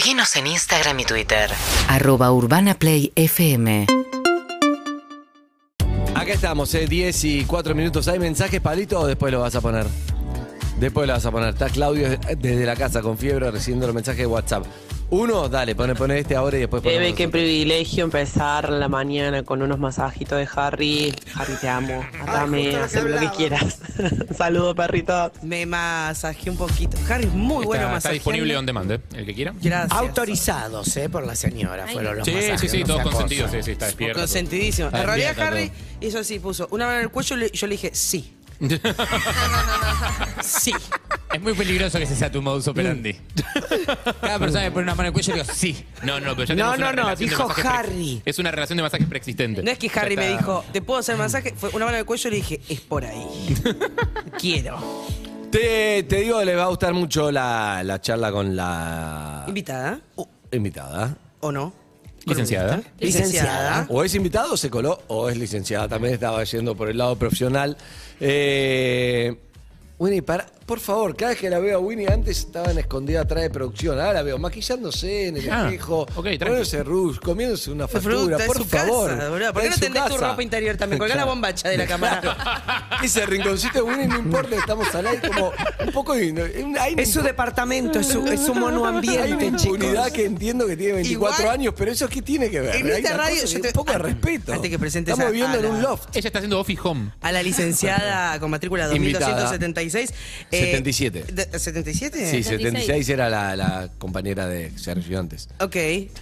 Seguinos en Instagram y Twitter. Arroba Urbana Play FM. Acá estamos, eh, 10 y 4 minutos. ¿Hay mensajes, Palito, o después lo vas a poner? Después lo vas a poner. Está Claudio desde la casa con fiebre recibiendo los mensajes de WhatsApp. Uno, dale, pone, pone este ahora y después Bebe, ponemos qué privilegio empezar la mañana con unos masajitos de Harry. Harry, te amo. Atame, haz lo que quieras. Saludos, perrito. Me masajé un poquito. Harry, es muy bueno está, está masajeando. disponible on demand, ¿eh? el que quiera. Gracias. Autorizados, ¿eh? Por la señora, fueron los Sí, masajes, sí, sí, no todos consentidos, sí, sí, está despierto. Consentidísimo. Está En realidad, Harry hizo así, puso una mano en el cuello y yo le dije sí. Sí. Es muy peligroso que ese sea tu modus operandi. Cada persona me pone una mano en el cuello y digo, sí. No, no, pero ya No, tenemos no, una no, relación de dijo masajes pre- Harry. Es una relación de masajes preexistente. No es que Harry Ya me está. dijo, ¿te puedo hacer masaje? Fue una mano en el cuello y le dije, es por ahí. Quiero. Te, te digo, les va a gustar mucho la, la charla con la ¿Invitada? uh, invitada. ¿O no? Licenciada. Licenciada. O es invitado, se coló, o es licenciada. También estaba yendo por el lado profesional. Eh, Winnie, para, por favor, cada vez que la veo a Winnie, antes estaban escondida atrás de producción. Ahora la veo maquillándose en el Ah, espejo, ok, tranqui. poniéndose rouge, comiéndose una factura. Fruta, es por su favor. casa, boludo. ¿Por Está qué en no su tendés tu casa. ropa interior también? Colgá la bombacha de la cámara. Ese rinconcito de Winnie no importa, estamos al aire como un poco... Hay Es su departamento, es su, es su Hay una monoambiente, impunidad chicos. que entiendo que tiene 24 Igual- años, pero eso ¿qué tiene que ver? En Hay esta una radio cosa yo de te- un poco de antes- respeto. antes que presentes Estamos a- viviendo a en un loft. Ella está haciendo office home. A la licenciada con matrícula Invitada. 2276. 77. de- ¿77? Sí, 76 era la, la compañera de Sergio antes. Ok.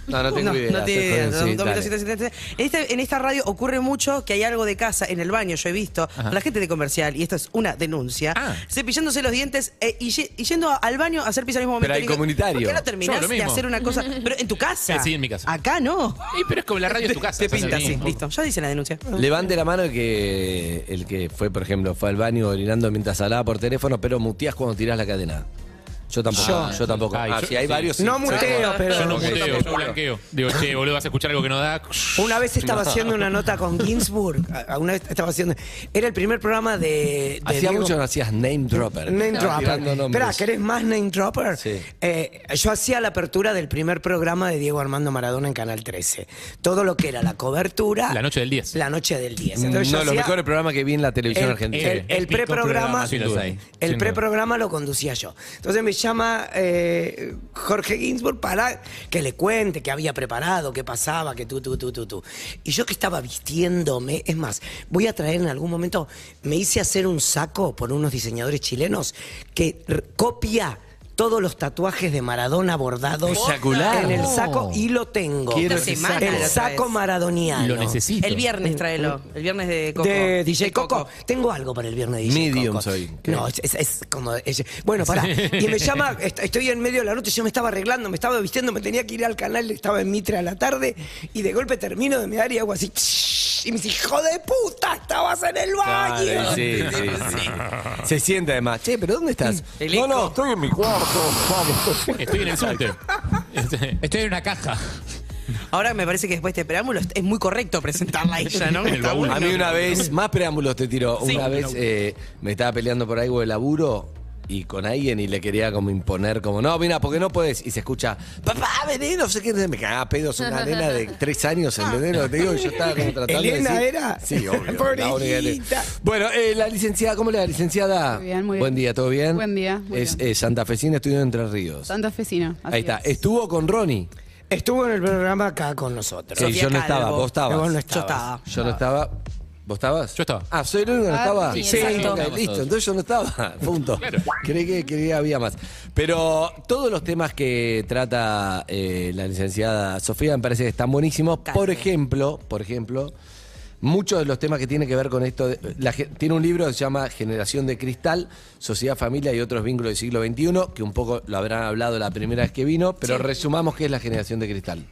No, no tengo idea, No tiene idea. sí, no, dale. 2276. En esta, en esta radio ocurre mucho que hay algo de casa en el baño, yo he visto, con la gente de comercial, y esto es una denuncia, Ah. cepillándose los dientes eh, y, ye- y yendo al baño a hacer pis al mismo momento. Pero hay Y digo, comunitario. ¿Por qué no Yo, terminás lo de mismo. hacer una cosa? Pero en tu casa. Eh, sí, en mi casa. Acá no. Sí, pero es como la radio es tu casa. Te pinta, sí. mismo. Listo. Ya dice la denuncia. Levante la mano el que, el que fue, por ejemplo, fue al baño orinando mientras hablaba por teléfono, pero cuando tirás la cadena. Yo tampoco. Yo, tampoco. Ay, ah, yo- hay varios. sí. No Sí. muteo, pero. Yo no muteo, yo blanqueo. Digo, che, boludo, vas a escuchar algo que no da. Una vez estaba haciendo una nota con Ginsburg. a- Una vez estaba haciendo. Era el primer programa de. de Hacía Diego- mucho no hacías name dropper. Name dropper. tirando nombres. Espera, ¿querés más name dropper? Sí. Eh, yo hacía la apertura del primer programa de Diego Armando Maradona en Canal 13. Todo lo que era la cobertura. La noche del 10. La noche del 10. Uno Entonces yo de los hacía- mejores programas que vi en la televisión el, argentina. el- el Épico preprograma programa, sin duda. el Sin duda. preprograma lo conducía yo. Entonces me llama eh, Jorge Ginsburg para que le cuente qué había preparado, qué pasaba, que tú, tú, tú, tú, tú. Y yo que estaba vistiéndome, es más, voy a traer en algún momento, me hice hacer un saco por unos diseñadores chilenos que copia todos los tatuajes de Maradona bordados Espectacular. en el saco y lo tengo. Quiero Esta ese semana saco. el saco maradoniano. Lo necesito. El viernes tráelo. El viernes de Coco. De DJ Coco. Tengo algo para el viernes de DJ Medium Coco. soy. ¿Qué? No, es, es- es como... es- bueno, pará. Y me llama, est- estoy en medio de la noche, yo me estaba arreglando, me estaba vistiendo, me tenía que ir al canal, estaba en Mitre a la tarde, y de golpe termino de mirar y hago así... Y me dice, hijo de puta, estabas en el baño. Claro, sí, sí, sí. Se siente además. Che, pero ¿dónde estás? El no, eco. no, estoy en mi cuarto. Vamos. Estoy en el subte. Este, Estoy en una caja. Ahora me parece que después de este preámbulo es muy correcto presentarla a ella, ¿no? En el Está baúl. bueno. A mí una vez, más preámbulos te tiro. Sí. Una vez eh, me estaba peleando por algo de laburo y con alguien y le quería como imponer como, no, mira, porque no puedes. Y se escucha, papá, vení, no sé qué. Me cagaba pedos una nena de tres años, ¿entendés lo que te digo? Y yo estaba como tratando ¿Elena de decir- era? Sí, obvio. la única que- Pobrecita. Bueno, eh, la licenciada, ¿cómo le va, licenciada? Muy bien, muy bien. Buen día, ¿todo bien? Buen día, muy es bien. eh, santafesina, estudió en Entre Ríos. Santa Fecino. así Ahí está. es. Estuvo con Ronnie. Estuvo en el programa acá con nosotros. Sofía yo no Calvo. estaba, vos estabas. No Yo estabas. estaba. Yo no estaba. ¿Vos estabas? Yo estaba. Ah, soy el único que no Ah, estaba. sí, Sí, exacto. Ok, listo, entonces yo no estaba. Punto. Claro. Creí que, que había más. Pero todos los temas que trata eh, la licenciada Sofía me parece que están buenísimos. Por ejemplo, por ejemplo, muchos de los temas que tienen que ver con esto. de- la ge- tiene un libro que se llama Generación de Cristal, Sociedad, Familia y otros vínculos del siglo XXI, que un poco lo habrán hablado la primera vez que vino, pero resumamos qué es la generación de cristal.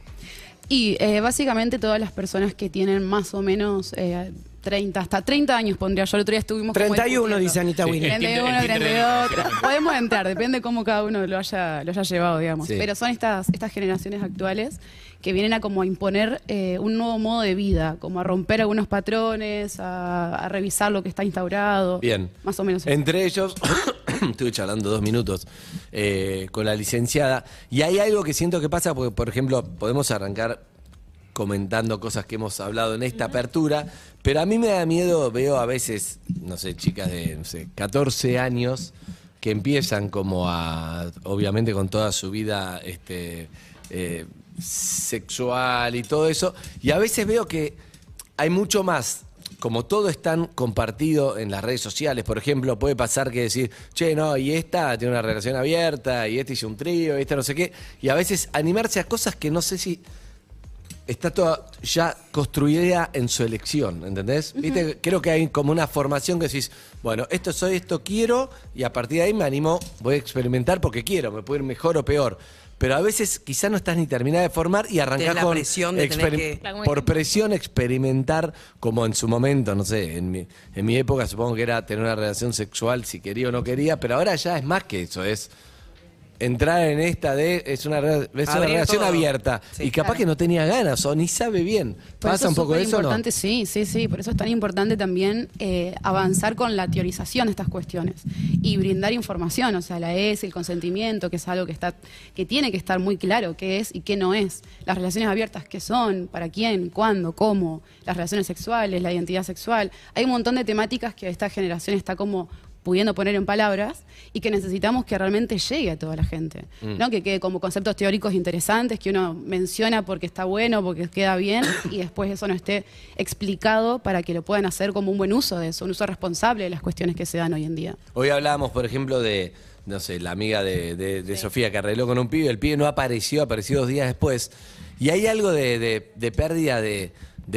Y eh, básicamente todas las personas que tienen más o menos eh, 30, hasta 30 años pondría yo. El otro día estuvimos como 31, discutiendo. dice Anita. Winnie. El Tinder- 31, el Tinder de- 32. Podemos entrar, depende cómo cada uno lo haya, lo haya llevado, digamos. Sí. Pero son estas, estas generaciones actuales que vienen a como a imponer eh, un nuevo modo de vida, como a romper algunos patrones, a, a revisar lo que está instaurado. Bien. Más o menos. eso. Entre ellos, estuve charlando dos minutos eh, con la licenciada, y hay algo que siento que pasa, porque, por ejemplo, podemos arrancar comentando cosas que hemos hablado en esta apertura, pero a mí me da miedo, veo a veces, no sé, chicas de, no sé, 14 años que empiezan como a, obviamente con toda su vida este, eh, sexual y todo eso, y a veces veo que hay mucho más. Como todo es tan compartido en las redes sociales, por ejemplo, puede pasar que decir, che, no, y esta tiene una relación abierta, y este hizo un trío, y esta no sé qué, y a veces animarse a cosas que no sé si está toda ya construida en su elección, ¿entendés? ¿Viste? Creo que hay como una formación que decís, bueno, esto soy, esto quiero, y a partir de ahí me animo, voy a experimentar porque quiero, me puede ir mejor o peor. Pero a veces quizás no estás ni terminada de formar y arrancás la con presión de tener que- por presión experimentar como en su momento, no sé, en mi, en mi época supongo que era tener una relación sexual si quería o no quería, pero ahora ya es más que eso, es entrar en esta de es una, re- es una Abrir relación todo. abierta Sí, y capaz claro. que no tenía ganas o ni sabe bien. Por ¿Pasa un es poco súper eso o no? importante, sí, sí, sí. Por eso es tan importante también eh, avanzar con la teorización de estas cuestiones y brindar información, o sea, la ES, el consentimiento, que es algo que está, que tiene que estar muy claro qué es y qué no es. Las relaciones abiertas, qué son, para quién, cuándo, cómo, las relaciones sexuales, la identidad sexual. Hay un montón de temáticas que esta generación está como pudiendo poner en palabras y que necesitamos que realmente llegue a toda la gente, Mm. ¿no? Que quede como conceptos teóricos interesantes que uno menciona porque está bueno, porque queda bien y después eso no esté explicado para que lo puedan hacer como un buen uso de eso, un uso responsable de las cuestiones que se dan hoy en día. Hoy hablábamos, por ejemplo, de, no sé, la amiga de, de- de Sofía que arregló con un pibe, el pibe no apareció, apareció dos días después. Y hay algo de, pérdida de,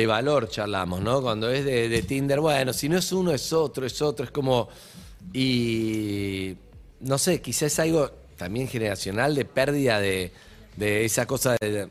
valor, charlamos, ¿no? Cuando es de Tinder, bueno, si no es uno, es otro, es otro, es como... Y no sé, quizás algo también generacional de pérdida de, de esa cosa de...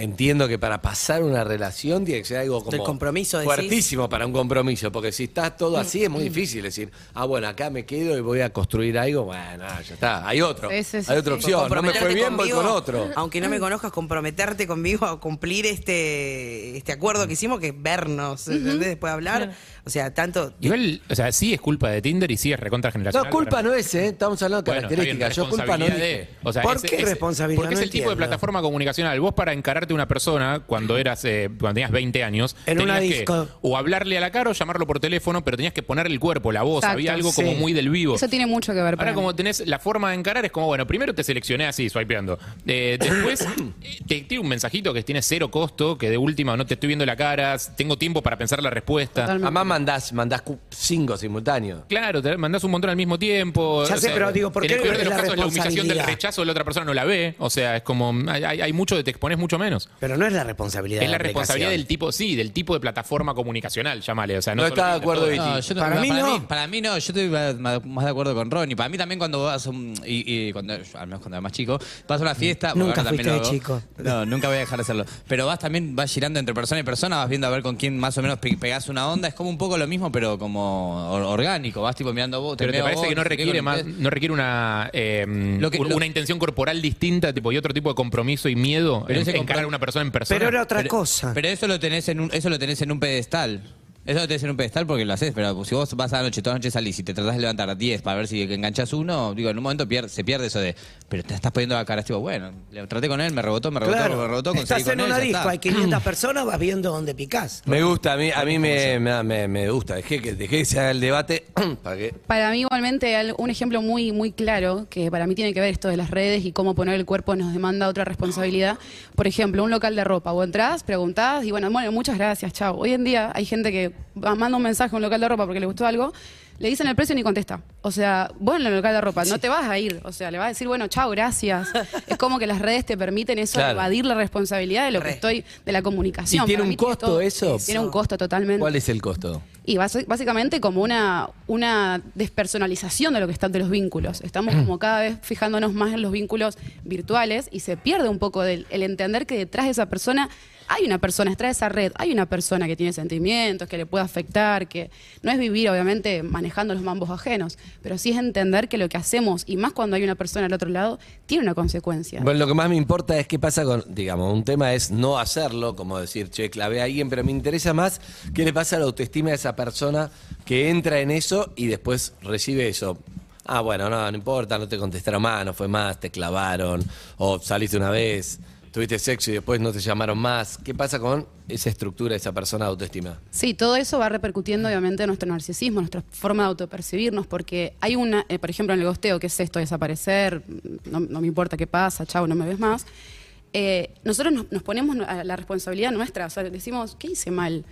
Entiendo que para pasar una relación tiene que ser algo como Del compromiso, decís. fuertísimo para un compromiso, porque si está todo así es muy difícil decir, ah, bueno, acá me quedo y voy a construir algo, bueno, ya está, hay otro, Sí, sí, sí, hay otra sí. opción, no me fue bien, voy con otro. Aunque no me conozcas, comprometerte conmigo a cumplir este, este acuerdo que hicimos, que es vernos, ¿entendés? Después de hablar. O sea, tanto. Igual, o sea, sí es culpa de Tinder y sí es recontra generacional. No, culpa no es, ¿eh? Estamos hablando de Bueno, características, yo culpa no de- o sea, ¿Por es- qué es- responsabilidad? Porque es No el tipo de plataforma comunicacional. Vos para encararte a una persona cuando eras eh, cuando tenías 20 años, En una tenías que disco. o hablarle a la cara o llamarlo por teléfono, pero tenías que ponerle el cuerpo, la voz, Exacto, había algo sí. como muy del vivo. Eso tiene mucho que ver. para Ahora mí. como tenés la forma de encarar es como, bueno, primero te seleccioné así, swipeando. Eh, después te tiro un mensajito que tiene cero costo, que de última no te estoy viendo la cara, tengo tiempo para pensar la respuesta. Totalmente. Además mandás, mandás cinco simultáneos. Claro, te mandás un montón al mismo tiempo. Ya sé, pero digo, ¿por en qué el peor de los la casos la humillación del rechazo de la otra persona no la ve. O sea, es como, hay, hay- hay mucho de te expones mucho menos. Pero no es la responsabilidad. Es de la responsabilidad del tipo, sí, del tipo de plataforma comunicacional, llámale. O sea, no, No está de acuerdo. No, yo no- Para mí para, no. mí, para mí no, yo estoy más, de acuerdo con Ronnie. Para mí también cuando vas a un, y, y cuando, al menos cuando era más chico, vas a una fiesta. Nunca también fuiste lo de chico. No, nunca voy a dejar de hacerlo. Pero vas también, vas girando entre persona y persona, vas viendo a ver con quién más o menos pe- pegás una onda. Es como un poco lo mismo, pero como or- orgánico. Vas tipo mirando vos. Pero te parece vos, que no requiere más, no requiere una eh, Lo que- un- lo- una intención corporal distinta, tipo, y otro tipo de compromiso y miedo Pero en, ese una persona en persona. Pero era otra cosa. Pero eso lo tenés en un, eso lo tenés en un pedestal. Eso tenés en un pedestal porque lo haces, pero si vos vas a la noche, toda la noche salís y te tratás de levantar a 10 para ver si enganchas uno, digo, en un momento pier- se pierde eso de, pero te estás poniendo la cara, es tipo, bueno, le traté con él, me rebotó, me rebotó, me Claro, rebotó, conseguí estás con en él, una ya disco, hay 500 personas, vas viendo dónde picás. Me gusta, a mí, a mí me, me, me- me gusta. Dejé que, dejé que se haga el debate para que. Para mí igualmente al- un ejemplo muy muy claro que para mí tiene que ver esto de las redes y cómo poner el cuerpo nos demanda otra responsabilidad. Por ejemplo, un local de ropa, vos entrás, preguntás y bueno, bueno, muchas gracias, chao. Hoy en día hay gente que manda un mensaje a un local de ropa porque le gustó algo, le dicen el precio y ni contesta. O sea, vos en el local de ropa no te vas a ir, o sea, le vas a decir, bueno, chao, gracias. es como que las redes te permiten eso, Claro. evadir la responsabilidad de lo que estoy de la comunicación. ¿Y tiene Para un costo todo- eso? Tiene un costo totalmente. ¿Cuál es el costo? Y básicamente como una, una despersonalización de lo que están de los vínculos. Estamos como cada vez fijándonos más en los vínculos virtuales y se pierde un poco del, el entender que detrás de esa persona hay una persona, de esa red, hay una persona que tiene sentimientos, que le puede afectar, que no es vivir obviamente manejando los mambos ajenos, pero sí es entender que lo que hacemos, y más cuando hay una persona al otro lado, tiene una consecuencia. Bueno, lo que más me importa es qué pasa con, digamos, un tema es no hacerlo, como decir, che, clavé a alguien, pero me interesa más qué le pasa a la autoestima de esa persona que entra en eso y después recibe eso. Ah, bueno, no, no importa, no te contestaron más, no fue más, te clavaron, o saliste una vez, tuviste sexo y después no te llamaron más. ¿Qué pasa con esa estructura, esa persona de autoestima? Sí, todo eso va repercutiendo obviamente en nuestro narcisismo, nuestra forma de autopercibirnos, porque hay una, eh, por ejemplo, en el gosteo, que es esto, desaparecer, no, me importa qué pasa, chao, no me ves más. eh, nosotros nos, ponemos la responsabilidad nuestra, o sea, decimos, ¿qué hice mal?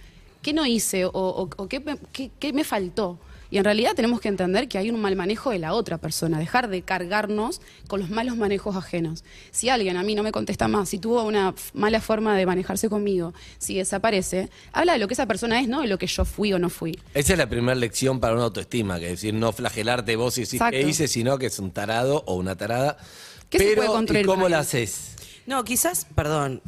¿Qué no hice? ¿O, o- o qué, qué- qué me faltó? Y en realidad tenemos que entender que hay un mal manejo de la otra persona, dejar de cargarnos con los malos manejos ajenos. Si alguien a mí no me contesta más, si tuvo una mala forma de manejarse conmigo, si desaparece, habla de lo que esa persona es, no de lo que yo fui o no fui. Esa es la primera lección para una autoestima, que es decir, no flagelarte vos y decir qué hice, sino que es un tarado o una tarada. ¿Qué se Pero, puede construir ¿y cómo la haces? No, quizás, perdón,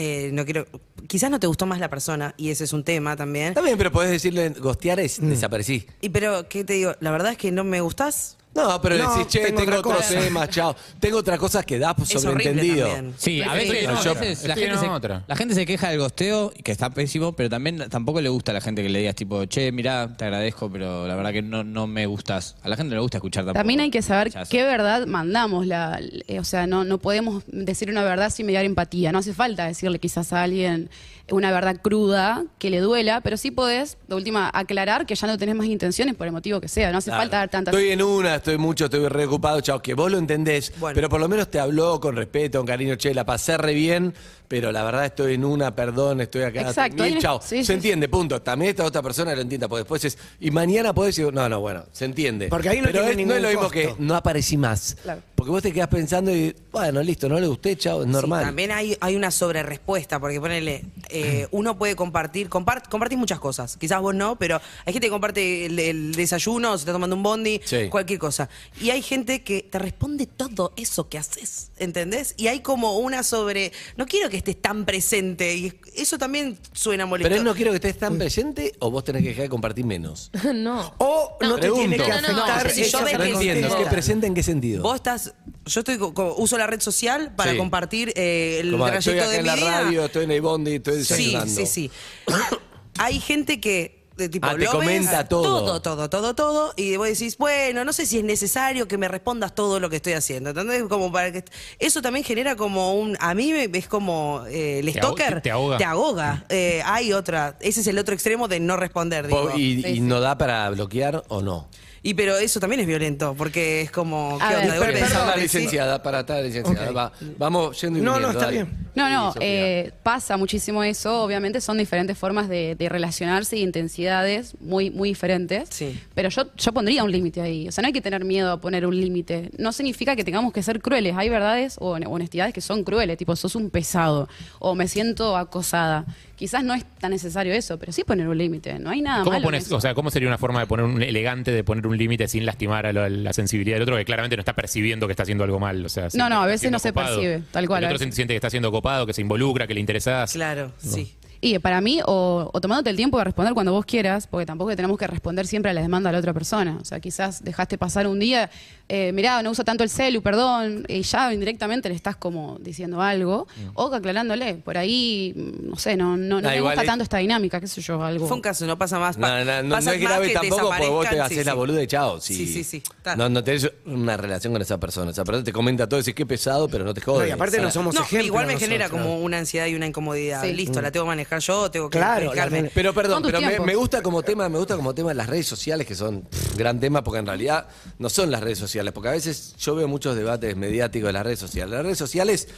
eh, no quiero. Quizás no te gustó más la persona y ese es un tema también. Está bien, pero podés decirle, gostear es desaparecí. Y pero, ¿qué te digo? La verdad es que no me gustás. No, pero No, decís, che, tengo tengo, otra otros cosa. temas, chao. Tengo otras cosas que das por Es horrible sobreentendido. también. Sí, a veces, no, a la, Estoy gente en se, otra. la gente se queja del gosteo, que está pésimo, pero también tampoco le gusta a la gente que le digas tipo, che, mirá, te agradezco, pero la verdad que no, no me gustas. A la gente no le gusta escuchar tampoco. También hay que saber rechazo. qué verdad mandamos. La, eh, o sea, no, no podemos decir una verdad sin mediar empatía. No hace falta decirle quizás a alguien una verdad cruda que le duela, pero sí podés, de última, aclarar que ya no tenés más intenciones por el motivo que sea. No hace Claro. falta dar tantas... Estoy en una, estoy mucho, estoy re ocupado, chao, que vos lo entendés, Bueno. pero por lo menos te habló con respeto, con cariño, che, la pasé re bien, pero la verdad estoy en una, perdón, estoy acá. Exacto, Bien, ahí- chao. sí, se sí, entiende, punto. También esta otra persona lo entienda, porque después es, y mañana podés decir, no, no, bueno, se entiende. Porque ahí no pero tiene es, no es lo ningún mismo que costo. no aparecí más. Claro. Porque vos te quedás pensando y, bueno, listo, no le gusté, chao, es normal. Sí, también hay, hay una sobrerespuesta, porque ponele, eh, uno puede compartir, compart, compartís muchas cosas, quizás vos no, pero hay gente que comparte el, el desayuno, se está tomando un bondi, Sí. cualquier cosa. Y hay gente que te responde todo eso que haces, ¿entendés? Y hay como una sobre, no quiero que estés tan presente, y eso también suena molesto. pero él no quiero que estés tan presente o vos tenés que dejar de compartir menos. no. O no, te Pregunto. tiene que No, no, no, afectar si yo esa ves No que entiendo, es no. que presente en qué sentido. Vos estás, yo estoy co- co- uso la red social para Sí. compartir eh, el Como, estoy trayecto acá de en mi la día. radio, estoy en el bondi, estoy Sí, desayunando. sí, sí. Hay gente que de tipo Ah, te comenta ves, todo. todo, todo, todo, todo, y vos decís, bueno, no sé si es necesario que me respondas todo lo que estoy haciendo, ¿entendés? Como para que eso también genera como un, a mí me- es como eh, el stalker te ahoga. Te ahoga. Eh, hay otra, ese es el otro extremo de no responder, digo. ¿Y, Sí, y sí. no da para bloquear o no? Y pero eso también es violento, porque es como, ¿qué A ver, onda? De golpe la licenciada, para estar licenciada. Ok. Va, vamos yendo y No, no, viniendo, está dale. bien. No, no, Sofía. eh, pasa muchísimo eso. Obviamente son diferentes formas de, de relacionarse y intensidades muy, muy diferentes. Sí. Pero yo, yo pondría un límite ahí. O sea, no hay que tener miedo a poner un límite. No significa que tengamos que ser crueles. Hay verdades o hon- honestidades que son crueles, tipo, sos un pesado o me siento acosada. Quizás no es tan necesario eso, pero sí poner un límite. No hay nada ¿Cómo, malo. en pones, eso. o sea, ¿Cómo sería una forma de poner un elegante de poner un límite sin lastimar a la, la sensibilidad del otro que claramente no está percibiendo que está haciendo algo mal? O sea, No, no, a veces no se percibe, tal cual, El otro siente que está siendo copado, que se involucra, que le interesás. Claro, sí. Y para mí, o, o tomándote el tiempo de responder cuando vos quieras, porque tampoco tenemos que responder siempre a la demanda de la otra persona. O sea, quizás dejaste pasar un día, eh, mirá, no uso tanto el celu, perdón, y ya indirectamente le estás como diciendo algo, o aclarándole. Por ahí, mm, no sé, no, no, no Ah, me gusta es- tanto esta dinámica, qué sé yo, algo. Fue un caso, no pasa más. Pa- No, no, no, pasa no es más grave que tampoco porque vos te haces sí, la boluda y chao. Si Sí, sí, sí. No, no tenés una relación con esa persona. Esa persona te comenta todo, decís qué pesado, pero no te jode. No, y aparte no somos No, ejemplos. igual me genera como una ansiedad y una incomodidad. Sí. Listo, la tengo que manejar yo, tengo que Claro, explicarme. Pero perdón, tus pero me, tiempos. me gusta como tema, me gusta como tema las redes sociales, que son pff, gran tema, porque en realidad no son las redes sociales, porque a veces yo veo muchos debates mediáticos de las redes sociales. Las redes sociales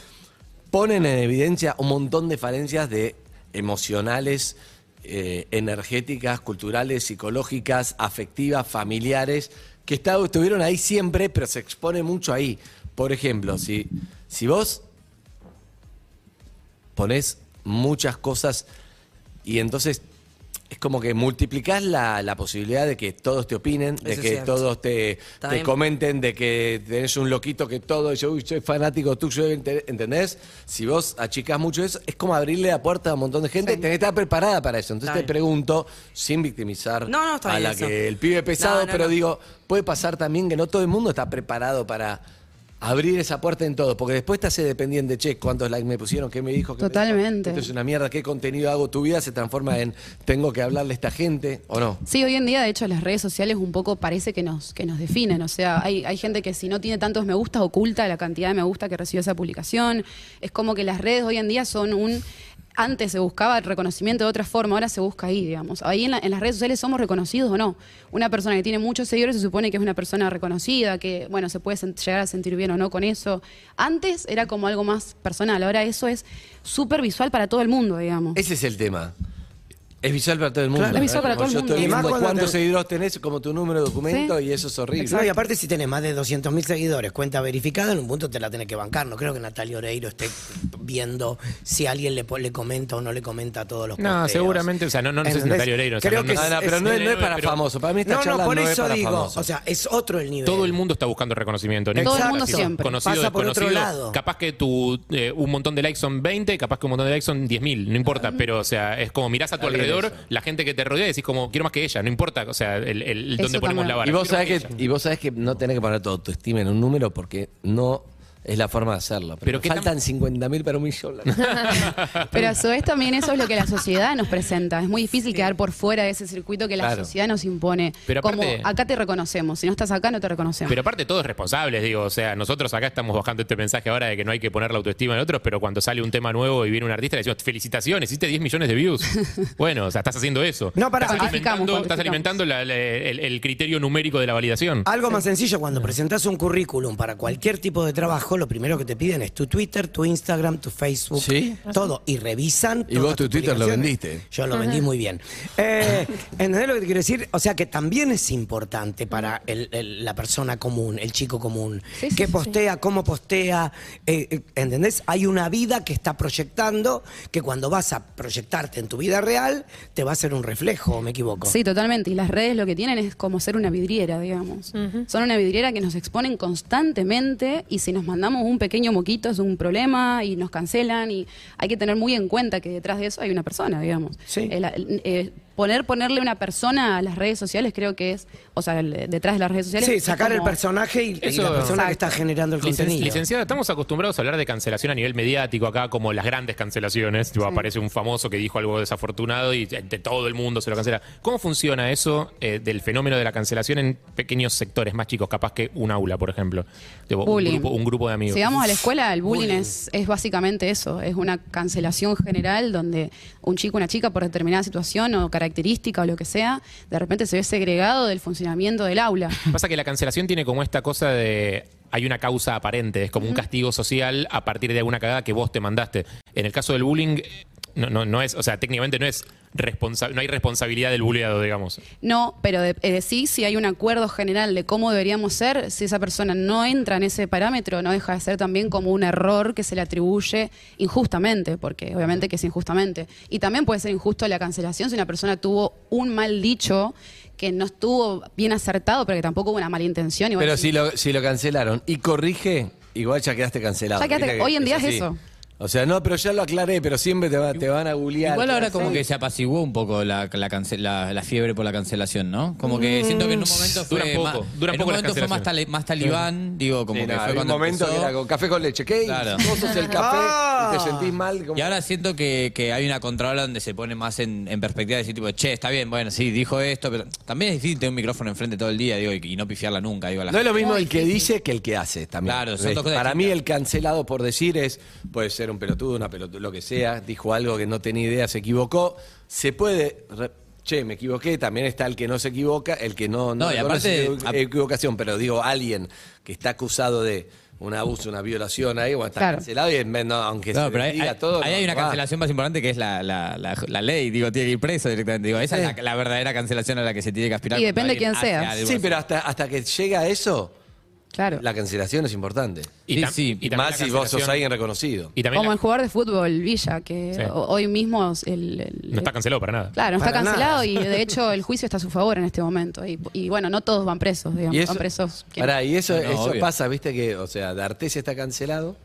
ponen en evidencia un montón de falencias de emocionales, eh, energéticas, culturales, psicológicas, afectivas, familiares, que está- estuvieron ahí siempre, pero se expone mucho ahí. Por ejemplo, si, si vos pones muchas cosas y entonces es como que multiplicás la, la posibilidad de que todos te opinen, de Eso que todos te, comenten, de que tenés un loquito que todo, yo uy, soy fanático tuyo, ente- ¿entendés? Si vos achicás mucho eso, es como abrirle la puerta a un montón de gente, tenés que estar preparada para eso. Entonces Está te bien. pregunto, sin victimizar No, no, está a la eso. que el pibe pesado, No, pero digo, puede pasar también que no todo el mundo está preparado para abrir esa puerta en todo, porque después te hace dependiente, che, cuántos likes me pusieron, qué me dijo, qué me Totalmente. Esto es una mierda, qué contenido hago, tu vida se transforma en tengo que hablarle a esta gente o no. Sí, hoy en día, de hecho, las redes sociales un poco parece que nos, que nos definen. O sea, hay, hay gente que si no tiene tantos me gusta, oculta la cantidad de me gusta que recibe esa publicación. Es como que las redes hoy en día son un... Antes se buscaba el reconocimiento de otra forma, ahora se busca ahí, digamos. Ahí en, la- en las redes sociales somos reconocidos o no. Una persona que tiene muchos seguidores se supone que es una persona reconocida, que, bueno, se puede llegar a sentir bien o no con eso. Antes era como algo más personal, ahora eso es súper visual para todo el mundo, digamos. Ese es el tema. Es visual para todo el mundo. Claro. Es visual para todo el yo mundo. estoy Y más cuando cuántos te- seguidores tenés como tu número de documento Sí. y eso es horrible. No, y aparte si tenés más de 200.000 seguidores, cuenta verificada, en un punto te la tenés que bancar. No creo que Natalia Oreiro esté viendo si alguien le, po- le comenta o no le comenta a todos los No, posteos. seguramente, o sea, no, no, no sé si ¿Entendés? Natalia Oreiro, o sea, Creo no- que no- No, no, es- pero no, es, no es para pero- famoso. Para mí esta No, charla no, por no es eso para digo, famoso. o sea, es otro el nivel. Todo el mundo está buscando reconocimiento. No Todo el importa mundo si sos siempre. Conocido, Pasa por otro desconocido. lado. Capaz que tu, eh, un montón de likes son 20, capaz que un montón de likes son 10.000, no importa. Pero, o sea, es como mirás a tu bien alrededor, eso. la gente que te rodea decís como, quiero más que ella, no importa, o sea, el, dónde ponemos también. la vara. Y vos, sabés que, y vos sabés que no tenés que poner tu autoestima en un número porque no es la forma de hacerlo. Pero, Pero ¿qué faltan tan- 50.000 para un millón. Pero a su vez también eso es lo que la sociedad nos presenta. Es muy difícil quedar por fuera de ese circuito que la Claro. sociedad nos impone. Pero Como acá te reconocemos, si no estás acá no te reconocemos. Pero aparte todos responsables, digo, o sea, nosotros acá estamos bajando este mensaje ahora de que no hay que poner la autoestima en otros, pero cuando sale un tema nuevo y viene un artista le decimos, felicitaciones, hiciste 10 millones de views. bueno, o sea, estás haciendo eso. No, pará, estás Cuantificamos, alimentando, estás alimentando la- la- el, el criterio numérico de la validación. Algo más sencillo, cuando presentás un currículum para cualquier tipo de trabajo, lo primero que te piden es tu Twitter, tu Instagram, tu Facebook, ¿Sí? todo. Y revisan. Y vos tu Twitter lo vendiste. Yo lo vendí muy bien. Eh, ¿Entendés lo que te quiero decir? O sea que también es importante para el- el- la persona común, el chico común. Sí, sí, ¿Qué sí, postea? ¿Cómo postea? Eh, eh, ¿Entendés? Hay una vida que está proyectando que cuando vas a proyectarte en tu vida real, te va a hacer un reflejo, ¿o ¿me equivoco? Sí, totalmente. Y las redes lo que tienen es como ser una vidriera, digamos. Son una vidriera que nos exponen constantemente y si nos mandamos un pequeño moquito es un problema y nos cancelan y hay que tener muy en cuenta que detrás de eso hay una persona, digamos. Sí. El- el- eh, poner, ponerle una persona a las redes sociales creo que es, o sea, el- detrás de las redes sociales. Sí, sacar el personaje y, la persona que está generando el Licen- contenido. Licenciada, estamos acostumbrados a hablar de cancelación a nivel mediático acá, como las grandes cancelaciones. Tipo, aparece un famoso que dijo algo desafortunado y de todo el mundo se lo cancela. ¿Cómo funciona eso eh, del fenómeno de la cancelación en pequeños sectores más chicos, capaz que un aula, por ejemplo? Tipo, un, Bullying. grupo, un grupo de amigos. Si vamos a la escuela, el bullying es, es básicamente eso, es una cancelación general donde un chico, una chica por determinada situación o característica o lo que sea, de repente se ve segregado del funcionamiento del aula. Pasa que la cancelación tiene como esta cosa de. Hay una causa aparente, es como un castigo social a partir de alguna cagada que vos te mandaste. En el caso del bullying, no, no, no es, o sea, técnicamente no es responsa- no hay responsabilidad del bulleado, digamos. No, pero de, eh, sí, si hay un acuerdo general de cómo deberíamos ser, si esa persona no entra en ese parámetro, no deja de ser también como un error que se le atribuye injustamente, porque obviamente que es injustamente. Y también puede ser injusto la cancelación si una persona tuvo un mal dicho que no estuvo bien acertado, pero que tampoco hubo una mala intención. Pero si lo, si lo cancelaron y corrige, igual ya quedaste cancelado. Ya quedaste- hoy en día es eso. O sea, no, pero ya lo aclaré, pero siempre te, va- te van a googlear. Igual ahora como que se apaciguó un poco la, la, cance- la- la fiebre por la cancelación, ¿no? Como que siento que en un momento fue Duran poco, más, en poco un las momento fue más, tali- más talibán, digo, como Sí, que no, fue hay un cuando momento empezó. que era con café con leche. ¿Qué? Claro. Vos sos el café y te sentís mal. como- Y ahora siento que, que hay una contraola donde se pone más en, en perspectiva de decir, tipo, che, está bien, bueno, sí, dijo esto, pero también es difícil tener un micrófono enfrente todo el día, digo, y, y no pifiarla nunca, digo, a la No es lo mismo el que dice que el que hace también. Claro, son dos cosas Para mí distintas. el cancelado por decir es, puede ser un pelotudo, una pelotudo, lo que sea, dijo algo que no tenía idea, se equivocó. Se puede, re- che, me equivoqué, también está el que no se equivoca, el que no, no, No, y reconoce aparte- equivo- equivocación, pero digo, alguien que está acusado de un abuso, una violación ahí, bueno, está Claro. cancelado y en vez- no, aunque No, se pero le ahí, diga ahí- todo. ahí no, hay una va. cancelación más importante que es la, la, la, la ley, digo, tiene que ir preso directamente. Digo, esa es la, la verdadera cancelación a la que se tiene que aspirar. Y cuando depende alguien quién sea. algo Sí, así. pero hasta, hasta que llega a eso, Claro. la cancelación es importante. Y, Sí, tam- sí. y Y también más si vos sos alguien reconocido. Y también Como la- el jugador de fútbol Villa, que Sí. ho- hoy mismo el, el- no está cancelado para nada. Claro, no está Para cancelado nada. y de hecho el juicio está a su favor en este momento. Y, y bueno, no todos van presos, digamos. Y eso, van presos. quienes- pará, y eso, no, eso obvio. pasa, viste que, o sea, D'Artes está cancelado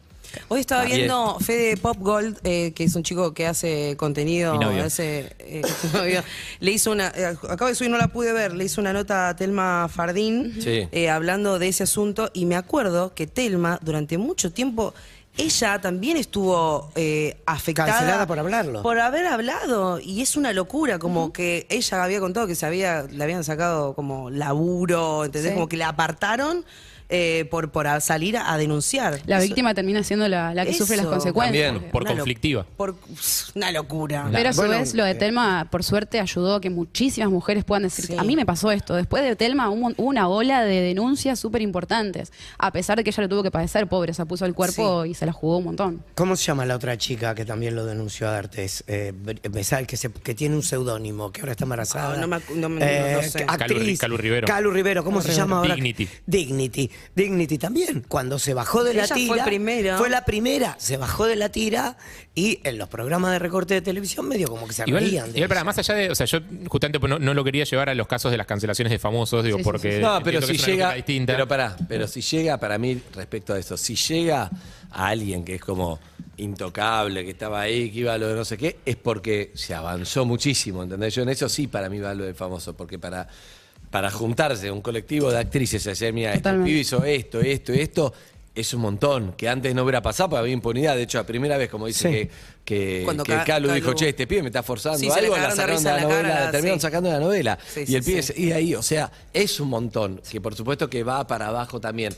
Hoy estaba Bien. viendo Fede Pop Gold, eh, que es un chico que hace contenido. Mi novio. hace, eh, le hizo una. eh, acabo de subir, no la pude ver. Le hizo una nota a Telma Fardín Sí. eh, hablando de ese asunto. Y me acuerdo que Telma, durante mucho tiempo. Ella también estuvo eh, afectada. Cancelada por hablarlo. Por haber hablado. Y es una locura, como que ella había contado que se había, le habían sacado como laburo, ¿entendés? Sí. Como que la apartaron eh, por, por a- salir a, a denunciar. La Eso- víctima termina siendo la, la que sufre las consecuencias. también. Por Una lo- conflictiva. Por una locura. Pero a su Bueno, vez, lo de eh, Telma, por suerte, ayudó a que muchísimas mujeres puedan decir, Sí. a mí me pasó esto. Después de Telma hubo hubo una ola de denuncias súper importantes. A pesar de que ella lo tuvo que padecer, pobre, se puso el cuerpo y se la jugó un montón. ¿Cómo se llama la otra chica que también lo denunció a Artes? Eh, que, se- que tiene un seudónimo, que ahora está embarazada. Ah, no me acu- no me- no- no sé. Calu Ri-. Calu Rivero. Calu Rivero, ¿cómo se llama ahora? Dignity. Dignity. Dignity también. Cuando se bajó de la tira. fue primero. Fue la primera. Se bajó de la tira y en los programas de recorte de televisión medio como que se Igual, reían de igual, para más allá de, o sea, yo justamente pues, no, no lo quería llevar a los casos de las cancelaciones de famosos, digo, Sí, sí, porque No, pero si es una llega. distinta. Pero pará, pero si llega, para mí, respecto a eso, si llega a alguien que es como intocable, que estaba ahí, que iba a lo de no sé qué, es porque se avanzó muchísimo, ¿entendés? Yo en eso sí para mí va lo del famoso, porque para, para juntarse un colectivo de actrices y decir, mira, este pibe hizo esto, esto, esto, es un montón, que antes no hubiera pasado porque había impunidad. De hecho, la primera vez, como dice Sí. que, que, Cuando que Ca- Calu dijo, che, este pibe me está forzando Sí, algo, la de sacaron de risa la novela, cara, la terminaron sí. sacando de la novela. Sí, y sí, el pibe sí. se- y ahí, o sea, es un montón, que por supuesto que va para abajo también.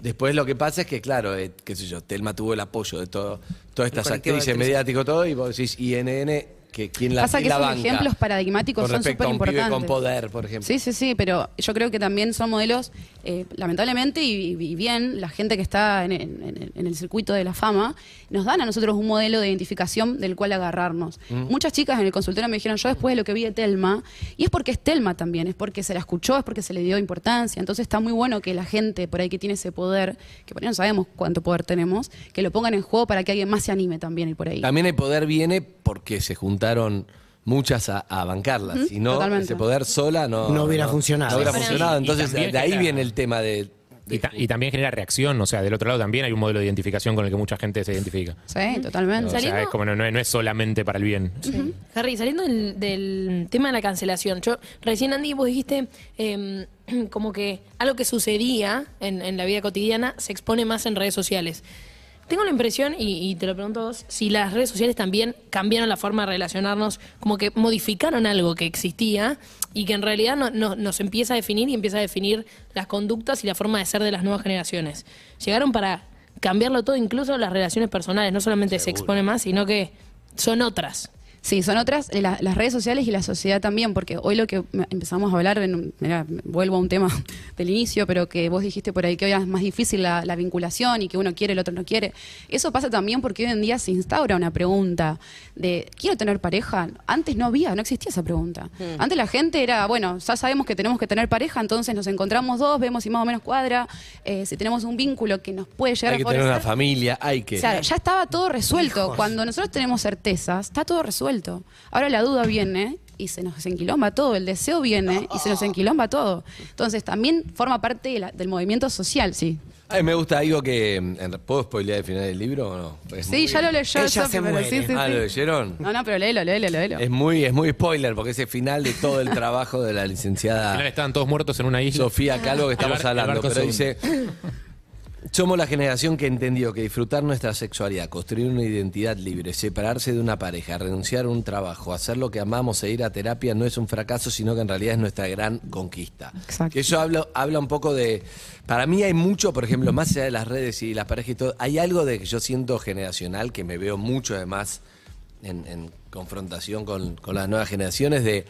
Después lo que pasa es que, claro, eh, qué sé yo, Telma tuvo el apoyo de todo, todas estas actrices, actrices. mediático, todo, y vos decís, INN, que quién la, Pasa que la esos banca. ejemplos paradigmáticos con son respecto a un súper pibe con importantes. poder, por ejemplo. Sí, sí, sí, pero yo creo que también son modelos, eh, lamentablemente y, y bien, la gente que está en, en- en- en el circuito de la fama, nos dan a nosotros un modelo de identificación del cual agarrarnos. Muchas chicas en el consultorio me dijeron, yo después de lo que vi de Telma, y es porque es Telma también, es porque se la escuchó, es porque se le dio importancia. Entonces está muy bueno que la gente por ahí que tiene ese poder, que por ahí no sabemos cuánto poder tenemos, que lo pongan en juego para que alguien más se anime también ir por ahí. También el poder viene porque se muchas a, a bancarlas. Si no, totalmente. ese poder sola no, No hubiera funcionado. No hubiera Sí, funcionado. Entonces, de ahí viene el tema de. Y, ta- y también genera reacción, o sea, del otro lado también hay un modelo de identificación con el que mucha gente se identifica. Sí, totalmente. O sea, Saliendo- es como no, no es- no es solamente para el bien. Harry, saliendo del, del tema de la cancelación, yo recién Andy, vos dijiste eh, como que algo que sucedía en, en la vida cotidiana se expone más en redes sociales. Tengo la impresión, y, y te lo pregunto a vos, si las redes sociales también cambiaron la forma de relacionarnos, como que modificaron algo que existía y que en realidad no- no- nos empieza a definir y empieza a definir las conductas y la forma de ser de las nuevas generaciones. Llegaron para cambiarlo todo, incluso las relaciones personales, no solamente se expone más, sino que son otras. Sí, son otras, la- las redes sociales y la sociedad también, porque hoy lo que empezamos a hablar, en, mirá, vuelvo a un tema del inicio, pero que vos dijiste por ahí que hoy es más difícil la, la vinculación y que uno quiere, el otro no quiere. Eso pasa también porque hoy en día se instaura una pregunta de, ¿quiero tener pareja? Antes no había, no existía esa pregunta. Antes la gente era, bueno, ya sabemos que tenemos que tener pareja, entonces nos encontramos dos, vemos si más o menos cuadra, eh, si tenemos un vínculo que nos puede llegar hay que a tener una familia, hay que. Claro, ya estaba todo resuelto. Cuando nosotros tenemos certezas, está todo resuelto. Ahora la duda viene y se nos enquilomba todo. El deseo viene y se nos enquilomba todo. Entonces también forma parte de la- del movimiento social, sí. A mí me gusta algo que. en- ¿Puedo spoilear el final del libro o no? Es Sí, muy- ya lo leyó. Ella Sofi, se pero muere. sí, sí, Ah, sí. ¿lo leyeron? No, no, pero léelo, léelo, léelo. Es muy, es muy spoiler porque es el final de todo el trabajo de la Al final licenciada estaban todos muertos en una isla. Sofía Calvo que estamos El bar- el hablando. barco Pero se dice. Somos la generación que entendió que disfrutar nuestra sexualidad, construir una identidad libre, separarse de una pareja, renunciar a un trabajo, hacer lo que amamos e ir a terapia no es un fracaso, sino que en realidad es nuestra gran conquista. Exacto. Eso habla, habla un poco de... Para mí hay mucho, por ejemplo, más allá de las redes y las parejas y todo, hay algo de que yo siento generacional, que me veo mucho además en, en confrontación con, con las nuevas generaciones de...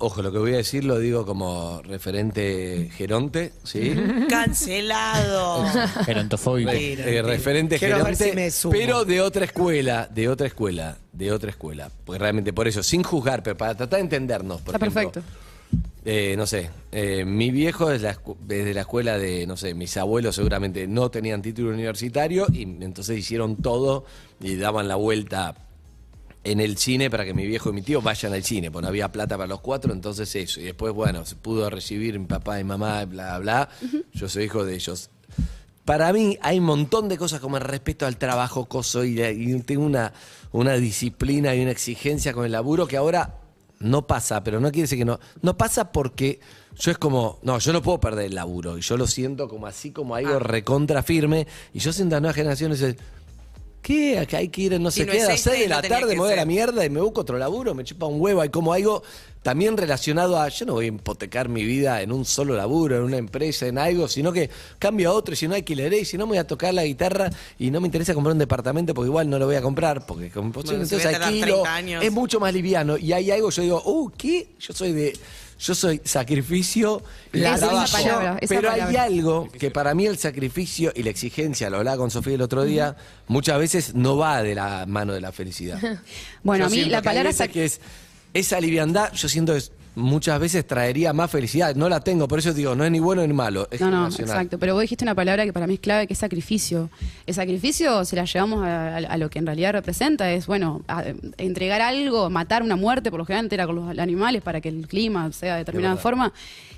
Ojo, lo que voy a decir lo digo como referente geronte, ¿sí? Cancelado. Gerontofóbico. Re- eh, referente Quiero ver geronte, si me sumo. pero de otra escuela, de otra escuela, de otra escuela. Porque realmente por eso, sin juzgar, pero para tratar de entendernos. Por Está ejemplo, perfecto. eh, no sé, eh, mi viejo es la escu- desde la escuela de, no sé, mis abuelos seguramente no tenían título universitario y entonces hicieron todo y daban la vuelta en el cine para que mi viejo y mi tío vayan al cine, porque no había plata para los cuatro, entonces eso. Y después, bueno, se pudo recibir mi papá y mamá, bla, bla. Yo soy hijo de ellos. para mí hay un montón de cosas como el respeto al trabajo, coso, y, y tengo una, una disciplina y una exigencia con el laburo que ahora no pasa, pero no quiere decir que no. No pasa porque yo es como, no, yo no puedo perder el laburo. Y yo lo siento como así, como algo Ah. recontra firme. Y yo siento a las nuevas generaciones, es, ¿qué? Acá hay que ir, no Si sé no qué, a las este, 6 de no la tarde me voy a la mierda y me busco otro laburo, me chupa un huevo. Hay como algo también relacionado a, yo no voy a hipotecar mi vida en un solo laburo, en una empresa, en algo, sino que cambio a otro, y si no alquilaré, y si no me voy a tocar la guitarra y no me interesa comprar un departamento porque igual no lo voy a comprar, porque como Bueno, entonces si alquilo, 30 años. es mucho más liviano. Y hay algo, yo digo, uh, ¿qué? Yo soy de. Yo soy sacrificio esa trabajo. palabra, esa Pero hay algo que para mí el sacrificio y la exigencia, lo hablaba con Sofía el otro día, muchas veces no va de la mano de la felicidad. Bueno, Yo a mí la palabra que es esa liviandad, yo siento que es- muchas veces traería más felicidad. No la tengo, por eso digo, no es ni bueno ni malo, es No, no, exacto. Pero vos dijiste una palabra que para mí es clave, que es sacrificio. El sacrificio, si la llevamos a, a- a lo que en realidad representa, es, bueno, a- entregar algo, matar una muerte, por lo general era con los animales para que el clima sea de determinada forma.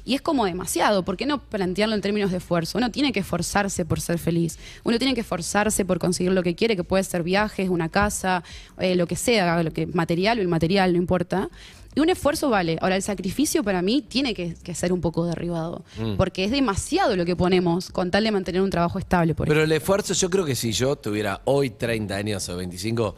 Y es como demasiado. ¿Por qué no plantearlo en términos de esfuerzo? Uno tiene que esforzarse por ser feliz. Uno tiene que esforzarse por conseguir lo que quiere, que puede ser viajes, una casa, eh, lo que sea, lo que material o inmaterial, no importa. Y un esfuerzo vale. Ahora, el sacrificio para mí tiene que, que ser un poco derribado. Mm. Porque es demasiado lo que ponemos con tal de mantener un trabajo estable, por Pero el esfuerzo, yo creo que si yo tuviera hoy 30 años o 25,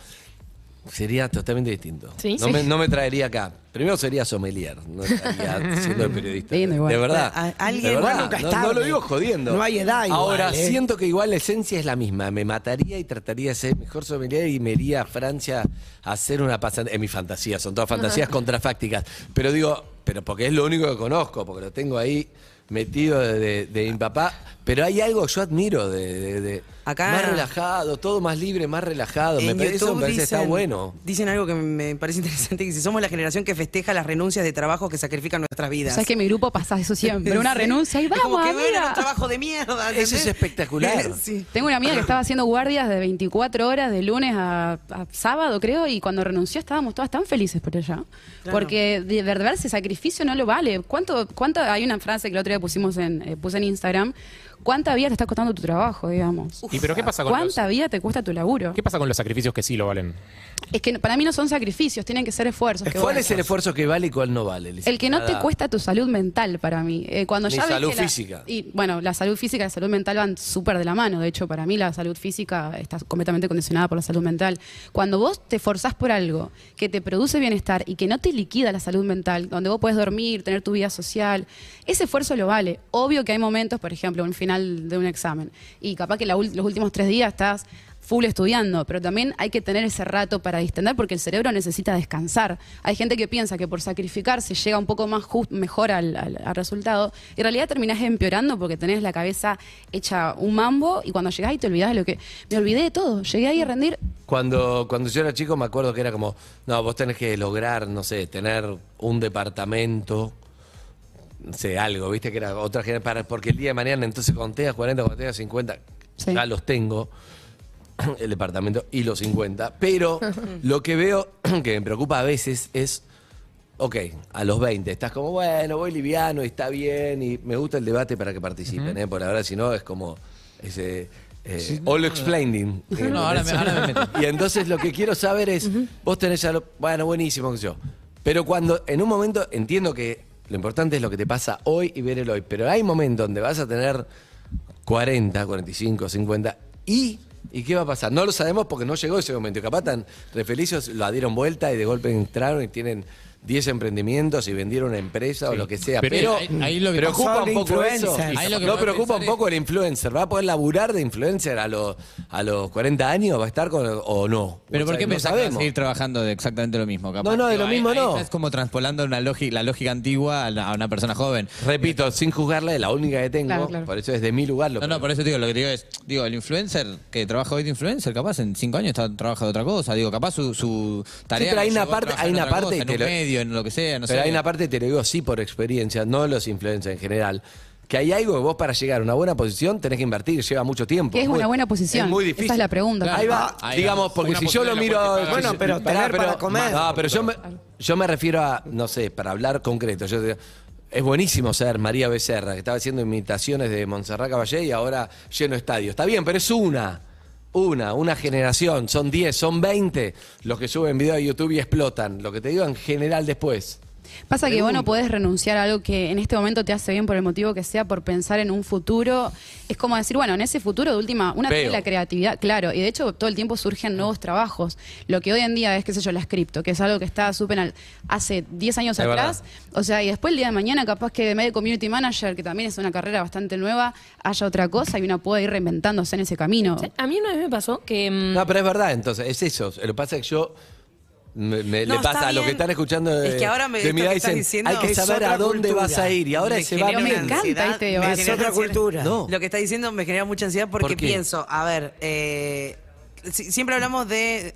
sería totalmente distinto. Sí. no, Sí. Me, no me traería acá. Primero sería sommelier, no estaría siendo el periodista. Igual. De verdad. A- alguien- de verdad. Bueno, nunca no, no lo digo jodiendo. No hay edad igual, Ahora, ¿eh? siento que igual la esencia es la misma. Me mataría y trataría de ser mejor sommelier y me iría a Francia a hacer una pasante. En mi fantasía, son todas fantasías contrafácticas. Pero digo, pero porque es lo único que conozco, porque lo tengo ahí metido de, de- de mi papá. Pero hay algo que yo admiro de- Acá- más relajado, todo más libre, más relajado. Me parece, eso me parece que está bueno. Dicen algo que me parece interesante, que si somos la generación que festeja las renuncias de trabajo que sacrifican nuestras vidas. Sabes que en mi grupo pasa eso siempre. Una Sí. renuncia y Es vamos, como que amiga. un trabajo de mierda. Eso es espectacular. sí. Tengo una amiga que estaba haciendo guardias de 24 horas de lunes a, a sábado, creo, y cuando renunció estábamos todas tan felices por ella. Porque de verdad ese sacrificio no lo vale. ¿Cuánto, cuánto, hay una frase que el otro día pusimos en, eh, puse en Instagram. ¿Cuánta vida te está costando tu trabajo, digamos? ¿Y pero qué pasa con los, ¿Cuánta vida te cuesta tu laburo? qué pasa con los sacrificios que sí lo valen? Es que para mí no son sacrificios, tienen que ser esfuerzos. que ¿Cuál es el esfuerzo que vale y cuál no vale? El que no te cuesta tu salud mental para mí. Eh, cuando Ni ya ves salud la- física. Y bueno, la salud física y la salud mental van súper de la mano. De hecho, para mí la salud física está completamente condicionada por la salud mental. Cuando vos te forzás por algo que te produce bienestar y que no te liquida la salud mental, donde vos puedes dormir, tener tu vida social, ese esfuerzo lo vale. Obvio que hay momentos, por ejemplo, un final de un examen, y capaz que la los últimos tres días estás full estudiando, pero también hay que tener ese rato para distender porque el cerebro necesita descansar. Hay gente que piensa que por sacrificarse llega un poco más just- mejor al, al- al resultado y en realidad terminás empeorando porque tenés la cabeza hecha un mambo y cuando llegás y te olvidás de lo que... Me olvidé de todo, llegué ahí a rendir Cuando, cuando yo era chico me acuerdo que era como, no, vos tenés que lograr, no sé, tener un departamento, no sé, algo, viste que era otra generación, para- porque el día de mañana entonces cuando tengas 40, cuando tengas 50, Sí. ya los tengo, el departamento y los 50, pero lo que veo que me preocupa a veces es, ok, a los 20 estás como, bueno, voy liviano y está bien y me gusta el debate para que participen, ¿eh? porque la verdad si no es como ese... eh, all explaining. No, ahora me- ahora me meto. Y entonces lo que quiero saber es, vos tenés ya lo, bueno, buenísimo que yo. Pero cuando en un momento entiendo que lo importante es lo que te pasa hoy y ver el hoy, pero hay momentos donde vas a tener 40, 45, 50 y ¿y qué va a pasar? No lo sabemos porque no llegó ese momento. Capaz tan re felices, lo dieron vuelta y de golpe entraron y tienen 10 emprendimientos y vendieron una empresa o lo que sea. Pero Pero, ahí- ahí lo que preocupa un poco eso. influencers. Ahí lo que no preocupa un poco el influencer. ¿Va a poder laburar de influencer a los, a los 40 años? ¿Va a estar con, o no? Pero O ¿por qué no pensás que vas a sabemos. seguir trabajando de exactamente lo mismo? capaz? No, no, de lo ahí- mismo ahí no. Estás como traspolando una lógica, la lógica antigua a, la- a una persona joven. Repito, sin juzgarla, es la única que tengo. Claro, claro. Por eso desde mi lugar lo No, no, por eso te digo, lo que te digo es, digo, el influencer que trabaja hoy de influencer, capaz en cinco años está, trabaja de otra cosa. Digo, capaz su, su tarea. pero hay una parte- hay en una parte cosa, en lo- medio, en lo que sea, no Pero sé. hay una parte, te lo digo sí por experiencia, no los influencers en general. Que hay algo que vos para llegar a una buena posición tenés que invertir, lleva mucho tiempo. ¿Qué es Muy- una buena posición? Es muy difícil. Esa es la pregunta. Claro. Ahí va, Ahí digamos, porque Una si yo lo posibilidad miro. la puedes pagar. Bueno, pero Pará, tener para comer. No, pero yo me, yo me refiero a, no sé, para hablar concreto. Yo, te- Es buenísimo ser María Becerra, que estaba haciendo imitaciones de Montserrat Caballé y ahora lleno estadio. Está bien, pero es una. Una, una generación. Son 10, son 20 los que suben video a YouTube y explotan. Lo que te digo en general después. Pasa que vos no podés renunciar a algo que en este momento te hace bien por el motivo que sea, por pensar en un futuro. Es como decir, bueno, en ese futuro de última, una Veo. tiene la creatividad, claro, y de hecho todo el tiempo surgen nuevos trabajos. Lo que hoy en día es, qué sé yo, la cripto, que es algo que está súper hace 10 años Es atrás. O sea, y después el día de mañana capaz que de medio community manager, que también es una carrera bastante nueva, haya otra cosa y uno pueda ir reinventándose en ese camino. A mí una vez me pasó que. mm, No, pero es verdad, entonces, es eso. Lo que pasa es que yo. Me- me- No, le pasa a los que están escuchando de, Es que ahora me- de mi edad dicen, diciendo hay que saber a dónde cultura. vas a ir y ahora Me se va me encanta ansiedad, este debate. Es genera otra ansiedad. cultura. No. Lo que está diciendo me genera mucha ansiedad porque pienso, a ver, eh, si- siempre hablamos de...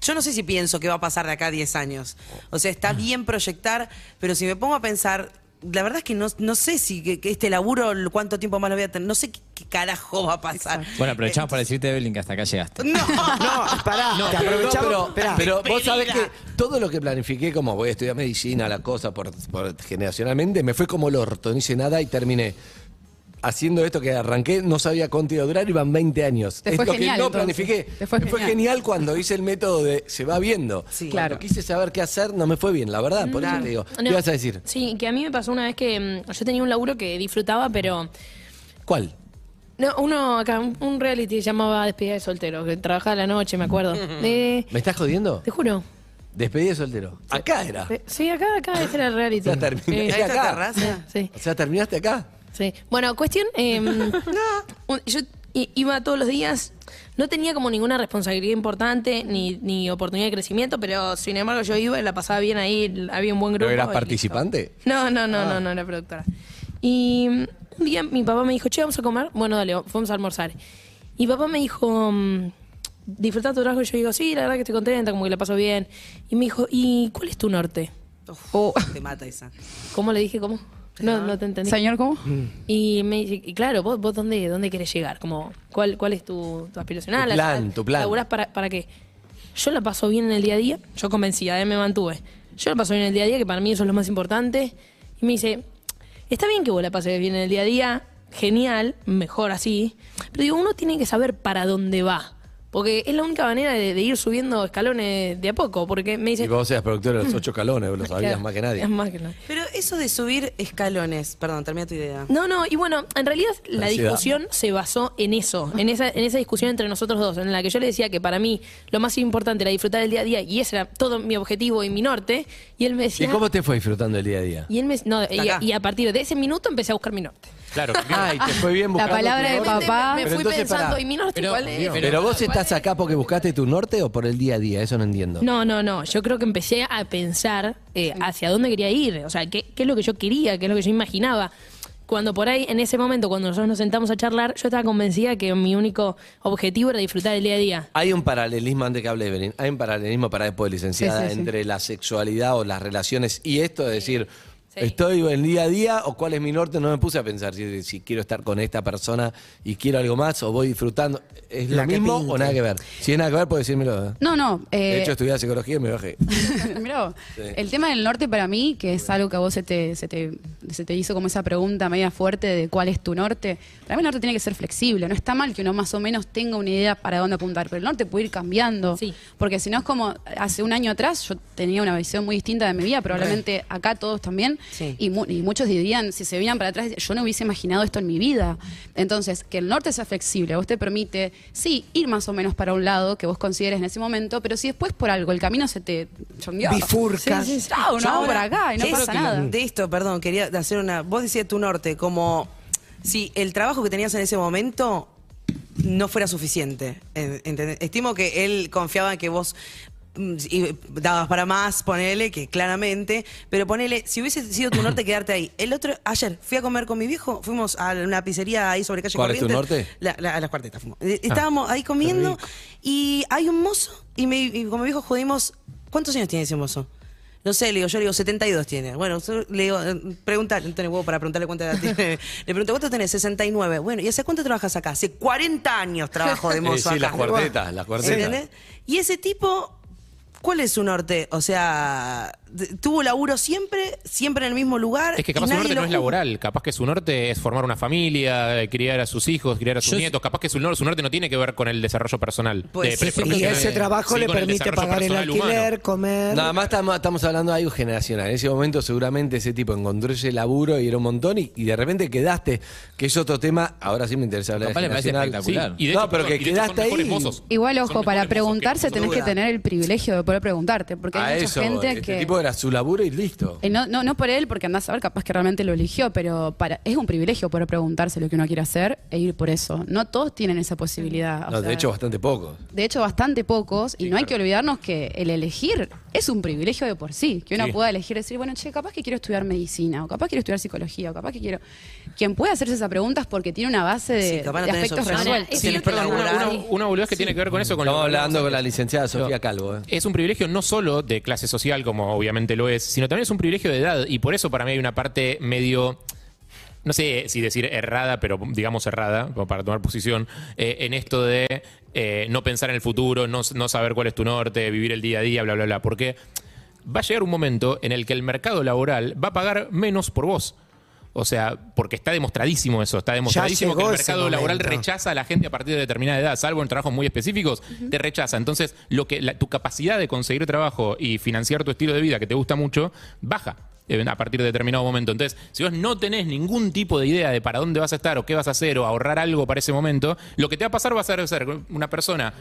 Yo no sé si pienso qué va a pasar de acá a 10 años. O sea, está bien proyectar, pero si me pongo a pensar, la verdad es que no, no sé si que, que este laburo, cuánto tiempo más lo voy a tener, no sé qué, qué carajo va a pasar. Bueno, aprovechamos para decirte, Evelyn, que hasta acá llegaste. No, No, pará, No, te pero, no, aprovechamos. pero vos sabés que todo lo que planifiqué, como voy a estudiar medicina, la cosa, por, por- generacionalmente, me fue como el orto, no hice nada y terminé haciendo esto que arranqué, no sabía cuánto iba a durar, iban 20 años. Te es fue lo genial, que no entonces. planifiqué. Te fue me fue genial. genial cuando hice el método de se va viendo. Sí. Cuando Claro. quise saber qué hacer, no me fue bien, la verdad. Por eso te digo. no. ¿Qué ibas a decir? Sí, que a mí me pasó una vez que mm, yo tenía un laburo que disfrutaba, pero. ¿Cuál? No, uno acá, un- reality se llamaba Despedida de Soltero, que trabajaba a la noche, me acuerdo. Eh, ¿Me estás jodiendo? te juro. Despedí de soltero. Acá era. Sí, acá, acá, ese era el reality. Ya terminé. Eh, ¿Es acá? terraza? sí. O sea, ¿terminaste acá? Sí. Bueno, cuestión. eh, un- yo i- iba todos los días. No tenía como ninguna responsabilidad importante ni, ni oportunidad de crecimiento, pero sin embargo yo iba y la pasaba bien ahí, había un buen grupo. ¿Pero eras y participante? No, no, no, no, no era productora. Y mm, un día mi papá me dijo, che, vamos a comer. Bueno, dale, fuimos a almorzar. Y papá me dijo, mm, disfruta tu trabajo. Y yo digo, sí, la verdad que estoy contenta, como que la paso bien. Y me dijo, ¿y cuál es tu norte? Uf, te mata esa. ¿Cómo le dije? ¿Cómo? No, no te entendí. Señor, ¿cómo? Y me dice, y claro, vos, vos dónde, dónde querés llegar, como cuál, cuál es tu, tu aspiracional, Tu plan, tu plan. ¿Laburás para, para qué? Yo la paso bien en el día a día, yo convencida, eh, me mantuve. Yo la paso bien en el día a día, que para mí eso es lo más importante. Y me dice, está bien que vos la pases bien en el día a día, genial, mejor así. Pero digo, uno tiene que saber para dónde va. Porque es la única manera de, de ir subiendo escalones de a poco. Porque me dice. Y vos seas productor de los ocho calones, vos lo sabías Claro, más que nadie. es más que nadie. Pero eso de subir escalones, perdón, termina tu idea. No, no, y bueno, en realidad la discusión se basó en eso, en esa, en esa discusión entre nosotros dos, en la que yo le decía que para mí lo más importante era disfrutar del día a día y ese era todo mi objetivo y mi norte, y él me ¿Y decía... cómo te fue disfrutando el día a día? Y él me, no, y, y a partir de ese minuto empecé a buscar mi norte. Claro, Ay, te fue bien buscando palabra de papá. Me, fui entonces, pensando. ¿y mi norte Pero- cuál es? Pero vos estás acá porque buscaste tu norte o por el día a día, eso no entiendo. No, no, no. Yo creo que empecé a pensar eh, hacia dónde quería ir. O sea, qué, qué es lo que yo quería, qué es lo que yo imaginaba. Cuando por ahí, en ese momento, cuando nosotros nos sentamos a charlar, yo estaba convencida que mi único objetivo era disfrutar el día a día. Hay un paralelismo, antes que hable Evelyn, hay un paralelismo para después, licenciada, Sí, sí, sí. entre la sexualidad o las relaciones y esto de decir, Sí. estoy en día a día o cuál es mi norte, no me puse a pensar si, si quiero estar con esta persona y quiero algo más o voy disfrutando. ¿Es lo que mismo o nada que ver? Si es nada que ver, puedes decírmelo. ¿eh? No, no. eh, De hecho, estudié psicología y me bajé. Mirá vos. Sí. El tema del norte para mí, que es algo que a vos se te, se, te, se te hizo como esa pregunta media fuerte de cuál es tu norte, para mí el norte tiene que ser flexible. No está mal que uno más o menos tenga una idea para dónde apuntar, pero el norte puede ir cambiando. Sí. Porque si no es como hace un año atrás, yo tenía una visión muy distinta de mi vida, probablemente acá todos también, Sí. y, mu- y muchos dirían, si se veían para atrás, yo no hubiese imaginado esto en mi vida. Entonces, que el norte sea flexible, vos te permite, sí, ir más o menos para un lado que vos consideres en ese momento, pero si después por algo el camino se te chongueó. Bifurcas. Sí, sí, chao, no por acá y no ¿qué es pasa nada. De esto, perdón, quería hacer una. Vos decías tu norte, como si el trabajo que tenías en ese momento no fuera suficiente. Estimo que él confiaba en que vos y dabas para más, ponele, que claramente, pero ponele, si hubiese sido tu norte quedarte ahí. El otro, ayer fui a comer con mi viejo, fuimos a una pizzería ahí sobre calle ¿Cuál es tu norte? La- la- a las cuartetas fuimos. Eh, Estábamos ahí comiendo y hay un mozo y, me, y con mi viejo jodimos, ¿cuántos años tiene ese mozo? No sé, le digo, yo le digo, 72 tiene. Bueno, le digo, eh, preguntar, no tenés huevo para preguntarle cuánta edad tiene. Le pregunto, ¿cuánto tenés? 69. Bueno, ¿y hace cuánto trabajas acá? Hace 40 años trabajo de Eh, mozo sí, acá. las cuartetas, las cuartetas. ¿Entendés? Y ese tipo, ¿cuál es su norte? O sea, tuvo laburo siempre, siempre en el mismo lugar. Es que capaz su norte no es laboral, capaz que su norte es formar una familia, eh, criar a sus hijos, criar a sus Yo- nietos, capaz que su norte, su norte no tiene que ver con el desarrollo personal. Pues de- sí, Y ese trabajo Sí, le el permite desarrollo pagar el alquiler, humano. comer. Nada más estamos, estamos hablando de algo generacional. En ese momento seguramente ese tipo encontró ese laburo y era un montón y, y de repente quedaste, que es otro tema, ahora sí me interesa hablar Capaz de generacional. espectacular. Sí, y de No, pero que quedaste ahí. mozos. Igual, ojo, para preguntarse que- tenés que tener el privilegio de poder preguntarte, porque A hay mucha eso, gente este que... tipo era su laburo y listo. Eh, no, no, no por él, porque andás a ver, capaz que realmente lo eligió, pero para, es un privilegio poder preguntarse lo que uno quiere hacer e ir por eso. No todos tienen esa posibilidad. o No, sea, de hecho, bastante poco. de hecho, bastante pocos, y no hay que olvidarnos que el elegir es un privilegio de por sí, que uno Sí. pueda elegir decir, bueno, che, capaz que quiero estudiar medicina, o capaz quiero estudiar psicología, o capaz que quiero... Quien puede hacerse esa pregunta es porque tiene una base de, Sí, de aspectos resueltos. Sí, una, una, una boludez que tiene que ver con eso. Con lo Estamos hablando con la licenciada Sofía Calvo. ¿eh? Es un privilegio no solo de clase social, como obviamente lo es, sino también es un privilegio de edad. Y por eso para mí hay una parte medio, no sé si decir errada, pero digamos errada, para tomar posición, eh, en esto de eh, no pensar en el futuro, no, no saber cuál es tu norte, vivir el día a día, bla, bla, bla. Porque va a llegar un momento en el que el mercado laboral va a pagar menos por vos. O sea, porque está demostradísimo eso, está demostradísimo que el mercado laboral rechaza a la gente a partir de determinada edad, salvo en trabajos muy específicos, te rechaza. Entonces, lo que la- tu capacidad de conseguir trabajo y financiar tu estilo de vida que te gusta mucho, baja eh, a partir de determinado momento. Entonces, si vos no tenés ningún tipo de idea de para dónde vas a estar o qué vas a hacer o ahorrar algo para ese momento, lo que te va a pasar va a ser ser una persona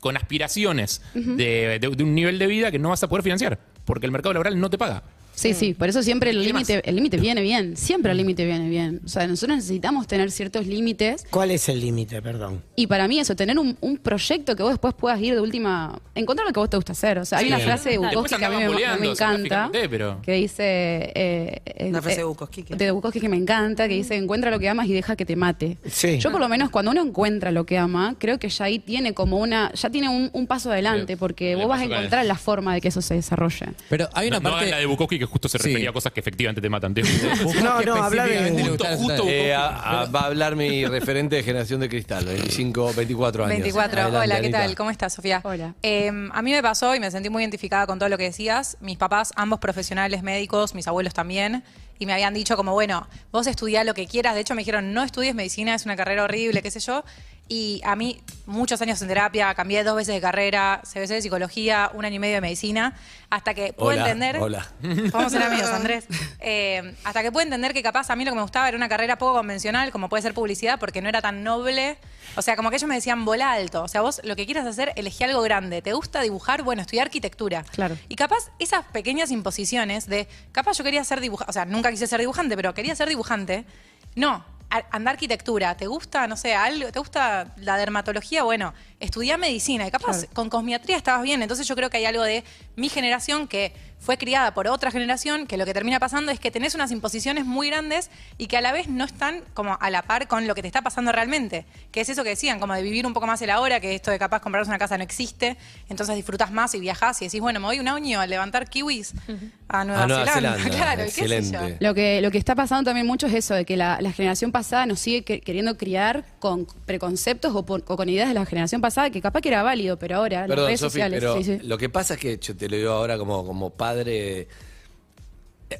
con aspiraciones de, de- de un nivel de vida que no vas a poder financiar, porque el mercado laboral no te paga. Sí, sí, por eso siempre el límite el límite viene bien, siempre el límite viene bien. O sea, nosotros necesitamos tener ciertos límites ¿Cuál es el límite, perdón? y para mí eso, tener un, un proyecto que vos después puedas ir de última, encontrar lo que vos te gusta hacer. O sea, hay una frase de Bukowski que a mí me, encanta, pero- que dice... eh, eh, Una frase eh, de Bukowski, ¿qué? De Bukowski que me encanta, que dice, encuentra lo que amas y deja que te mate. Sí. Yo por lo menos cuando uno encuentra lo que ama, creo que ya ahí tiene como una, ya tiene un, un paso adelante, porque Le vos vas a encontrar la forma de que eso se desarrolle. Pero hay una no, parte. la de Bukowski que justo se Sí. refería a cosas que efectivamente te matan. No, no, habla de- Justo, justo. Eh, a- a- va a hablar mi referente de generación de cristal, 25, 24 años. 24. Adelante, Hola, ¿qué Anita. tal? ¿Cómo estás, Sofía? Hola. Eh, a mí me pasó y me sentí muy identificada con todo lo que decías. Mis papás, ambos profesionales médicos, mis abuelos también, y me habían dicho como, bueno, vos estudiá lo que quieras. De hecho, me dijeron, no estudies medicina, es una carrera horrible, qué sé yo. Y a mí, muchos años en terapia, cambié dos veces de carrera, CBC de psicología, un año y medio de medicina, hasta que puedo Hola, entender... hola. Vamos a ser amigos, Andrés. Eh, hasta que puedo entender que capaz a mí lo que me gustaba era una carrera poco convencional, como puede ser publicidad, porque no era tan noble. O sea, como que ellos me decían, bola alto. O sea, vos lo que quieras hacer, elegí algo grande. ¿Te gusta dibujar? Bueno, estudiar arquitectura. Claro. Y capaz esas pequeñas imposiciones de, capaz yo quería ser dibujante, o sea, nunca quise ser dibujante, pero quería ser dibujante. No, anda arquitectura, ¿te gusta, no sé, algo, te gusta la dermatología? Bueno, estudia medicina y capaz Claro. con cosmiatría estabas bien. Entonces yo creo que hay algo de mi generación que fue criada por otra generación, que lo que termina pasando es que tenés unas imposiciones muy grandes y que a la vez no están como a la par con lo que te está pasando realmente. Que es eso que decían, como de vivir un poco más el ahora, que esto de capaz comprarse una casa no existe, entonces disfrutas más y viajás y decís, bueno, me voy un año a levantar kiwis a Nueva, A Nueva Zelanda. Zelanda, Claro, y qué sé yo. excelente. Lo que, lo que está pasando también mucho es eso, de que la, la generación pasada nos sigue que- queriendo criar con preconceptos o, por- o con ideas de la generación pasada que capaz que era válido, pero ahora las Perdón, redes Sofi, sociales... pero sí, sí. lo que pasa es que yo te lo digo ahora como, como padre.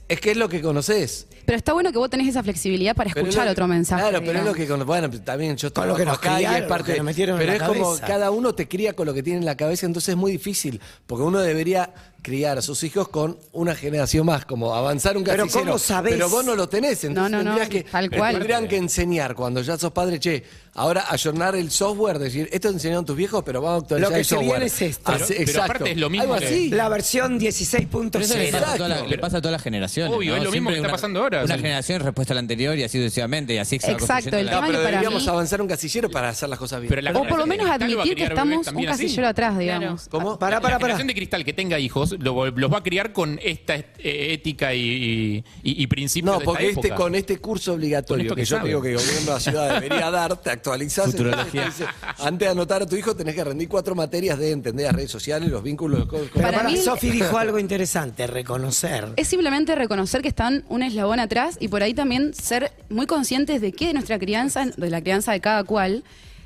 Es que es lo que conoces. Pero está bueno que vos tenés esa flexibilidad para Pero escuchar lo- otro mensaje. Claro, pero es lo que bueno, pues, también yo Con lo que nos acá y es parte, que nos metieron en pero la es como cada uno te cría con lo que tiene en la cabeza, entonces es muy difícil, porque uno debería criar a sus hijos con una generación más, como avanzar un Pero casillero. ¿cómo sabés? Pero vos no lo tenés, entonces No, no, no, tendrías que tal cual. tendrían que enseñar cuando ya sos padre, che, ahora ayornar el software, decir, esto enseñaron tus viejos, pero vamos a actualizar Lo que el se software. viene es esto. Así- Pero- pero exacto. aparte es lo mismo Algo que- así. La versión Pero eso le 16.0. pasa, a toda la, Exacto. le pasa a todas las generaciones. Obvio, ¿no? es lo mismo Siempre que está una- pasando ahora, o Una sea. generación respuesta a la anterior y así sucesivamente. Y así se Exacto, el la- No, tema pero que para deberíamos mí- avanzar un casillero para hacer las cosas bien. Pero la O por lo generación menos admitir que estamos un casillero atrás, digamos. ¿Cómo? Pará, la pará, pará. generación de cristal que tenga hijos lo- los va a criar con esta eh, ética y, y- y- y principios No, de porque esta este, época. con este curso obligatorio Con que, que yo sabe. digo que el gobierno de la ciudad debería dar, te actualizás. Futurología. entonces te dice, antes de anotar a tu hijo tenés que rendir cuatro materias de entender las redes sociales, los vínculos. Los, cosas- Pero Para para mí- Sofi dijo algo interesante, reconocer. Es simplemente reconocer que están un eslabón atrás y por ahí también ser muy conscientes de que de nuestra crianza, de la crianza de cada cual,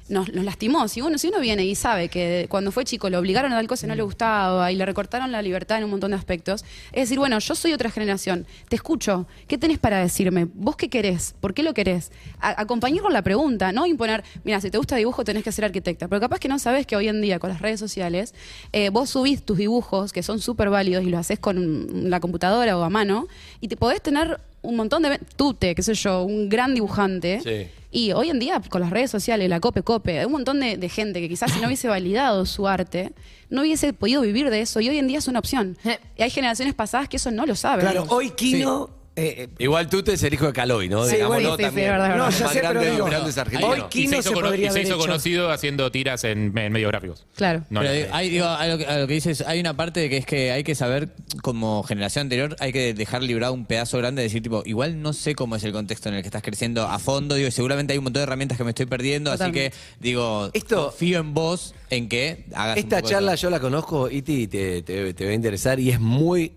nos, nos lastimó. Si uno, si uno viene y sabe que cuando fue chico lo obligaron a tal cosa y no le gustaba y le recortaron la libertad en un montón de aspectos, es decir, bueno, yo soy otra generación, te escucho, ¿qué tenés para decirme? ¿Vos qué querés? ¿Por qué lo querés? A- acompañar con la pregunta, no imponer, mira, si te gusta dibujo tenés que ser arquitecta, pero capaz que no sabes que hoy en día con las redes sociales eh, vos subís tus dibujos que son súper válidos y lo haces con la computadora o a mano y te podés tener un montón de... Tute, qué sé yo, un gran dibujante. Sí. Y hoy en día, con las redes sociales, la Cope Cope, hay un montón de, de gente que quizás si no hubiese validado su arte, no hubiese podido vivir de eso y hoy en día es una opción. Y hay generaciones pasadas que eso no lo saben. Claro, hoy Kino. eh, eh, Igual tú te es el hijo de Caloy, ¿no? Sí, Digámoslo bueno, sí, sí, también. es verdad, es No, Los ya más sé, pero grandes, digo, Hoy argentinos. y Kino se hizo, se cono- podría y se haber hizo hecho. conocido haciendo tiras en, en medios gráficos. Claro. No, Pero no, hay- hay, digo, a, lo que, a lo que dices, hay una parte de que es que hay que saber, como generación anterior, hay que dejar librado un pedazo grande de decir, tipo, igual no sé cómo es el contexto en el que estás creciendo a fondo, digo, seguramente hay un montón de herramientas que me estoy perdiendo, Totalmente. así que, digo, Esto- confío en vos, en que hagas un Esta poco de charla yo la conozco, Iti, y te, te- te va a interesar y es muy...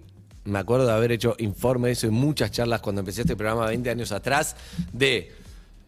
Me acuerdo de haber hecho informe de eso y muchas charlas cuando empecé este programa 20 años atrás de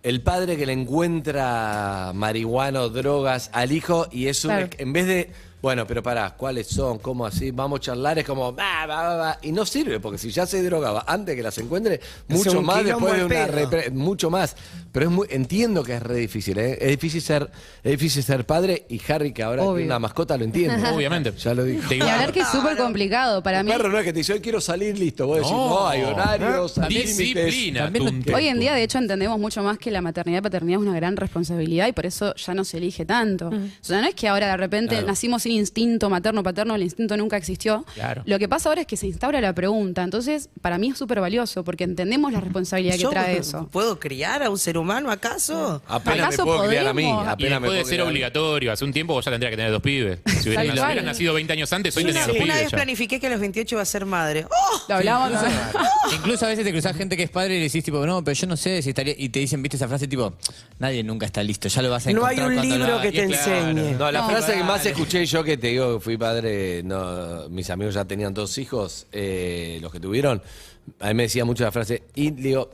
el padre que le encuentra marihuana o drogas al hijo y es un, Claro. en vez de, bueno, pero pará, ¿cuáles son? ¿Cómo así? Vamos a charlar, es como, va, va, va, va, y no sirve, porque si ya se drogaba antes que las encuentre, mucho un más después de una repre- mucho más. Pero es muy, entiendo que es re difícil, ¿eh? Es difícil ser, es difícil ser padre y Harry que ahora Obvio. tiene una mascota lo entiende. Obviamente. Ya lo dijo. Te Y hablar que es súper complicado para El mí. perro no es que te dice, hoy quiero salir, listo. Vos decís, No. no, hay horarios, hay. Disciplina. Hoy en día, de hecho, entendemos mucho más que la maternidad y paternidad es una gran responsabilidad y por eso ya no se elige tanto. O sea, no es que ahora de repente Claro. nacimos instinto materno-paterno, el instinto nunca existió. Claro. Lo que pasa ahora es que se instaura la pregunta. Entonces, para mí es súper valioso porque entendemos la responsabilidad que ¿Yo trae eso. ¿Puedo criar a un ser humano acaso? Apenas me ¿Acaso puedo criar a mí. podemos? Y Apenas me después de puedo ser obligatorio, hace un tiempo vos ya tendría que tener dos pibes. Si hubieras, si hubieras nacido 20 años antes, hoy Una, tenías dos una pibes vez ya. planifiqué que a los 28 iba a ser madre. ¡Oh! Lo hablamos también. Incluso a veces te cruzas gente que es padre y le decís, tipo, no, pero yo no sé si estaría. Y te dicen, viste esa frase, tipo, nadie nunca está listo, ya lo vas a No encontrar. hay un libro hagas". que te enseñe. No, la No, frase que más escuché yo que te digo que fui padre, mis amigos ya tenían dos hijos, eh, los que tuvieron, a mí me decía mucho la frase, y digo,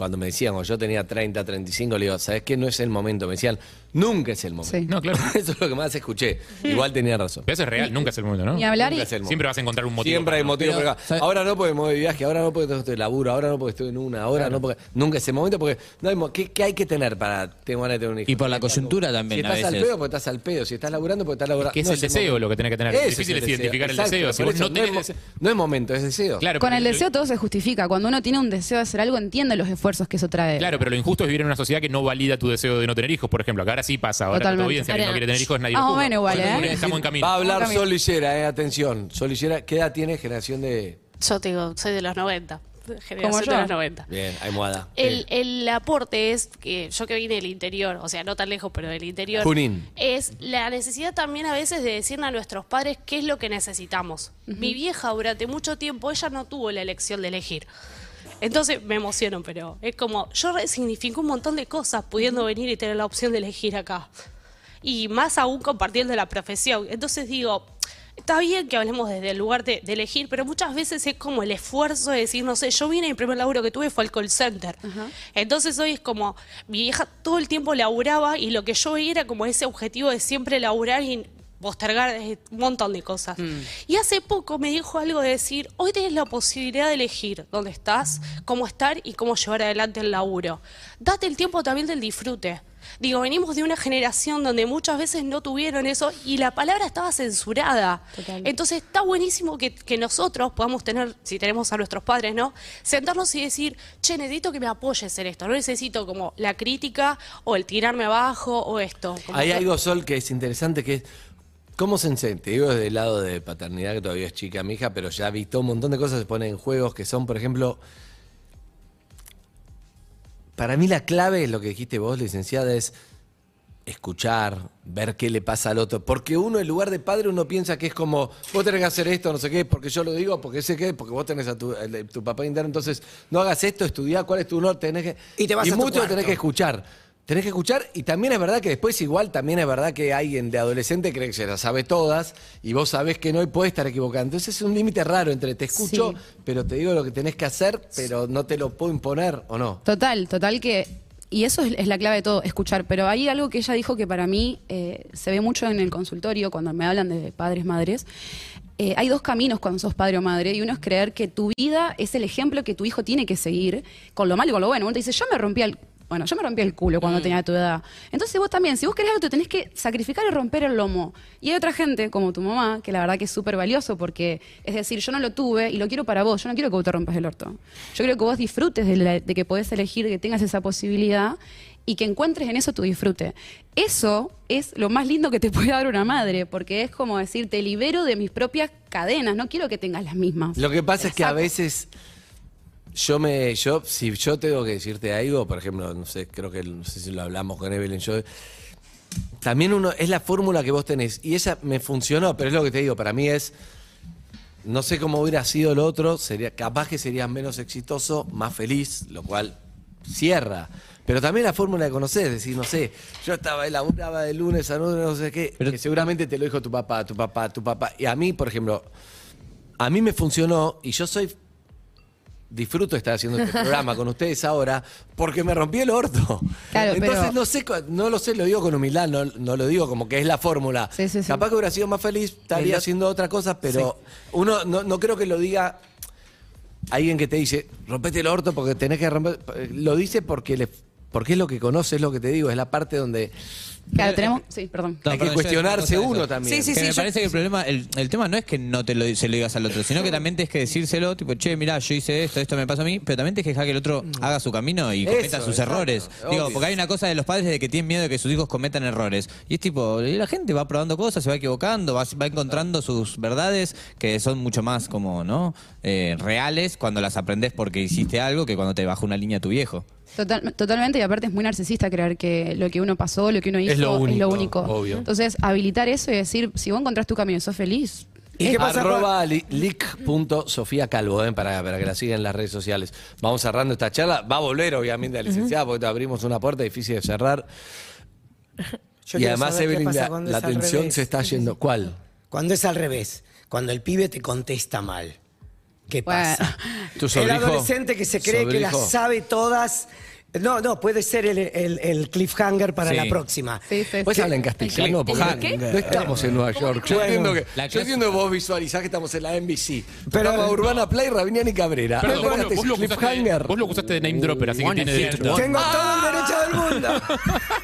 cuando me decían, o yo tenía 30, 35, le digo, ¿sabes qué? No es el momento. Me decían, nunca es el momento. Sí. No, claro. Eso es lo que más escuché. Igual tenía razón. Pero eso es real, nunca es el momento, ¿no? Ni hablar y, Nunca es el momento. Siempre vas a encontrar un motivo. Siempre hay no. motivos Pero, por acá. ¿sabes? Ahora no porque me voy de viaje, ahora no porque estoy de laburo, ahora no porque estoy en una, ahora no porque. Nunca es el momento porque. No hay mo- ¿qué, qué hay que tener para ganas de tener un hijo? Y por la coyuntura también, Si a estás al veces. pedo, porque estás al pedo. Si estás laburando, porque estás laburando. Que es No el deseo momento. lo que tenés que tener. Difícil es el identificar el deseo. Si por vos eso no tenés es mo- deseo- no es momento, es deseo. Claro, con pero el deseo todo se justifica. Cuando uno tiene un deseo de hacer algo, entiende los esfuerzos que eso trae. Claro, pero lo injusto es vivir en una sociedad que no valida tu deseo de no tener hijos, por ejemplo. Ahora sí pasa. Ahora está todo Totalmente. bien. Si alguien no Ahora- quiere tener hijos, nadie Ah, lo juzga. bueno, igual, Bueno, ¿eh? Estamos en camino. Va a hablar Camino. Sol Lillera, eh, atención. Sol Lillera, ¿qué edad tiene generación de.? Yo te digo, soy de los 90. Como Generación yo. de los 90. Bien, almohada. El, el aporte es que yo que vine del interior, o sea, no tan lejos, pero del interior, Junín. es la necesidad también a veces de decirle a nuestros padres qué es lo que necesitamos. Mi vieja durante mucho tiempo, ella no tuvo la elección de elegir. Entonces me emociono, pero es como, yo resignifico un montón de cosas pudiendo venir y tener la opción de elegir acá. Y más aún compartiendo la profesión. Entonces digo, está bien que hablemos desde el lugar de, de elegir, pero muchas veces es como el esfuerzo de decir, no sé, yo vine y el primer laburo que tuve fue el call center. Entonces hoy es como, mi vieja todo el tiempo laburaba y lo que yo veía era como ese objetivo de siempre laburar y postergar un montón de cosas. Y hace poco me dijo algo de decir, hoy tenés la posibilidad de elegir dónde estás, cómo estar y cómo llevar adelante el laburo. Date el tiempo también del disfrute. Digo, venimos de una generación donde muchas veces no tuvieron eso y la palabra estaba censurada. Total. Entonces está buenísimo que, que nosotros podamos tener, si tenemos a nuestros padres, ¿no? Sentarnos y decir, che, necesito que me apoyes en esto. No necesito como la crítica o el tirarme abajo o esto. Como Hay que- algo, Sol, que es interesante, que es cómo se enseña. Te digo desde el lado de paternidad, que todavía es chica mi hija, pero ya ha visto un montón de cosas se ponen en juegos que son, por ejemplo, para mí la clave, lo que dijiste vos, licenciada, es escuchar, ver qué le pasa al otro. Porque uno, en lugar de padre, uno piensa que es como, vos tenés que hacer esto, no sé qué, porque yo lo digo, porque sé qué, porque vos tenés a tu, el- tu papá interno, entonces no hagas esto, estudiá, cuál es tu honor, tenés que... Y te vas a tu mucho tenés que escuchar. Tenés que escuchar y también es verdad que después igual también es verdad que alguien de adolescente cree que se las sabe todas y vos sabés que no y puede estar equivocado. Entonces es un límite raro entre te escucho, Sí. pero te digo lo que tenés que hacer, pero no te lo puedo imponer o no. Total, total que y eso es, es la clave de todo, escuchar. Pero hay algo que ella dijo que para mí eh, se ve mucho en el consultorio cuando me hablan de padres, madres. Eh, hay dos caminos cuando sos padre o madre, y uno es creer que tu vida es el ejemplo que tu hijo tiene que seguir, con lo malo y con lo bueno. Uno te dice, yo me rompí el, bueno, yo me rompí el culo cuando tenía tu edad. Entonces vos también, si vos querés algo, te tenés que sacrificar y romper el lomo. Y hay otra gente, como tu mamá, que la verdad que es súper valioso, porque es decir, yo no lo tuve y lo quiero para vos, yo no quiero que vos te rompas el orto. Yo quiero que vos disfrutes de, la- de que podés elegir, que tengas esa posibilidad y que encuentres en eso tu disfrute. Eso es lo más lindo que te puede dar una madre, porque es como decir, te libero de mis propias cadenas, no quiero que tengas las mismas. Lo que pasa es que a veces yo me, yo, si yo tengo que decirte algo, por ejemplo, no sé, creo que no sé si lo hablamos con Evelyn, yo también uno, es la fórmula que vos tenés, y esa me funcionó, pero es lo que te digo, para mí es, no sé cómo hubiera sido lo otro, sería, capaz que serías menos exitoso, más feliz, lo cual cierra. Pero también la fórmula de conocer, es decir, no sé, yo estaba, elaboraba de lunes a lunes, no sé qué, que seguramente te lo dijo tu papá, tu papá, tu papá. Y a mí, por ejemplo, a mí me funcionó y yo soy disfruto estar haciendo este programa con ustedes ahora porque me rompí el orto. Claro, Entonces pero- no sé, no lo sé, lo digo con humildad, no, no lo digo como que es la fórmula. Sí, sí, sí. Capaz que hubiera sido más feliz, estaría haciendo otra cosa, pero uno no, no creo que lo diga alguien que te dice, rompete el orto porque tenés que romper. Lo dice porque le porque es lo que conoce, es lo que te digo, es la parte donde Claro, tenemos. Sí, perdón. No, hay que perdón, cuestionarse uno eso. también. Sí, sí, que me yo- parece que el problema, el, el tema no es que no te lo, se lo digas al otro, sino que también tienes que decírselo, tipo, che, mirá, yo hice esto, esto me pasó a mí, pero también tienes que dejar que el otro haga su camino y Eso, cometa sus exacto, errores. Digo, obvio. porque hay una cosa de los padres de que tienen miedo de que sus hijos cometan errores. Y es tipo, y la gente va probando cosas, se va equivocando, va, va encontrando sus verdades que son mucho más como, ¿no? Eh, reales cuando las aprendes porque hiciste algo que cuando te bajó una línea tu viejo. Total- totalmente, y aparte es muy narcisista creer que lo que uno pasó, lo que uno hizo Es lo único, obvio. Entonces, habilitar eso y decir, si vos encontrás tu camino y sos feliz, ¿Y qué pasa Arroba lic.sofía Calvo, eh, para, para que la sigan en las redes sociales. Vamos cerrando esta charla. Va a volver, obviamente, la licenciada, porque te abrimos una puerta difícil de cerrar. Yo y además, Evelyn, la, atención se está yendo. ¿Cuál? Cuando es al revés, cuando el pibe te contesta mal. ¿Qué Bueno. pasa? ¿Tu el adolescente que se cree que las sabe todas. No, no, puede ser el, el- el cliffhanger para Sí. la próxima. sí, sí. Pues habla en castellano, porque ¿Qué? no estamos en Nueva York. Yo Bueno, entiendo que, la yo clase- entiendo que vos visualizás que estamos en la NBC. Pero- Pero Urbana Play, Rabinian y Cabrera. Perdón, vos, lo- vos lo acusaste, cliffhanger. vos lo acusaste de name dropper, así que tiene derecho. Tengo todo el derecho del mundo.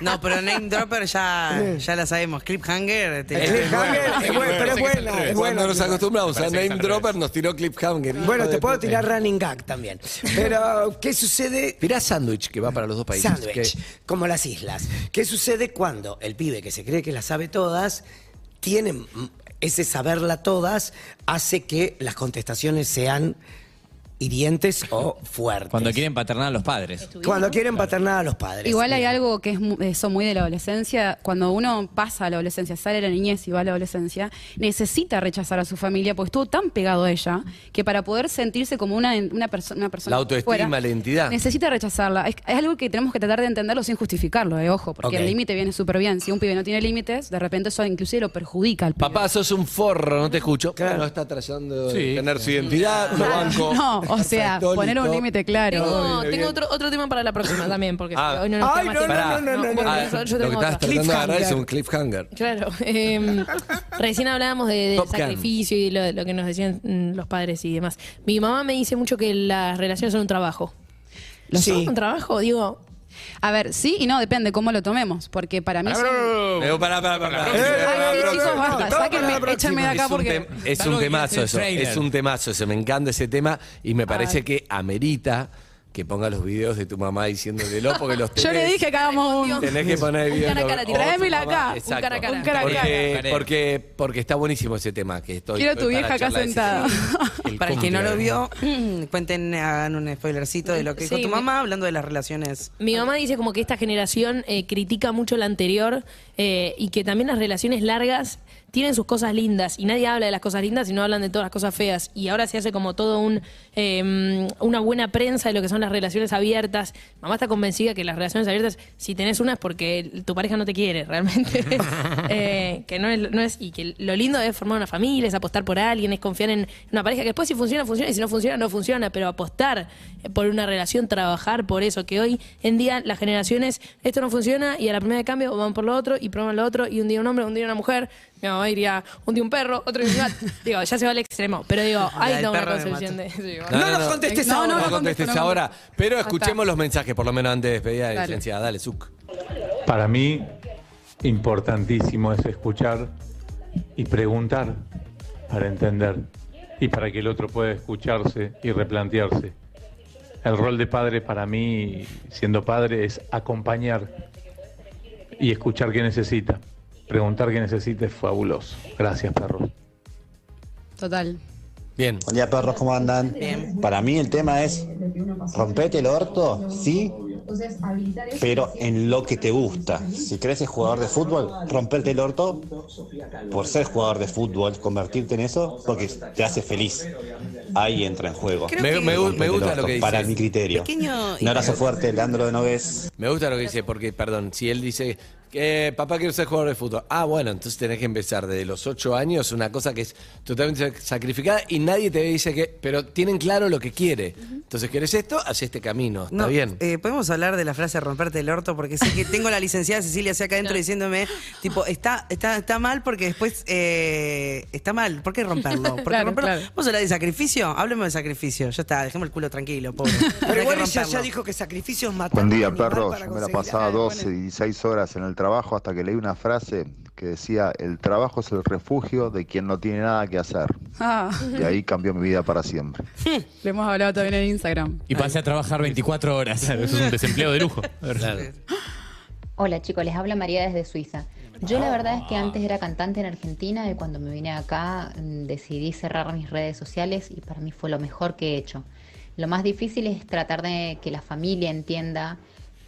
No, pero Name Dropper ya, ya la sabemos. Cliffhanger. te- El cliffhanger es bueno, pero es que es buena. Cuando buena. nos acostumbramos a Parece que es Name al revés. Dropper, nos tiró cliffhanger. Bueno, te de puedo tirar running gag también. Pero, ¿qué sucede? Tirá sándwich, que va para los dos países. Sándwich, como las islas. ¿Qué sucede cuando el pibe que se cree que las sabe todas tiene ese saberla todas hace que las contestaciones sean hirientes o fuertes? Cuando quieren paternar a los padres. Cuando quieren paternar a los padres. Igual hay algo que es mu- eso muy de la adolescencia. Cuando uno pasa a la adolescencia, sale de la niñez y va a la adolescencia, necesita rechazar a su familia porque estuvo tan pegado a ella que para poder sentirse como una, una, perso- una persona. La autoestima, fuera, la identidad. Necesita rechazarla. Es, es algo que tenemos que tratar de entenderlo sin justificarlo, eh, ojo, porque Ok. el límite viene súper bien. Si un pibe no tiene límites, de repente eso inclusive lo perjudica al pibe. Papá, sos un forro, no te escucho. No está tratando de Sí. tener su identidad, lo banco. No, o sea, poner un límite claro. Tengo, bien, tengo bien. otro, otro tema para la próxima también, porque Ah. hoy no nos Ay, no, no, no, no, bueno, no. eso- yo Lo que tengo estás otra. tratando de agarrar es un cliffhanger. Claro. eh, recién hablábamos de, sacrificio y lo, lo que nos decían mm, los padres y demás. Mi mamá me dice mucho que las relaciones son un trabajo. ¿Lo Sí. son un trabajo? Digo, A ver, sí y no, depende cómo lo tomemos, porque para mí... son- Eh, pará, pará, pará. Ay, sí, chicos, no, basta, todo sáquenme, para la échenme de Es acá un, porque... tem- es un temazo eso, trailer. es un temazo eso, me encanta ese tema y me parece que amerita que ponga los videos de tu mamá diciéndotelo porque los Yo le tenés- dije que hagamos un... Tenés que poner el video. cara tráemela acá, un exacto. cara cara. Un cara a Porque, cara. porque, porque está buenísimo ese tema. Que estoy, Quiero tu vieja acá sentada. Para el que no lo vio, cuenten, hagan un spoilercito de lo que dijo Sí, tu mamá hablando de las relaciones. Mi mamá dice como que esta generación eh, critica mucho la anterior eh, y que también las relaciones largas tienen sus cosas lindas y nadie habla de las cosas lindas y no hablan de todas las cosas feas. Y ahora se hace como todo un eh, una buena prensa de lo que son las relaciones abiertas. Mamá está convencida que las relaciones abiertas, si tenés una es porque tu pareja no te quiere realmente. Eh, que no es, no es, y que lo lindo es formar una familia, es apostar por alguien, es confiar en una pareja que después si funciona, funciona, y si no funciona, no funciona, pero apostar por una relación, trabajar por eso, que hoy en día las generaciones, esto no funciona y a la primera de cambio van por lo otro y prueban lo otro y un día un hombre, un día una mujer, mi mamá diría un día un perro, otro día un gato. digo, ya se va al extremo, pero digo, hay del toda una concepción de... sí, No, No no, nos contestes no, ahora. no, No no contestes ahora, pero escuchemos está. los mensajes, por lo menos antes de despedir a la Dale. licenciada. Dale, Zuc. Para mí, importantísimo es escuchar y preguntar para entender y para que el otro pueda escucharse y replantearse. El rol de padre para mí, siendo padre, es acompañar y escuchar qué necesita. Preguntar qué necesita es fabuloso. Gracias, perros. Total. Bien. Buen día, perros, ¿cómo andan? Para mí el tema es rompete el orto, sí, pero en lo que te gusta. Si querés ser jugador de fútbol, romperte el orto por ser jugador de fútbol, convertirte en eso, porque te hace feliz. Ahí entra en juego. Me, gusta orto, lo que dice. Para mi criterio. Pequeño- Un abrazo fuerte, Leandro de Nogués. Me gusta lo que dice, porque, perdón, si él dice que papá quiero ser jugador de fútbol. Ah, bueno, entonces tenés que empezar desde los ocho años, una cosa que es totalmente sac- sacrificada y nadie te dice que. Pero tienen claro lo que quiere. Entonces, ¿querés esto? Haz este camino. Está No, bien. eh, Podemos hablar de la frase romperte el orto porque sé que tengo la licenciada Cecilia hacia acá adentro diciéndome, tipo, está, está, está mal porque después eh, está mal. ¿Por qué romperlo? ¿Por qué Claro, romperlo? claro. Vamos a hablar de sacrificio. Hablemos de sacrificio. Ya está, dejemos el culo tranquilo, pobre. Pero igual ella ya dijo que sacrificios matan Buen día, a un animal perros. Yo me la pasaba Ah, 12 bueno. y 16 horas en el trabajo hasta que leí una frase que decía, el trabajo es el refugio de quien no tiene nada que hacer. Ah, Y ahí cambió mi vida para siempre. lo hemos hablado también en Instagram. Y pasé a trabajar 24 horas. Eso es un desempleo de lujo. Hola chicos, les habla María desde Suiza. Yo la verdad es que antes era cantante en Argentina y cuando me vine acá mm, decidí cerrar mis redes sociales y para mí fue lo mejor que he hecho. Lo más difícil es tratar de que la familia entienda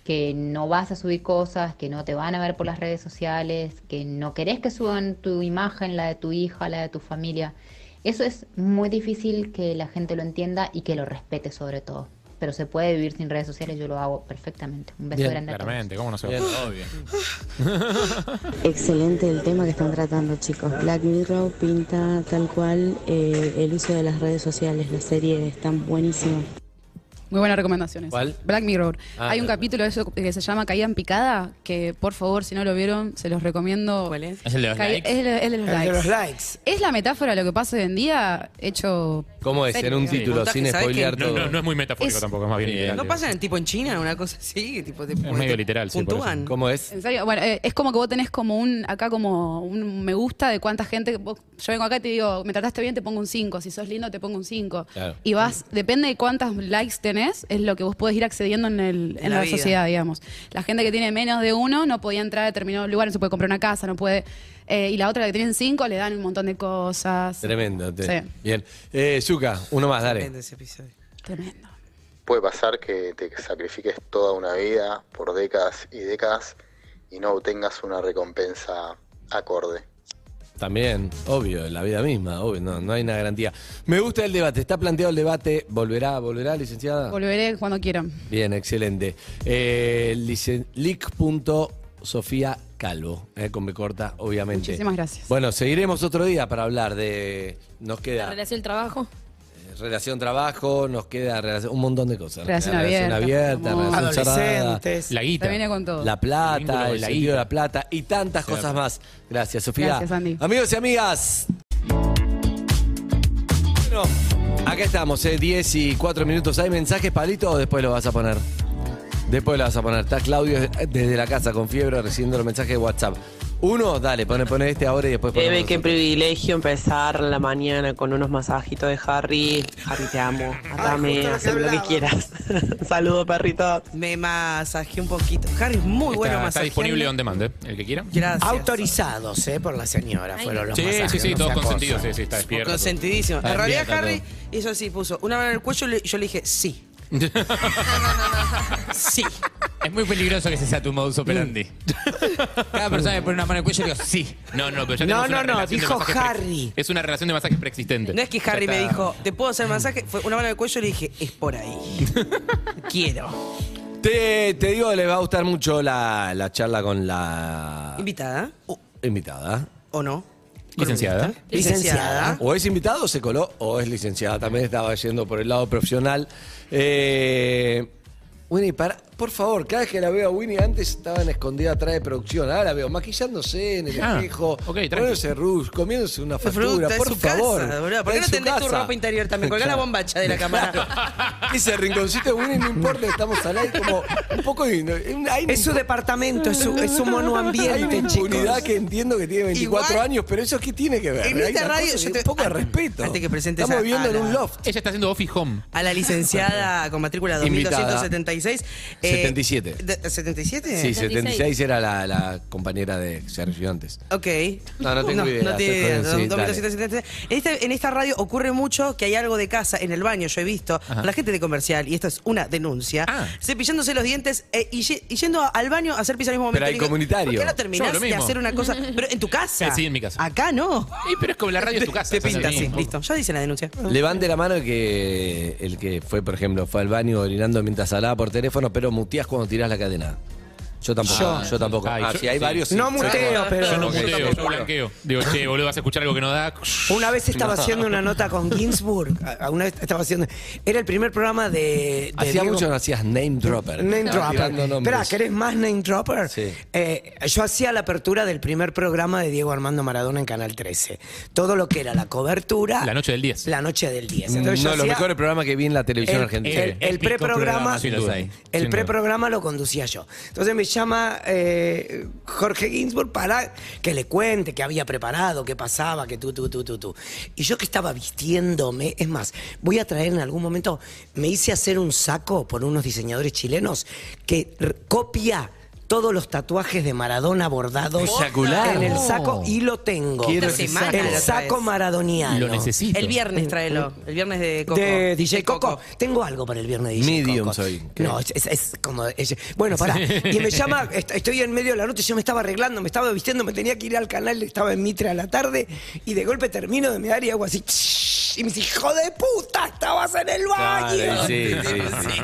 que no vas a subir cosas, que no te van a ver por las redes sociales, que no querés que suban tu imagen, la de tu hija, la de tu familia. Eso es muy difícil que la gente lo entienda y que lo respete sobre todo. Pero se puede vivir sin redes sociales, yo lo hago perfectamente. Un beso Bien, grande a todos. Claramente, ¿cómo no se Bien. Obvio. Excelente el tema que están tratando, chicos. Black Mirror pinta tal cual eh, el uso de las redes sociales. La serie está buenísima. Muy buenas recomendaciones. ¿Cuál? Black Mirror. Ah, Hay un claro. capítulo de eso que se llama Caída en Picada, que por favor, si no lo vieron, se los recomiendo. ¿Cuál es? ¿Es el de los Caí- likes? Es el, es de los El likes. de los likes. Es la metáfora de lo que pasa hoy en día, hecho. ¿Cómo es? En un Serio. título, sin ¿sabes spoilear qué? No, todo. no, no es muy metafórico Es- tampoco, es más bien literal. ¿No pasa en tipo en China una cosa así? Tipo, te, medio te literal, sí, por puntúan? ¿Cómo es? En serio, bueno, eh, es como que vos tenés como un, acá como un me gusta de cuánta gente, vos- yo vengo acá y te digo, me trataste bien, te pongo un 5, si sos lindo, te pongo un 5. Claro. Y vas, depende de cuántas likes tenés, es lo que vos podés ir accediendo en, el, en, En la, sociedad, digamos. La gente que tiene menos de uno no podía entrar a determinado lugar, no se puede comprar una casa, no puede... eh, y la otra la que tienen 5 le dan un montón de cosas. Tremendo. te- Sí. Bien. Eh, Zuka, uno más, dale. Tremendo ese episodio. Tremendo. Puede pasar que te sacrifiques toda una vida por décadas y décadas y no obtengas una recompensa acorde. También, obvio, en la vida misma, obvio, no, no hay una garantía. Me gusta el debate, está planteado el debate, ¿volverá, volverá, licenciada? Volveré cuando quieran. Bien, excelente. Eh, licen- lic.sofía Calvo, eh, con B corta, obviamente. Muchísimas gracias. Bueno, seguiremos otro día para hablar de. Nos La queda relación del trabajo. Eh, relación trabajo, nos queda relación- un montón de cosas. Relación abierta, abierta, relación cerrada. La guita. Te viene con todo. la plata, el la de la plata y tantas cosas más. Gracias, Sofía. Gracias, Andy. Amigos y amigas. Bueno, acá estamos, eh, 10 y 4 minutos. ¿Hay mensajes, Palito, o después lo vas a poner? Después lo vas a poner. Está Claudio desde la casa con fiebre recibiendo los mensajes de WhatsApp. Uno, dale, pone, pone este ahora y después ponemos Bebe, qué nosotros. privilegio empezar la mañana con unos masajitos de Harry. Harry, te amo. Atame, justo lo que haz lo que quieras. Saludos, perrito. Me masajé un poquito. Harry es muy Está, bueno está masajeando. disponible on demand, ¿eh? El que quiera. Gracias. Autorizados, ¿eh? Por la señora fueron los Sí, masajes, sí, sí, no todos sea consentidos, cosa. sí, sí, está despierto. Consentidísimo. Está En realidad, despierta Harry hizo así, puso una mano en el cuello y le- yo le dije sí. sí. Es muy peligroso que ese sea tu modus operandi. Cada persona me pone una mano en el cuello y digo, sí. No, no, pero ya No, tenemos no, una no, relación de dijo masajes pre- Harry. Es una relación de masajes preexistente. No es que Ya Harry me está. dijo, ¿te puedo hacer masaje? Fue una mano en el cuello y le dije, es por ahí. Quiero. Te, te digo, les va a gustar mucho la, la charla con la ¿Invitada? invitada. ¿O no? Licenciada. Licenciada. O es invitado, se coló, o es licenciada. También estaba yendo por el lado profesional. Eh, Winnie, para, por favor, cada vez que la veo a Winnie, antes estaban escondida atrás de producción. Ahora la veo maquillándose en el Ah, espejo, ok, tranqui. poniéndose rouge, comiéndose una factura, Fruta, es por su favor. casa, boludo. ¿Por qué Es no su tendés tu casa. ropa interior también? Colgá la bombacha de la cámara. Ese rinconcito de Winnie no importa, estamos al aire como un poco... de- hay Es su departamento, es su, es su Hay monoambiente, una impunidad chicos. que entiendo que tiene 24 Igual- años, pero eso ¿qué tiene que ver? En Hay esta una radio, cosa yo que- te- un poco de respeto. Antes que presentes Estamos a- viviendo a en un loft. Ella está haciendo office home. A la licenciada con matrícula Invitada. 2276. eh, 77. de- ¿77? Sí, 76 era la, la compañera de que se recibió antes. Ok. No, no tengo idea, No tiene idea. con- sí, 2277. En, este- en esta radio ocurre mucho que hay algo de casa en el baño, yo he visto, Ajá. a la gente de comercial, y esto es una denuncia, Ah. cepillándose los dientes eh, y, ye- y yendo al baño a hacer pis al mismo momento. Pero hay Y digo, comunitario. ¿Por qué no Yo terminás lo de mismo. hacer una cosa? Pero en tu casa. Eh, sí, en mi casa. Acá no. Sí, pero es como la radio en tu casa. Te pinta, lo sí, mismo. listo. Ya dice la denuncia. Levante la mano el que, el que fue, por ejemplo, fue al baño orinando mientras hablaba por teléfono, pero muteás cuando tirás la cadena. Yo tampoco. Yo. Yo, tampoco. Ah, yo- sí, hay sí. varios. sí. No muteo, pero. Yo no muteo, sí. yo blanqueo. Digo, che, boludo, vas a escuchar algo que no da. Una vez estaba haciendo una nota con Ginsburg. Una vez estaba haciendo. Era el primer programa de. de Hacía Diego- mucho que no hacías name dropper. Name Dropper. Espera, ¿querés más Name Dropper? Sí. Eh, yo hacía la apertura del primer programa de Diego Armando Maradona en Canal 13. Todo lo que era la cobertura. La noche del 10. La noche del 10. Uno Entonces yo de los hacía- mejores programas que vi en la televisión el, argentina. el- el Épico preprograma programa, el preprograma lo conducía yo. Entonces me llama eh, Jorge Ginsburg para que le cuente qué había preparado, qué pasaba, que tú, tú, tú, tú, tú. Y yo que estaba vistiéndome, es más, voy a traer en algún momento, me hice hacer un saco por unos diseñadores chilenos que copia todos los tatuajes de Maradona bordados en el saco y lo tengo. Quiero Esta ese semana saco. el saco maradoniano. Lo necesito. El viernes tráelo. El viernes de Coco. De DJ De Coco. Tengo algo para el viernes de DJ Medium Coco. soy. ¿Qué? No, es, es como. es- bueno, pará. Y me llama, est- estoy en medio de la noche, yo me estaba arreglando, me estaba vistiendo, me tenía que ir al canal, estaba en Mitre a la tarde, y de golpe termino de mirar y hago así. Y me dice, hijo de puta, estabas en el baño. Claro, sí, sí, sí.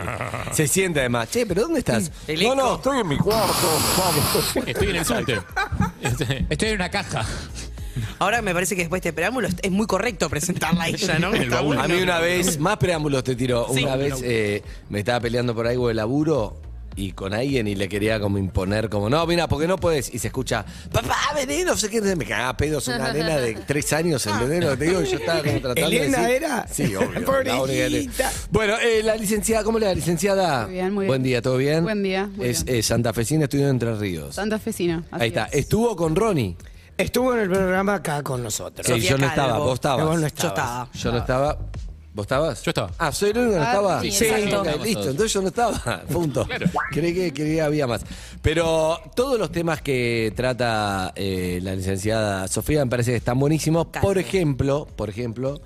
Se siente además. Che, pero ¿dónde estás? El No, eco. no, estoy en mi cuarto. Vamos. Estoy en el subte. Este, Estoy en una caja. Ahora me parece que después de este preámbulo es muy correcto presentarla a ella, ¿no? Está bueno. A mí una vez, más preámbulos te tiro. Sí. Una vez eh, me estaba peleando por algo de laburo y con alguien y le quería como imponer, como, no, mira, porque no puedes. Y se escucha, papá, vení, no sé qué. Me cagaba pedos una nena de tres años, ¿entendés lo que te digo? Y yo estaba como tratando ¿Elena de decir- era? Sí, obvio. la única que- Pobrecita. Bueno, eh, la licenciada, ¿cómo le va, licenciada? Muy bien, muy bien. Buen día, ¿todo bien? Buen día, muy Es bien. eh, santafesina, estudió en Entre Ríos. Santa Fecina. Ahí está. Estuvo con Ronnie. Estuvo en el programa acá con nosotros. Sí, Sofía yo no Calvo. estaba, vos estabas. Vos no Yo estabas. estaba. Yo no estaba. ¿Vos estabas? Yo estaba. Ah, soy el único que no Ah, estaba. sí, Sí, exacto. ok, listo. Entonces yo no estaba. Punto. Claro. Creí que, creí que había más. Pero todos los temas que trata eh, la licenciada Sofía me parece que están buenísimos. Por ejemplo, por ejemplo,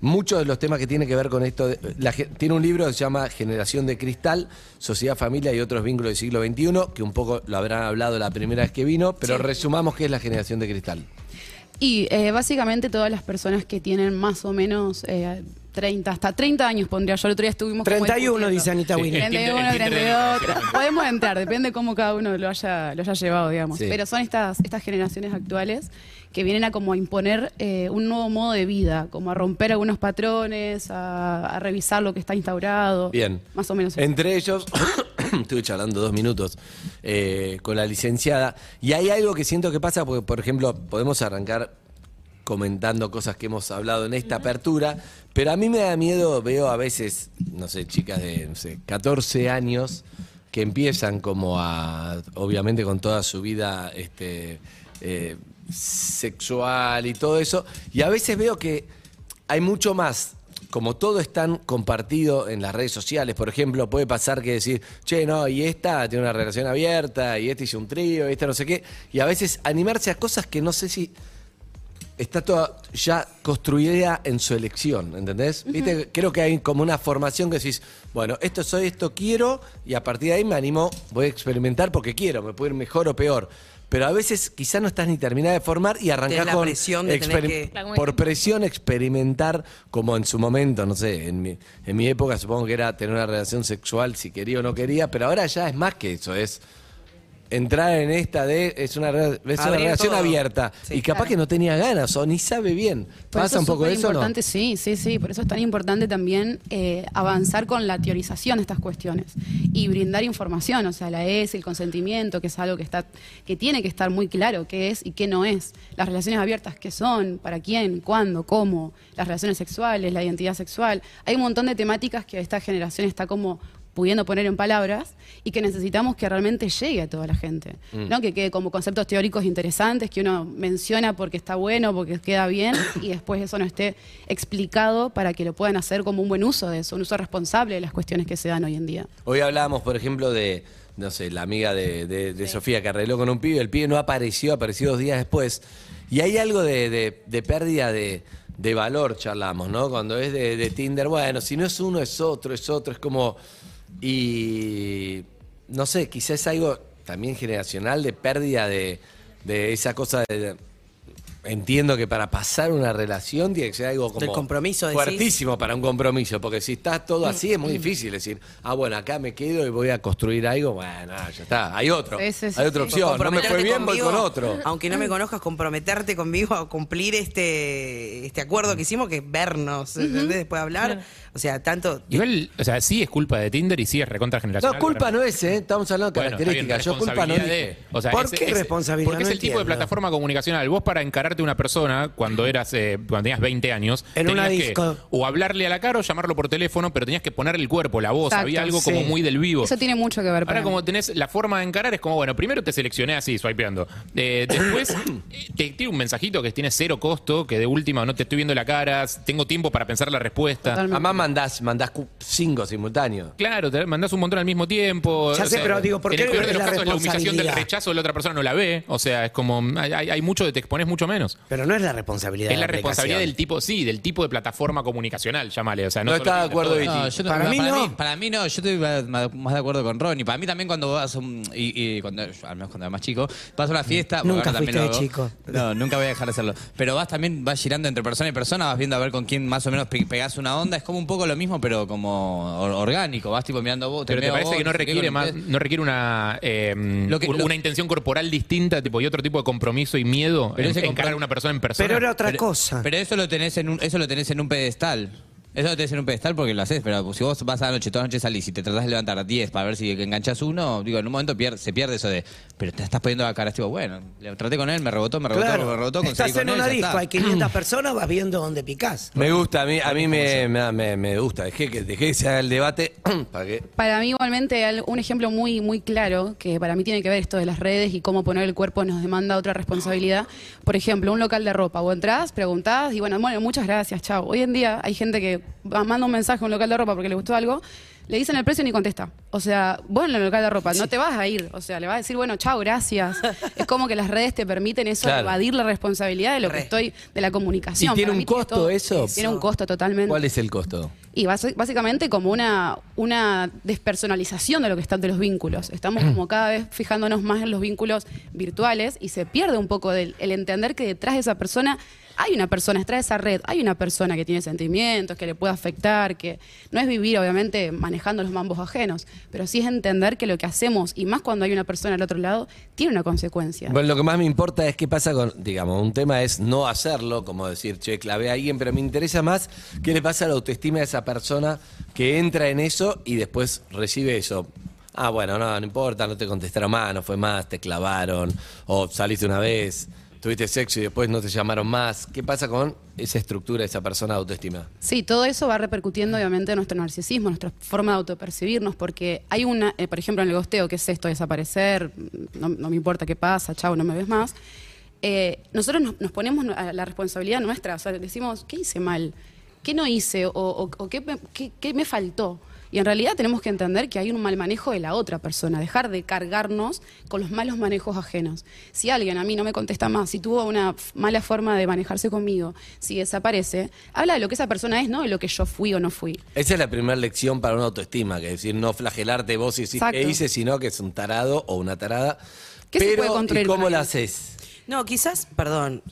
muchos de los temas que tienen que ver con esto. de- la ge- tiene un libro que se llama Generación de Cristal, Sociedad, Familia y otros vínculos del siglo XXI, que un poco lo habrán hablado la primera vez que vino, pero resumamos qué es la generación de cristal. Y eh, básicamente todas las personas que tienen más o menos eh, 30, hasta 30 años pondría yo. El otro día estuvimos como 31, discutiendo. dice Anita Winnie. el Tinder- 31, el Tinder 32. Podemos entrar, depende cómo cada uno lo haya, lo haya llevado, digamos. Sí. Pero son estas, estas generaciones actuales que vienen a como a imponer eh, un nuevo modo de vida, como a romper algunos patrones, a, a revisar lo que está instaurado. Bien. Más o menos. eso. Entre ellos, estuve charlando dos minutos eh, con la licenciada, y hay algo que siento que pasa, porque, por ejemplo, podemos arrancar comentando cosas que hemos hablado en esta apertura, pero a mí me da miedo, veo a veces, no sé, chicas de, no sé, 14 años que empiezan como a, obviamente con toda su vida este, eh, sexual y todo eso, y a veces veo que hay mucho más. Como todo es tan compartido en las redes sociales, por ejemplo, puede pasar que decir, che, no, y esta tiene una relación abierta, y este hizo un trío, y esta no sé qué, y a veces animarse a cosas que no sé si está toda ya construida en su elección, ¿entendés? ¿Viste? Creo que hay como una formación que decís, bueno, esto soy, esto quiero, y a partir de ahí me animo, voy a experimentar porque quiero, me puede ir mejor o peor. Pero a veces quizás no estás ni terminada de formar y arrancás con presión de tener que- por presión experimentar como en su momento, no sé, en mi, en mi época supongo que era tener una relación sexual si quería o no quería, pero ahora ya es más que eso, es entrar en esta de es una, re- es una Abrir relación todo. abierta Sí, y capaz claro. que no tenía ganas o ni sabe bien. Por ¿Pasa eso un es poco eso o no? sí, sí, sí. Por eso es tan importante también eh, avanzar con la teorización de estas cuestiones y brindar información, o sea, la es, el consentimiento, que es algo que está, que tiene que estar muy claro qué es y qué no es. Las relaciones abiertas, qué son, para quién, cuándo, cómo, las relaciones sexuales, la identidad sexual. Hay un montón de temáticas que esta generación está como pudiendo poner en palabras y que necesitamos que realmente llegue a toda la gente, Mm. ¿no? Que quede como conceptos teóricos interesantes que uno menciona porque está bueno, porque queda bien y después eso no esté explicado para que lo puedan hacer como un buen uso de eso, un uso responsable de las cuestiones que se dan hoy en día. Hoy hablábamos, por ejemplo, de, no sé, la amiga de, de- de Sofía que arregló con un pibe, el pibe no apareció, apareció dos días después. Y hay algo de, pérdida de, valor, charlamos, ¿no? Cuando es de Tinder, bueno, si no es uno, es otro, es otro, es como... Y no sé, quizás algo también generacional de pérdida de, de esa cosa de... Entiendo que para pasar una relación tiene que ser algo como Del compromiso, decís. fuertísimo para un compromiso, porque si está todo así es muy difícil decir, ah, bueno, acá me quedo y voy a construir algo, bueno, ya está, hay otro, Sí, sí, sí, hay otra sí. opción, no me fue bien, voy con otro. Aunque no me conozcas, comprometerte conmigo a cumplir este, este acuerdo que hicimos, que es vernos, ¿entendés? Después de hablar. O sea, tanto. Igual, o sea, sí es culpa de Tinder y sí es recontra generacional. No, culpa no es, ¿eh? estamos hablando de Bueno, características, yo culpa no de- o sea, ¿Por es- qué es- responsabilidad? Porque No es el tipo de plataforma comunicacional. Vos para encararte a una persona cuando eras eh, cuando tenías 20 años, En una que disco. o hablarle a la cara o llamarlo por teléfono, pero tenías que poner el cuerpo, la voz, Exacto, había algo sí. como muy del vivo. Eso tiene mucho que ver para Ahora mí. como tenés la forma de encarar es como, bueno, primero te seleccioné así, swipeando. Eh, después eh, te tiene un mensajito que tiene cero costo, que de última no te estoy viendo la cara, tengo tiempo para pensar la respuesta. Además mandás, mandás cinco simultáneos. Claro, te mandás un montón al mismo tiempo. Ya sé, pero digo, ¿por en qué el peor de los la casos, la humillación del rechazo de la otra persona no la ve. O sea, es como. Hay, hay- hay mucho de te expones mucho menos. Pero no es la responsabilidad Es la de responsabilidad aplicación. del tipo, sí, del tipo de plataforma comunicacional, llámale. O sea, no, No está de acuerdo. Viti. No, yo no- Para mí no. para mí no, yo estoy más de acuerdo con Ronnie. Para mí también cuando vas a un- y, y cuando, yo, al menos cuando era más chico, vas a una fiesta. Nunca también fuiste lo de hago. chico. No, nunca voy a dejar de hacerlo. Pero vas también, vas girando entre persona y persona, vas viendo a ver con quién más o menos pe- pegás una onda. Es como un poco lo mismo, pero como or- orgánico. Vas tipo mirando vos, Pero te parece vos, que no requiere más, ustedes. no requiere una eh, Lo que- un- lo- una intención corporal distinta, tipo, y otro tipo de compromiso y miedo Pero en a una persona en persona. Pero era otra Pero- cosa. Pero eso lo tenés en un, eso lo tenés en un pedestal. Eso lo tenés en un pedestal porque lo haces, pero si vos vas a la noche, toda la noche salís y te tratás de levantar a 10 para ver si enganchás uno, digo, en un momento se pierde eso de, pero te estás poniendo la cara, tipo, bueno, le traté con él, me rebotó, me rebotó, me rebotó, conseguí estás con en él, una disco, está. hay 500 personas, vas viendo dónde picás. Me gusta, a mí, a mí me, me, me- me gusta. Dejé que, dejé que se haga el debate para que. Para mí igualmente al- un ejemplo muy muy claro que para mí tiene que ver esto de las redes y cómo poner el cuerpo nos demanda otra responsabilidad. Por ejemplo, un local de ropa, vos entrás, preguntás y bueno, bueno, muchas gracias, chao. Hoy en día hay gente que va- manda un mensaje a un local de ropa porque le gustó algo, le dicen el precio y ni contesta. O sea, vos en el local de ropa no te vas a ir, o sea, le vas a decir, bueno, chao, gracias. es como que las redes te permiten eso, Claro. evadir la responsabilidad de lo que estoy de la comunicación. ¿Y tiene Para un costo todo- eso? Tiene un costo totalmente. ¿Cuál es el costo? Y básicamente como una, una despersonalización de lo que está de los vínculos. Estamos como cada vez fijándonos más en los vínculos virtuales y se pierde un poco del, el entender que detrás de esa persona hay una persona, de esa red, hay una persona que tiene sentimientos, que le puede afectar, que no es vivir obviamente manejando los mambos ajenos, pero sí es entender que lo que hacemos, y más cuando hay una persona al otro lado, tiene una consecuencia. Bueno, lo que más me importa es qué pasa con, digamos, un tema es no hacerlo, como decir, che, clavé a alguien, pero me interesa más qué le pasa a la autoestima de esa persona que entra en eso y después recibe eso. Ah, bueno, no, no importa, no te contestaron más, no fue más, te clavaron, o saliste una vez, tuviste sexo y después no te llamaron más. ¿Qué pasa con esa estructura esa persona de autoestima? Sí, todo eso va repercutiendo obviamente en nuestro narcisismo, nuestra forma de autopercibirnos, porque hay una, eh, por ejemplo, en el gosteo, que es esto, desaparecer, no, me importa qué pasa, chao, no me ves más. eh, nosotros nos, ponemos la responsabilidad nuestra, o sea, decimos, ¿qué hice mal? ¿Qué no hice? ¿O, qué me faltó? Y en realidad tenemos que entender que hay un mal manejo de la otra persona, dejar de cargarnos con los malos manejos ajenos. Si alguien a mí no me contesta más, si tuvo una mala forma de manejarse conmigo, si desaparece, habla de lo que esa persona es, no de lo que yo fui o no fui. Esa es la primera lección para una autoestima, que es decir, no flagelarte vos y decir Exacto. qué hice, sino que es un tarado o una tarada. ¿Qué se Pero, puede construir ¿y cómo la haces? No, quizás, perdón,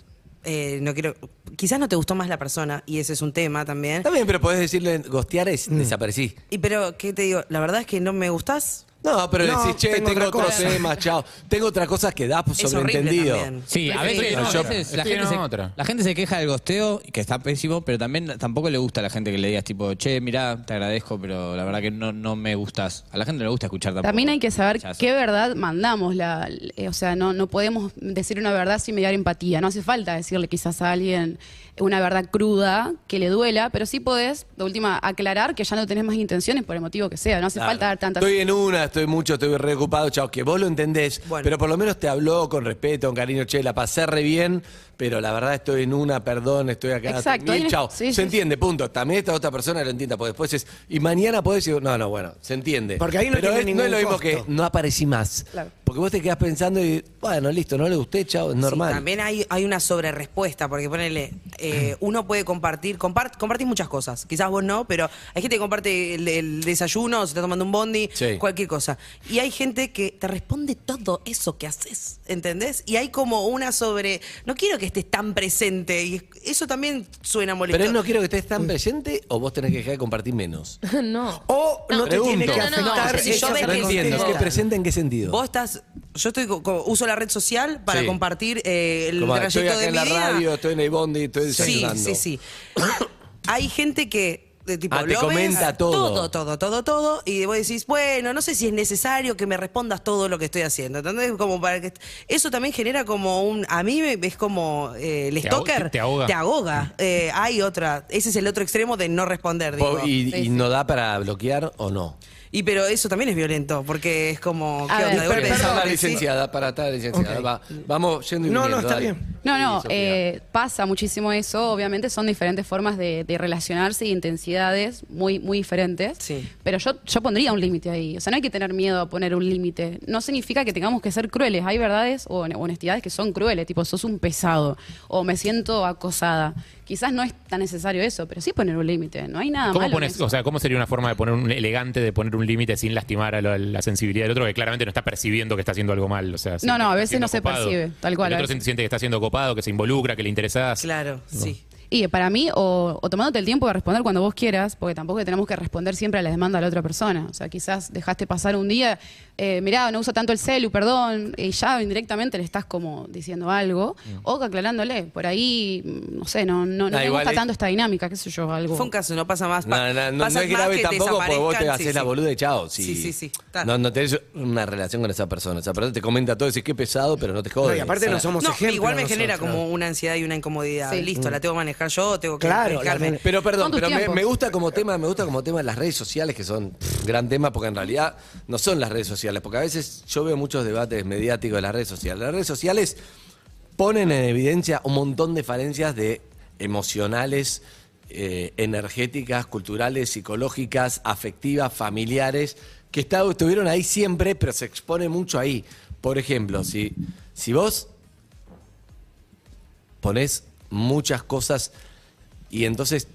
eh, no quiero. Quizás no te gustó más la persona y ese es un tema también. Está bien, pero podés decirle, gostear es Mm. desaparecí. Y pero, ¿qué te digo? La verdad es que no me gustás. No, pero No, decís, che, tengo tengo, otra otro cosa. tema, chao. Tengo otra cosa que da Es sobreentendido. también. Sí, a veces, No, no, a yo- veces la, estoy gente en se, otra. la gente se queja del gosteo, que está pésimo, pero también tampoco le gusta a la gente que le digas tipo, che, mirá, te agradezco, pero la verdad que no, no me gustas. A la gente no le gusta escuchar tampoco. También hay que saber rechazo. qué verdad mandamos. La, eh, o sea, no, no podemos decir una verdad sin mediar empatía. No hace falta decirle quizás a alguien una verdad cruda que le duela, pero sí podés, de última, aclarar que ya no tenés más intenciones por el motivo que sea. No hace Claro. falta dar tantas... Estoy en una, estoy mucho, estoy reocupado, chao, que vos lo entendés, pero por lo menos te habló con respeto, con cariño, che, la pasé re bien, pero la verdad estoy en una, perdón, estoy acá. Exacto, chao. sí, se sí, entiende, punto. También esta otra persona lo entienda, porque después es. Y mañana podés decir, no, no, bueno, se entiende. Porque ahí no pero tiene es, no es lo ningún mismo que costo. no aparecí más. Claro. Porque vos te quedás pensando y, bueno, listo, no le gusté, chao, es normal. Sí, también hay, hay una sobrerespuesta, porque ponele, eh, uno puede compartir, compart, compartís muchas cosas, quizás vos no, pero hay gente que comparte el, el desayuno, se está tomando un bondi, Sí. cualquier cosa. Y hay gente que te responde todo eso que haces, ¿entendés? Y hay como una sobre, no quiero que estés tan presente, y eso también suena molesto. pero él no quiero que estés tan presente o vos tenés que dejar de compartir menos. no. O no te Pregunto. tiene que No, no, no, afectar. si yo No que- entiendo, no. ¿qué presente en qué sentido? Vos estás, yo estoy co- uso la red social para Sí. compartir eh, el Como, estoy trayecto acá de en mi la radio, estoy en el bondi, estoy Sí, desayunando. sí, sí. Hay gente que de tipo, Ah, te ves, comenta todo. Todo, todo, todo, todo. Y vos decís, bueno, no sé si es necesario que me respondas todo lo que estoy haciendo. ¿Entendés? Como para que. Eso también genera como un. A mí me- es como. eh, el Te stalker. te ahoga. Te ahoga. Eh, hay otra. Ese es el otro extremo de no responder. Digo. ¿Y, Sí, y sí. no da para bloquear o no? Y pero eso también es violento, porque es como. A ¿Qué ver, onda? De golpe Perdón, la licenciada, para estar licenciada. Va. vamos yendo y No, no, viniendo, está dale. bien. No, no, Sí, eh, pasa muchísimo eso. Obviamente son diferentes formas de, de relacionarse y intensidades muy, muy diferentes. Sí. Pero yo, yo pondría un límite ahí. O sea, no hay que tener miedo a poner un límite. No significa que tengamos que ser crueles. Hay verdades o hon- honestidades que son crueles, tipo, sos un pesado o me siento acosada. Quizás no es tan necesario eso, pero sí poner un límite. No hay nada ¿Cómo, malo. en pones, eso. o sea, ¿Cómo sería una forma de poner un elegante de poner un límite sin lastimar a la, la sensibilidad del otro que claramente no está percibiendo que está haciendo algo mal? O sea, No, no, a veces no se percibe, tal cual, El otro siente que está siendo copado, que se involucra, que le interesás. Claro, sí. Y para mí, o, o tomándote el tiempo de responder cuando vos quieras, porque tampoco tenemos que responder siempre a la demanda de la otra persona. O sea, quizás dejaste pasar un día, eh, mirá, no uso tanto el celu, perdón, y ya indirectamente le estás como diciendo algo, o aclarándole. Por ahí, mm, no sé, no, no, no me gusta es- tanto esta dinámica, qué sé yo, algo. Fue un caso, no pasa más. No, no, no, no Pasa es grave que tampoco porque vos te haces sí, la boluda y chao. Si Sí, sí, sí. No, no tenés una relación con esa persona. Esa persona te comenta todo y decís qué pesado, pero no te jode. No, y aparte no somos No, ejemplos igual me nosotros. genera como una ansiedad y una incomodidad. Sí. Listo, la tengo que manejar yo, tengo que Claro, explicarme. la- Pero perdón, tus pero me, tiempos. me gusta como tema, me gusta como tema las redes sociales, que son pff, gran tema, porque en realidad no son las redes sociales, porque a veces yo veo muchos debates mediáticos de las redes sociales. Las redes sociales ponen en evidencia un montón de falencias de emocionales, eh, energéticas, culturales, psicológicas, afectivas, familiares, que está- estuvieron ahí siempre, pero se expone mucho ahí. Por ejemplo, si, si vos pones muchas cosas y entonces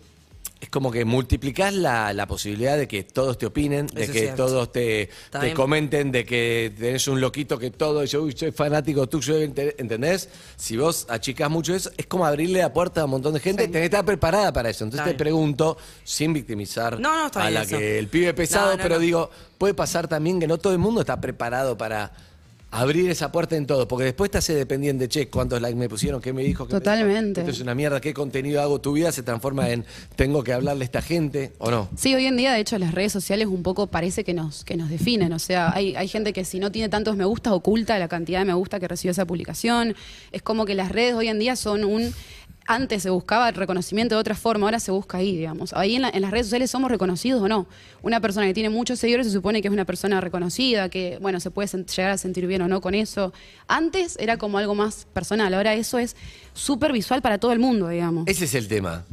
es como que multiplicás la, la posibilidad de que todos te opinen, de Eso que cierto. todos te, comenten, de que tenés un loquito que todo, yo uy, soy fanático tuyo, ente- ¿entendés? Si vos achicás mucho eso, es como abrirle la puerta a un montón de gente, tenés que estar preparada para eso. Entonces Está te bien. pregunto, sin victimizar No, no, a la eso. que el pibe pesado, No, pero digo, puede pasar también que no todo el mundo está preparado para abrir esa puerta en todo, porque después te hace dependiente, che, cuántos likes me pusieron, qué me dijo, qué me dijo. Totalmente. Esto es una mierda, qué contenido hago, tu vida se transforma en tengo que hablarle a esta gente o no. Sí, hoy en día, de hecho, las redes sociales un poco parece que nos, que nos definen. O sea, hay, hay gente que si no tiene tantos me gustas, oculta la cantidad de me gusta que recibió esa publicación. Es como que las redes hoy en día son un. Antes se buscaba el reconocimiento de otra forma, ahora se busca ahí, digamos. Ahí en, la- en las redes sociales somos reconocidos o no. Una persona que tiene muchos seguidores se supone que es una persona reconocida, que, bueno, se puede llegar a sentir bien o no con eso. Antes era como algo más personal, ahora eso es súper visual para todo el mundo, digamos. Ese es el tema.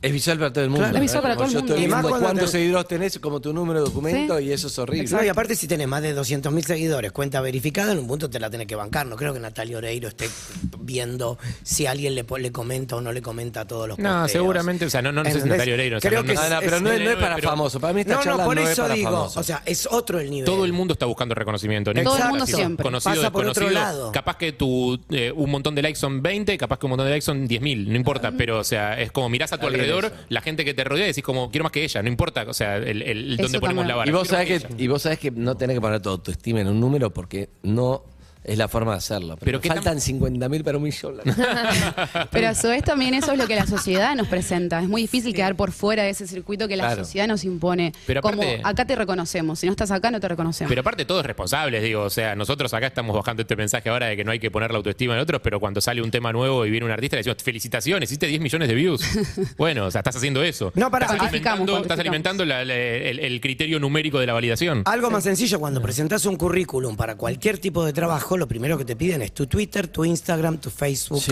Es visual para todo el mundo. Claro. Es visual para todo el yo mundo. estoy Y más viendo cuando cuántos te- seguidores tenés, como tu número de documento, Sí. y eso es horrible. Y aparte si tenés más de 200.000 seguidores, cuenta verificada, en un punto te la tenés que bancar. No creo que Natalia Oreiro esté viendo si alguien le, le comenta o no le comenta a todos los No, posteos. seguramente, o sea, no, no, no sé si ¿Entendés? Natalia Oreiro. o sea, Creo no- que no- pero no, es- no es para famoso. Para mí esta No, charla no, por no es eso para digo, famoso. o sea, es otro el nivel. Todo el mundo está buscando reconocimiento. no Todo el mundo siempre. Conocido, Pasa por otro desconocido. lado. Capaz que tu, eh, un montón de likes son 20, capaz que un montón de likes son 10.000, no importa. Pero, o sea, es como mirás a tu bien alrededor, eso. la gente que te rodea y decís como, quiero más que ella, no importa. O sea, el, el- dónde ponemos también. la vara. Y vos, sabés que, y vos sabés que no tenés que poner tu autoestima en un número porque no es la forma de hacerlo. Pero, Pero ¿qué faltan 50.000 para un millón. Pero a su vez también eso es lo que la sociedad nos presenta. Es muy difícil quedar por fuera de ese circuito que la Claro. sociedad nos impone. Pero Como acá te reconocemos, si no estás acá no te reconocemos. Pero aparte todos responsables, digo, o sea, nosotros acá estamos bajando este mensaje ahora de que no hay que poner la autoestima en otros, pero cuando sale un tema nuevo y viene un artista le decimos, felicitaciones, hiciste 10 millones de views. bueno, o sea, estás haciendo eso. No, pará. Estás Cuantificamos, alimentando, estás alimentando la- la- el, el criterio numérico de la validación. Algo más sencillo, cuando presentás un currículum para cualquier tipo de trabajo, lo primero que te piden es tu Twitter, tu Instagram, tu Facebook,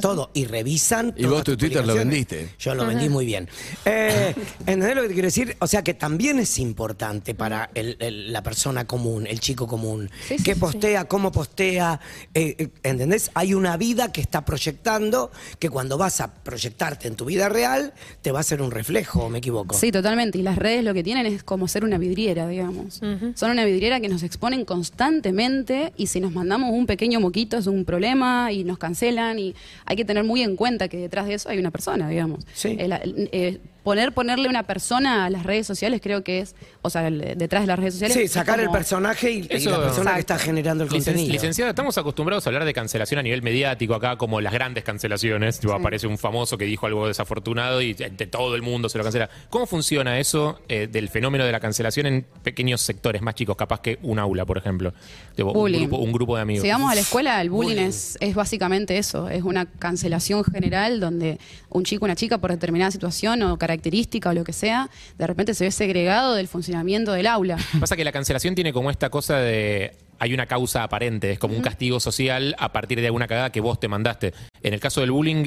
todo. Y revisan. Y vos tu Twitter lo vendiste. Yo lo vendí muy bien. Eh, ¿Entendés lo que te quiero decir? O sea que también es importante para el- el- la persona común, el chico común. ¿Qué postea? ¿Cómo postea? Eh, eh, ¿Entendés? Hay una vida que está proyectando que cuando vas a proyectarte en tu vida real, te va a hacer un reflejo, ¿o me equivoco? Sí, totalmente. Y las redes lo que tienen es como ser una vidriera, digamos. Son una vidriera que nos exponen constantemente y si nos mandamos un pequeño moquito es un problema y nos cancelan y hay que tener muy en cuenta que detrás de eso hay una persona, digamos. El- eh, poner, ponerle una persona a las redes sociales creo que es, o sea, el- detrás de las redes sociales. Sí, es sacar el como- personaje y, y Eso- la persona que está generando el Licen- contenido. Licenciada, estamos acostumbrados a hablar de cancelación a nivel mediático acá, como las grandes cancelaciones. Tipo, aparece un famoso que dijo algo desafortunado y de todo el mundo se lo cancela. ¿Cómo funciona eso eh, del fenómeno de la cancelación en pequeños sectores más chicos, capaz que un aula, por ejemplo? Tipo, un, Bullying. grupo, un grupo de amigos. Si vamos a la escuela, el bullying, Es, es básicamente eso, es una cancelación general donde un chico una chica por determinada situación o característica o lo que sea, de repente se ve segregado del funcionamiento del aula. Pasa que la cancelación tiene como esta cosa de. Hay una causa aparente, es como un castigo social a partir de alguna cagada que vos te mandaste. En el caso del bullying,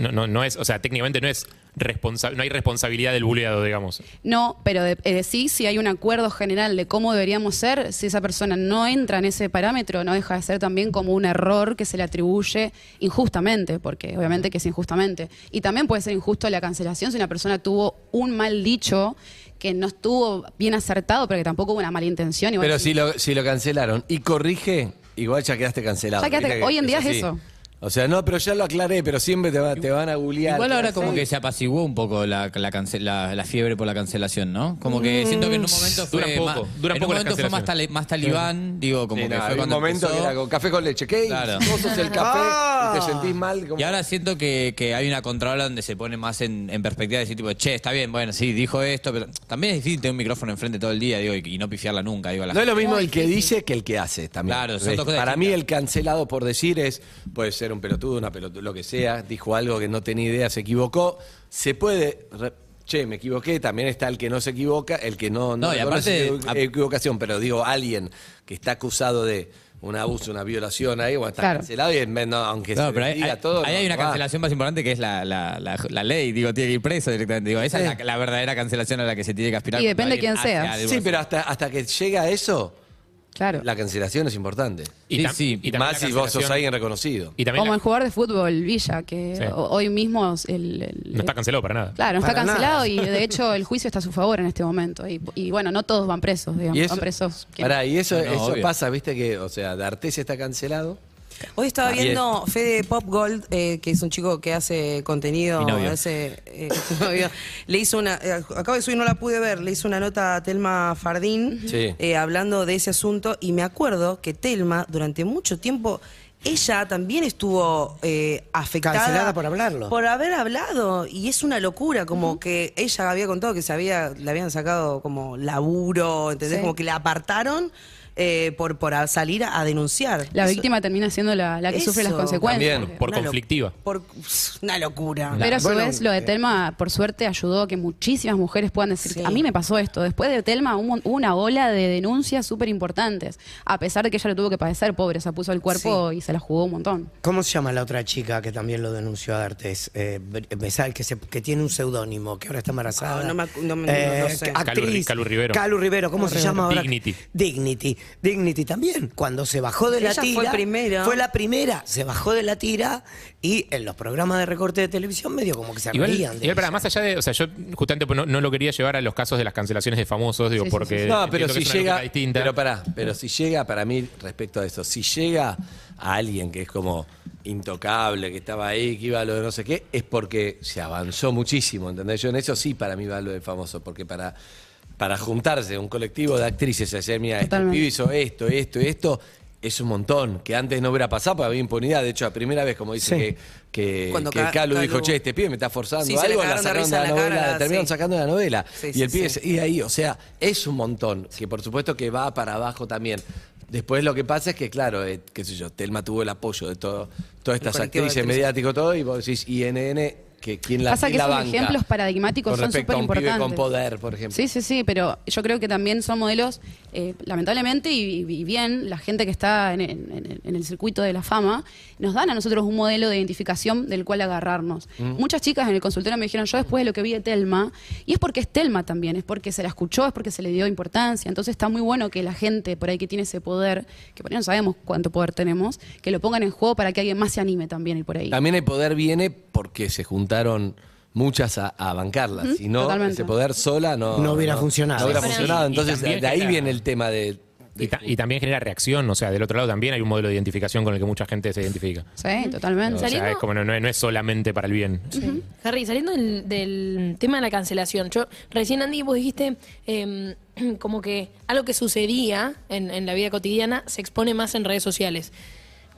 no, no, no es, o sea, técnicamente no es responsa- no hay responsabilidad del bulleado, digamos. No, pero de- eh, sí, si hay un acuerdo general de cómo deberíamos ser, si esa persona no entra en ese parámetro, no deja de ser también como un error que se le atribuye injustamente, porque obviamente que es injustamente. Y también puede ser injusto la cancelación si una persona tuvo un mal dicho que no estuvo bien acertado, pero que tampoco hubo una mala intención. Pero si lo, si lo cancelaron y corrige, igual ya quedaste cancelado. Ya quedaste- Viste que hoy en día es eso. O sea, no, pero ya lo aclaré, pero siempre te, va- te van a googlear. Igual ahora como que se apaciguó un poco la, la, cance- la- la fiebre por la cancelación, ¿no? Como que siento que en un momento fue Duran poco, más, duran en poco un las momento fue más, tali- más talibán, digo, como Sí, que fue había cuando un momento empezó. que era con café con leche. ¿Qué? Claro. Vos sos el café Ah. y te sentís mal. como- Y ahora siento que, que hay una contraola donde se pone más en, en perspectiva de decir, tipo, che, está bien, bueno, sí, dijo esto, pero también es difícil tener un micrófono enfrente todo el día, digo, y, y no pifiarla nunca, digo, a la No es lo mismo el que dice que el que hace también. Claro, son ¿Ves? dos cosas Para mí distintas. el cancelado por decir es, puede ser un pelotudo, una pelotuda, lo que sea, dijo algo que no tenía idea, se equivocó. Se puede, re- che, me equivoqué, también está el que no se equivoca, el que no, no, No, y aparte- su equivocación, pero digo, alguien que está acusado de un abuso, una violación ahí, bueno, está Claro. cancelado y en vez- no, aunque No, se pero diga ahí- todo. ahí no, hay una va. cancelación más importante que es la, la, la, la ley, digo, tiene que ir preso directamente. Digo, esa Sí. es la, la verdadera cancelación a la que se tiene que aspirar. Y depende alguien quién sea. Sí, pero hasta, hasta que llega a eso, Claro. la cancelación es importante. Y Sí, tam- sí. y también Más si vos sos cancelación- alguien reconocido. Y también Como la- el jugador de fútbol Villa, que Sí. ho- hoy mismo el, el- no está cancelado para nada. Claro, no está Para cancelado nada. y de hecho el juicio está a su favor en este momento. Y, y bueno, no todos van presos, digamos. Y eso, van presos. pará, y eso, No, no, eso obvio. pasa, viste que, o sea, D'Artés está cancelado. Hoy estaba Ah, viendo Fede Pop Gold, eh, que es un chico que hace contenido. Mi novio. hace, eh, le hizo una. eh, acabo de subir, no la pude ver. Le hizo una nota a Telma Fardín Sí. eh, hablando de ese asunto. Y me acuerdo que Telma, durante mucho tiempo. Ella también estuvo eh, afectada. Cancelada por hablarlo. Por haber hablado. Y es una locura, como que ella había contado que se había, le habían sacado como laburo, ¿entendés? Sí. Como que la apartaron eh, por, por salir a, a denunciar. La Eso- víctima termina siendo la, la que sufre las Eso. consecuencias. También, por Una lo- conflictiva. Por, una locura. Pero a su Bueno, vez, lo de eh, Telma, por suerte, ayudó a que muchísimas mujeres puedan decir, Sí. a mí me pasó esto. Después de Telma hubo hubo una ola de denuncias súper importantes. A pesar de que ella lo tuvo que padecer, pobre, se puso el cuerpo y se la jugó un montón. ¿Cómo se llama la otra chica que también lo denunció a D'Artes? Eh, me sale que, se- que tiene un seudónimo, que ahora está embarazada. Ah, no me acu- no me- Eh, no sé. Actriz. Calu- Calu Rivero. Calu Rivero, ¿cómo se llama ahora? Dignity. Dignity. Dignity también. Cuando se bajó de la tira. fue primera. Fue la primera. Se bajó de la tira y en los programas de recorte de televisión medio como que se Igual, reían de igual, para más allá de, o sea, yo justamente pues, no, no lo quería llevar a los casos de las cancelaciones de famosos, digo, Sí, porque sí. No, pero si es una llega. distinta. Pero pará, pero si llega, para mí, respecto a eso, si llega a alguien que es como intocable, que estaba ahí, que iba a lo de no sé qué, es porque se avanzó muchísimo, ¿entendés? Yo en eso sí para mí va lo de famoso, porque para, para juntarse un colectivo de actrices y decir, mira, este pibe hizo esto, esto, esto, es un montón, que antes no hubiera pasado porque había impunidad. De hecho, la primera vez, como dice Sí. que, que, Cuando que Ca- Calu dijo, che, este pibe me está forzando Sí, algo, la sacaron de la novela, cara, la terminaron sí. sacando de la novela. Sí, y sí, el pibe, sí. se- y ahí, o sea, es un montón, que por supuesto que va para abajo también. Después lo que pasa es que, claro, eh, qué sé yo, Telma tuvo el apoyo de todo, todas estas actrices, mediático, todo, y vos decís, INN, que quién la, Pasa que la banca. ejemplos paradigmáticos con son súper importantes. con poder, por ejemplo. Sí, sí, sí, pero yo creo que también son modelos, eh, lamentablemente y, y bien, la gente que está en, en- en- en el circuito de la fama, nos dan a nosotros un modelo de identificación del cual agarrarnos. Mm. Muchas chicas en el consultorio me dijeron, yo después de lo que vi de Telma, y es porque es Telma también, es porque se la escuchó, es porque se le dio importancia, entonces está muy bueno que la gente por ahí que tiene ese poder, que por ahí no sabemos cuánto poder tenemos, que lo pongan en juego para que alguien más se anime también y por ahí. También el poder viene porque se juntaron muchas a, a bancarlas. Si no, totalmente. ese poder sola no, No hubiera funcionado. No hubiera Sí, sí. funcionado. Y Entonces, también de ahí genera- viene el tema de. Y, ta- y también genera reacción, o sea, del otro lado también hay un modelo de identificación con el que mucha gente se identifica. Sí, totalmente. O sea, es como no, no es- no es solamente para el bien. Harry, saliendo del, del tema de la cancelación, yo recién Andy, vos dijiste em, como que algo que sucedía en, en la vida cotidiana se expone más en redes sociales.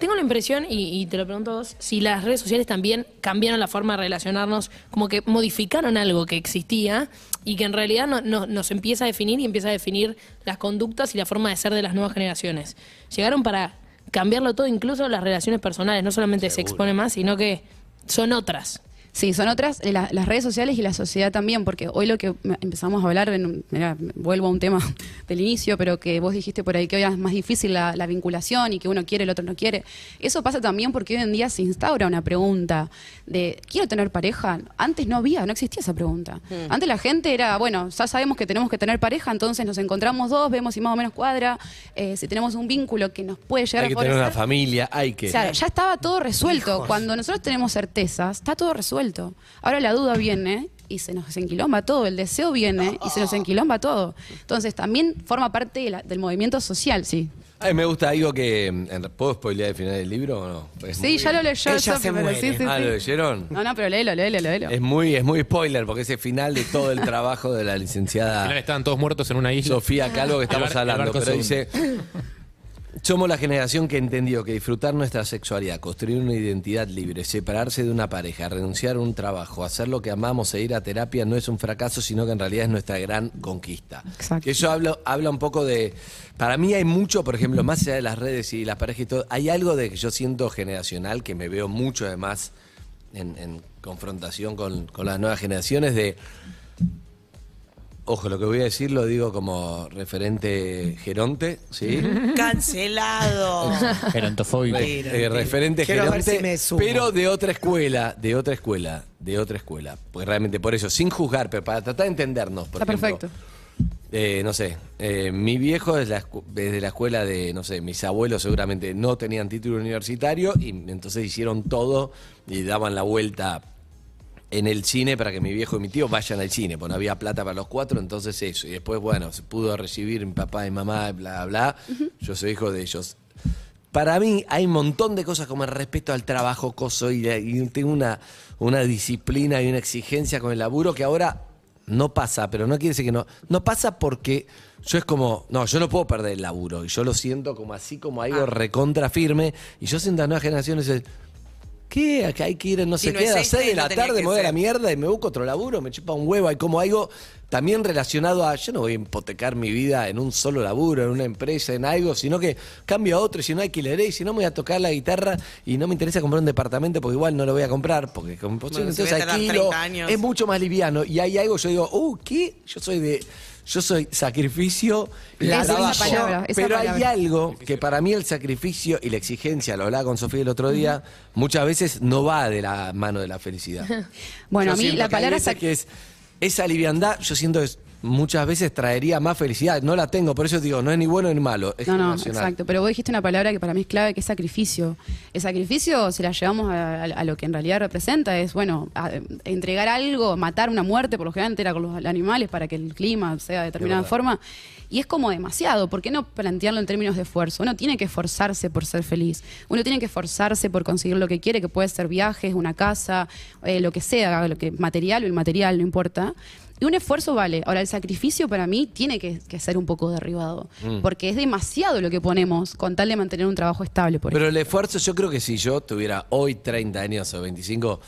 Tengo la impresión, y, y te lo pregunto a vos, si las redes sociales también cambiaron la forma de relacionarnos, como que modificaron algo que existía y que en realidad no- no- nos empieza a definir y empieza a definir las conductas y la forma de ser de las nuevas generaciones. Llegaron para cambiarlo todo, incluso las relaciones personales, no solamente se expone más, sino que son otras. Sí, son otras, la- las redes sociales y la sociedad también, porque hoy lo que empezamos a hablar, en mirá, vuelvo a un tema del inicio, pero que vos dijiste por ahí que hoy es más difícil la, la vinculación y que uno quiere, el otro no quiere. Eso pasa también porque hoy en día se instaura una pregunta de, ¿quiero tener pareja? Antes no había, no existía esa pregunta. Antes la gente era, bueno, ya sabemos que tenemos que tener pareja, entonces nos encontramos dos, vemos si más o menos cuadra, eh, si tenemos un vínculo que nos puede llegar Hay que a tener favorecer. una familia, hay que. Claro, ya estaba todo resuelto. Cuando nosotros tenemos certezas, está todo resuelto. Ahora la duda viene y se nos enquilomba todo. El deseo viene y se nos enquilomba todo. Entonces también forma parte de la- del movimiento social, sí. Ay, me gusta algo que. en- ¿Puedo spoilear el final del libro o no? Es Sí, ya lo leyó. Ella se muere. sí, sí, Ah. ¿lo leyeron? No, no, pero léelo, léelo, léelo. Es muy, es muy spoiler porque es el final de todo el trabajo de la Al licenciada final estaban todos muertos en una isla. Sofía Calvo que estamos hablando. Pero dice. Somos la generación que entendió que disfrutar nuestra sexualidad, construir una identidad libre, separarse de una pareja, renunciar a un trabajo, hacer lo que amamos e ir a terapia no es un fracaso, sino que en realidad es nuestra gran conquista. Exacto. Eso habla, habla un poco de... Para mí hay mucho, por ejemplo, más allá de las redes y las parejas y todo, hay algo de que yo siento generacional, que me veo mucho además en, en confrontación con, con las nuevas generaciones, de... Ojo, lo que voy a decir lo digo como referente geronte, ¿sí? Cancelado. Gerontofóbico. Eh, referente Quiero ver gerente, si me sumo. pero de otra escuela, de otra escuela, de otra escuela. Pues realmente por eso, sin juzgar, pero para tratar de entendernos. Por Está ejemplo, perfecto. eh, no sé, eh, mi viejo es, la escu- es de la escuela de, no sé, mis abuelos seguramente no tenían título universitario y entonces hicieron todo y daban la vuelta en el cine para que mi viejo y mi tío vayan al cine, porque no había plata para los cuatro, entonces eso. Y después, bueno, se pudo recibir mi papá y mamá, bla, bla. Yo soy hijo de ellos. Para mí hay un montón de cosas como el respeto al trabajo, coso, y, y tengo una, una disciplina y una exigencia con el laburo que ahora no pasa, pero no quiere decir que no. No pasa porque yo es como, no, yo no puedo perder el laburo. Y yo lo siento como así, como algo recontra firme. Y yo siento a nuevas generaciones, es, ¿Qué? Acá hay que ir, no Si sé no qué, es a las este, 6 de no la tarde me voy a la mierda y me busco otro laburo, me chupa un huevo. Hay como algo también relacionado a, yo no voy a hipotecar mi vida en un solo laburo, en una empresa, en algo, sino que cambio a otro, y si no alquilaré, y si no me voy a tocar la guitarra y no me interesa comprar un departamento porque igual no lo voy a comprar, porque como Bueno, entonces si voy a tener alquilo, 30 años. es mucho más liviano. Y hay algo, yo digo, uh, ¿qué? Yo soy de... Yo soy sacrificio y Esa- palabra, esa pero hay algo que para mí el sacrificio y la exigencia, lo hablaba con Sofía el otro día, muchas veces no va de la mano de la felicidad. Bueno, Yo a mí la palabra que es esa liviandad, yo siento que es- muchas veces traería más felicidad. No la tengo, por eso digo, no es ni bueno ni malo, es No, no, exacto. Pero vos dijiste una palabra que para mí es clave, que es sacrificio. El sacrificio, si la llevamos a, a- a lo que en realidad representa, es, bueno, a- entregar algo, matar una muerte, por lo general era con los animales para que el clima sea de determinada forma. Y es como demasiado. ¿Por qué no plantearlo en términos de esfuerzo? Uno tiene que esforzarse por ser feliz. Uno tiene que esforzarse por conseguir lo que quiere, que puede ser viajes, una casa, eh, lo que sea, lo que material o inmaterial, no importa. Y un esfuerzo vale. Ahora, el sacrificio para mí tiene que, que ser un poco derribado. Mm. Porque es demasiado lo que ponemos con tal de mantener un trabajo estable. Por Pero el esfuerzo, yo creo que si yo tuviera hoy 30 años o 25,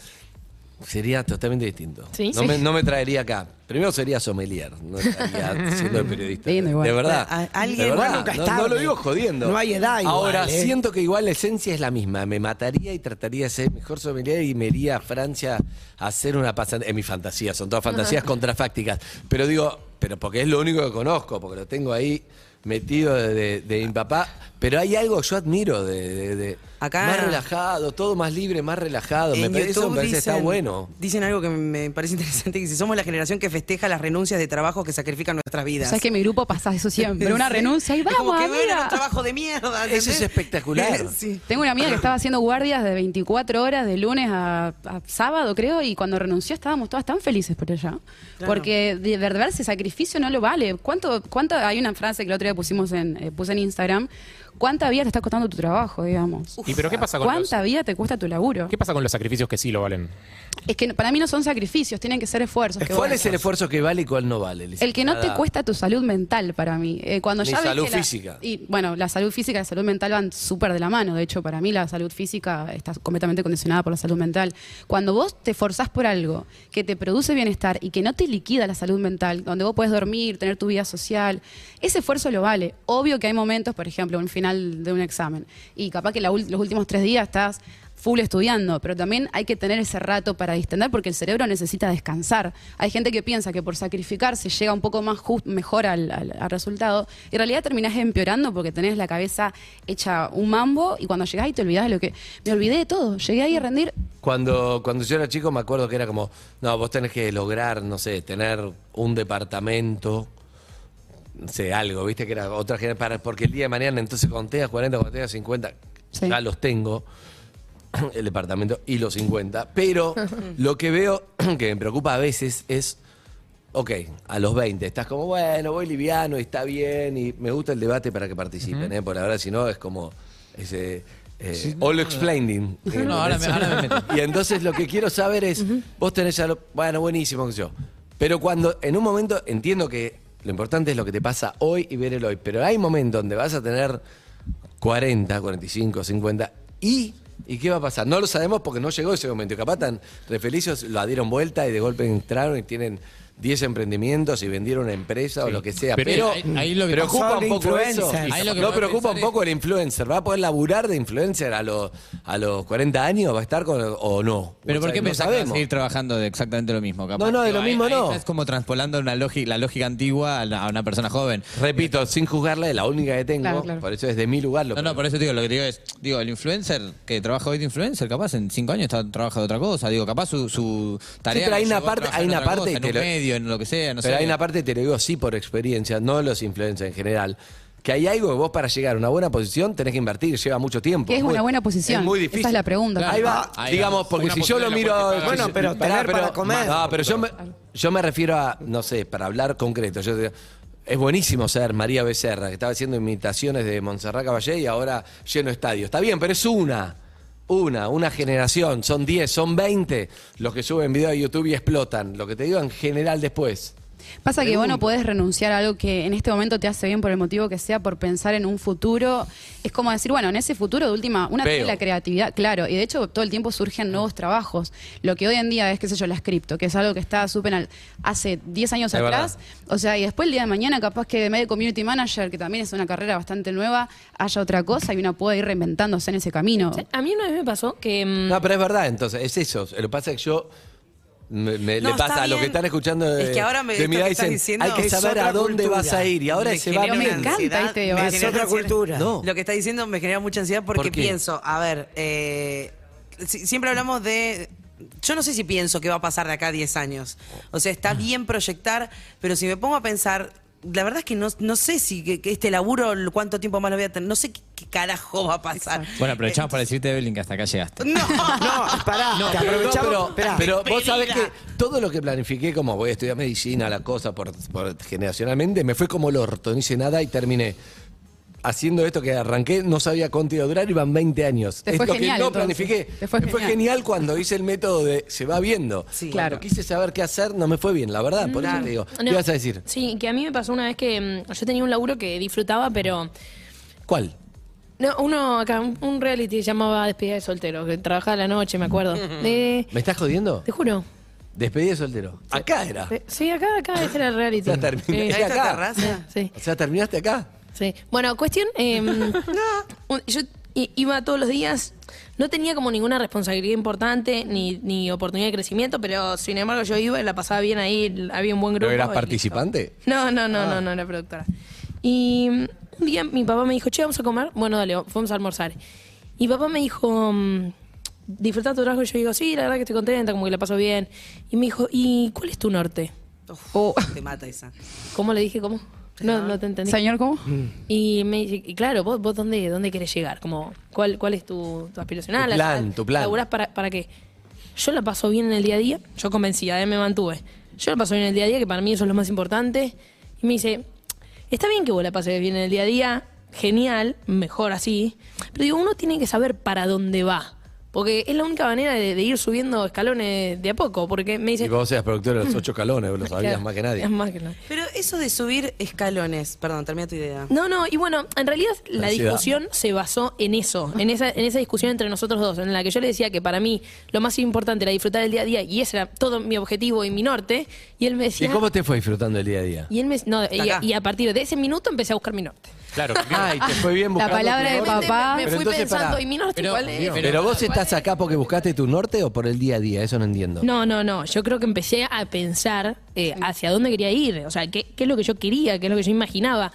sería totalmente distinto. Sí, no, sí. Me, no me traería acá. Primero sería sommelier, no estaría siendo el periodista. De verdad. A- alguien de verdad. nunca no, no lo digo jodiendo. No hay edad igual, Ahora, ¿eh? siento que igual la esencia es la misma. Me mataría y trataría de ser mejor sommelier y me iría a Francia a hacer una pasante. En mi fantasía, son todas fantasías contrafácticas. Pero digo, pero porque es lo único que conozco, porque lo tengo ahí metido de, de- de mi papá. Pero hay algo que yo admiro de, de- de- Acá- más relajado, todo más libre, más relajado. Me En parece, eso me parece que está dicen- bueno. Dicen algo que me parece interesante, que si somos la generación que festeja las renuncias de trabajo que sacrifican nuestras vidas. Sabes que en mi grupo pasa eso siempre. Una renuncia y Es vamos, como que ven amiga. un trabajo de mierda. Eso es espectacular. Sí. Tengo una amiga que estaba haciendo guardias de 24 horas de lunes a, a sábado, creo, y cuando renunció estábamos todas tan felices por ella. Claro. Porque de verdad ese sacrificio no lo vale. ¿Cuánto, cuánto, hay una frase que el otro día pusimos en, eh, puse en Instagram. ¿Cuánta vida te está costando tu trabajo, digamos? ¿Y pero qué pasa con los, ¿Cuánta vida te cuesta tu laburo? qué pasa con los sacrificios que sí lo valen? Es que para mí no son sacrificios, tienen que ser esfuerzos. que ¿Cuál es el esfuerzo que vale y cuál no vale? El que no te cuesta tu salud mental para mí. Eh, cuando Ni ya ves salud la- física. y bueno, la salud física y la salud mental van súper de la mano. De hecho, para mí la salud física está completamente condicionada por la salud mental. Cuando vos te forzás por algo que te produce bienestar y que no te liquida la salud mental, donde vos puedes dormir, tener tu vida social, ese esfuerzo lo vale. Obvio que hay momentos, por ejemplo, un final de un examen, y capaz que los últimos tres días estás full estudiando, pero también hay que tener ese rato para distender porque el cerebro necesita descansar. Hay gente que piensa que por sacrificarse llega un poco más mejor al resultado. Y en realidad terminás empeorando porque tenés la cabeza hecha un mambo y cuando llegás y te olvidás de lo que... Me olvidé de todo, llegué ahí a rendir. Cuando, cuando yo era chico me acuerdo que era como, no, vos tenés que lograr, no sé, tener un departamento, no sé, algo, viste que era otra generación, para- porque el día de mañana entonces cuando tengas 40, cuando tengas 50, ya los tengo, el departamento y los 50, pero lo que veo que me preocupa a veces es, ok, a los 20, estás como, bueno, voy liviano y está bien, y me gusta el debate para que participen, ¿eh? por ahora si no es como ese... eh, all explaining. eh, No, ahora me- ahora me meto. y entonces lo que quiero saber es, vos tenés ya lo, bueno, buenísimo, qué sé yo. Pero cuando en un momento entiendo que lo importante es lo que te pasa hoy y ver el hoy, pero hay momentos donde vas a tener 40, 45, 50 y ¿y qué va a pasar? No lo sabemos porque no llegó ese momento. Capaz tan re felices, lo dieron vuelta y de golpe entraron y tienen 10 emprendimientos y vendieron una empresa o lo que sea. Pero Pero, ahí- ahí lo que preocupa un poco eso. influencers. Ahí lo que no preocupa un poco el influencer. ¿Va a poder laburar de influencer a los, a los 40 años? ¿Va a estar con o no? Pero O ¿por sea, qué no pensás que vas a seguir trabajando de exactamente lo mismo? capaz? No, no, de lo ahí- mismo ahí no. estás como traspolando una lógica, la lógica antigua a, una persona joven. Repito, sin juzgarla, es la única que tengo. Claro, claro. Por eso desde mi lugar lo No, no, por eso digo, lo que te digo es, digo, el influencer que trabaja hoy de influencer, capaz en cinco años está, trabaja de otra cosa, digo, capaz su, su tarea pero hay una parte- hay una parte en lo- medio, en lo que sea, no Pero sé. hay una parte, te lo digo sí por experiencia, no los influencers en general. Que hay algo que vos para llegar a una buena posición tenés que invertir, lleva mucho tiempo. ¿Qué es Muy- una buena posición? Es muy difícil. Esa es la pregunta. Ahí va, Ahí digamos, porque si yo lo miro. Bueno, pero pará, tener para comer. No, pero yo me, yo me refiero a, no sé, para hablar concreto. Yo te- es buenísimo ser María Becerra, que estaba haciendo imitaciones de Montserrat Caballé y ahora lleno estadio. Está bien, pero es una. Una, una generación, son 10, son 20 los que suben video a YouTube y explotan. Lo que te digo en general después. Pasa que vos no podés renunciar a algo que en este momento te hace bien por el motivo que sea, por pensar en un futuro. Es como decir, bueno, en ese futuro de última, una tiene la creatividad, claro, y de hecho todo el tiempo surgen nuevos trabajos. Lo que hoy en día es, qué sé yo, las cripto, que es algo que está súper hace 10 años Es atrás. O sea, y después el día de mañana capaz que de medio community manager, que también es una carrera bastante nueva, haya otra cosa y una pueda ir reinventándose en ese camino. A mí una vez me pasó que... mm, No, pero es verdad, entonces, es eso. Lo que pasa es que yo. Me- me- No, le pasa a los que están escuchando de, Es que ahora me- de mi edad dicen, diciendo hay que es saber otra a dónde cultura. vas a ir y ahora Me se va una encanta este me debate. Es otra ansiedad. cultura. No. Lo que está diciendo me genera mucha ansiedad porque pienso, a ver, eh, si- siempre hablamos de... Yo no sé si pienso que va a pasar de acá a 10 años. O sea, está bien proyectar, pero si me pongo a pensar, la verdad es que no, no sé si que, que este laburo, cuánto tiempo más lo voy a tener. No sé qué, qué carajo va a pasar. Bueno, aprovechamos para decirte, Evelyn, que hasta acá llegaste. No, No, pará, No, te no, aprovechamos. pero vos sabés que todo lo que planifiqué, como voy a estudiar medicina, la cosa, por, por- generacionalmente, me fue como el orto, no hice nada y terminé haciendo esto que arranqué, no sabía cuánto iba a durar, iban 20 años. Te fue esto genial, que no entonces. planifiqué. Te fue me fue genial. genial cuando hice el método de se va viendo. Sí. Cuando Claro. quise saber qué hacer, no me fue bien, la verdad. Por eso te digo. ¿Qué no. ibas a decir? Sí, que a mí me pasó una vez que mm, yo tenía un laburo que disfrutaba, pero... ¿Cuál? No, uno acá, un, reality se llamaba Despedida de Soltero, que trabajaba a la noche, me acuerdo. Eh, ¿Me estás jodiendo? te juro. Despedí de soltero. Acá era. Eh, Sí, acá, acá ese era el reality. Ya terminé. ¿Es ¿Esta acá? terraza? Sí, O sea, ¿terminaste acá? Sí. Bueno, cuestión, eh, un- yo i- iba todos los días, no tenía como ninguna responsabilidad importante ni, ni oportunidad de crecimiento, pero sin embargo yo iba y la pasaba bien ahí, había un buen grupo. ¿Pero eras y- participante? No, no, no, Ah. no, no era productora. Y mm, un día mi papá me dijo, che, vamos a comer. Bueno, dale, fuimos a almorzar. Y papá me dijo, mm, disfruta tu trabajo. Y yo digo, sí, la verdad que estoy contenta, como que la paso bien. Y me dijo, ¿y cuál es tu norte? Uf, te mata esa. ¿Cómo le dije? ¿Cómo? No, no te entendí. Señor, ¿cómo? Y me dice, y claro, vos, vos dónde, dónde querés llegar, como, ¿cuál, cuál es tu, tu aspiracional? Tu plan, tu plan. ¿Laburás para, para qué? Yo la paso bien en el día a día, yo convencida, eh, me mantuve. Yo la paso bien en el día a día, que para mí eso es lo más importante. Y me dice, está bien que vos la pases bien en el día a día, genial, mejor así. Pero digo, uno tiene que saber para dónde va. Porque es la única manera de, de ir subiendo escalones de a poco. Porque me dice. Y vos seas productor de los ocho calones, vos lo sabías Claro, más que nadie. es más que nadie. Pero eso de subir escalones, perdón, termina tu idea. No, no, y bueno, en realidad la discusión se basó en eso, en esa, en esa discusión entre nosotros dos, en la que yo le decía que para mí lo más importante era disfrutar el día a día y ese era todo mi objetivo y mi norte, y él me ¿Y decía... cómo te fue disfrutando el día a día? Y él me no, y, y a partir de ese minuto empecé a buscar mi norte. Claro. Ay, te fue bien La buscando palabra tu de norte? papá. Me Pero fui entonces, pensando, pará. ¿y mi norte Pero- cuál es? Pero vos estás acá porque buscaste tu norte o por el día a día, eso no entiendo. No, no, no. Yo creo que empecé a pensar eh, hacia dónde quería ir. O sea, qué, qué es lo que yo quería, qué es lo que yo imaginaba.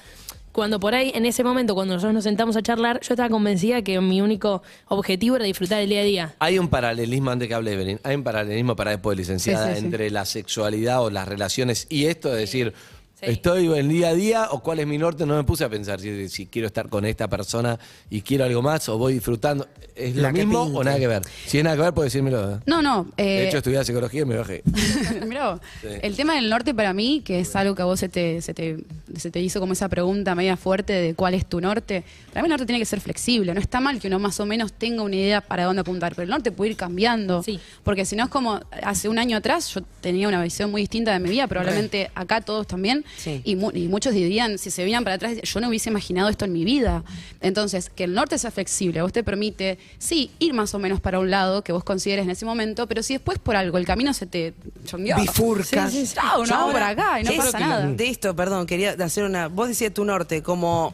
Cuando por ahí, en ese momento, cuando nosotros nos sentamos a charlar, yo estaba convencida que mi único objetivo era disfrutar el día a día. Hay un paralelismo, antes que hable Evelyn, hay un paralelismo para después de licenciada Sí, sí, sí. entre la sexualidad o las relaciones y esto de decir, estoy en el día a día o cuál es mi norte, no me puse a pensar si, si quiero estar con esta persona y quiero algo más o voy disfrutando. ¿Es La lo que mismo pinte. o nada que ver? Si es nada que ver, puedes decírmelo. ¿eh? No, no. eh, De hecho, estudié psicología y me bajé. Mirá vos. Sí. El tema del norte para mí, que es algo que a vos se te, se, te, se te hizo como esa pregunta media fuerte de cuál es tu norte, para mí el norte tiene que ser flexible. No está mal que uno más o menos tenga una idea para dónde apuntar, pero el norte puede ir cambiando. Sí. Porque si no es como hace un año atrás, yo tenía una visión muy distinta de mi vida, probablemente acá todos también, Sí. y, mu- y muchos dirían, si se vieran para atrás, yo no hubiese imaginado esto en mi vida. Entonces, que el norte sea flexible, vos te permite, sí, ir más o menos para un lado que vos consideres en ese momento, pero si después por algo el camino se te chongueó. Bifurcas. Sí, sí. Chao, Yo no, ahora- por acá y no pasa nada. De esto, perdón, quería hacer una. Vos decías tu norte, como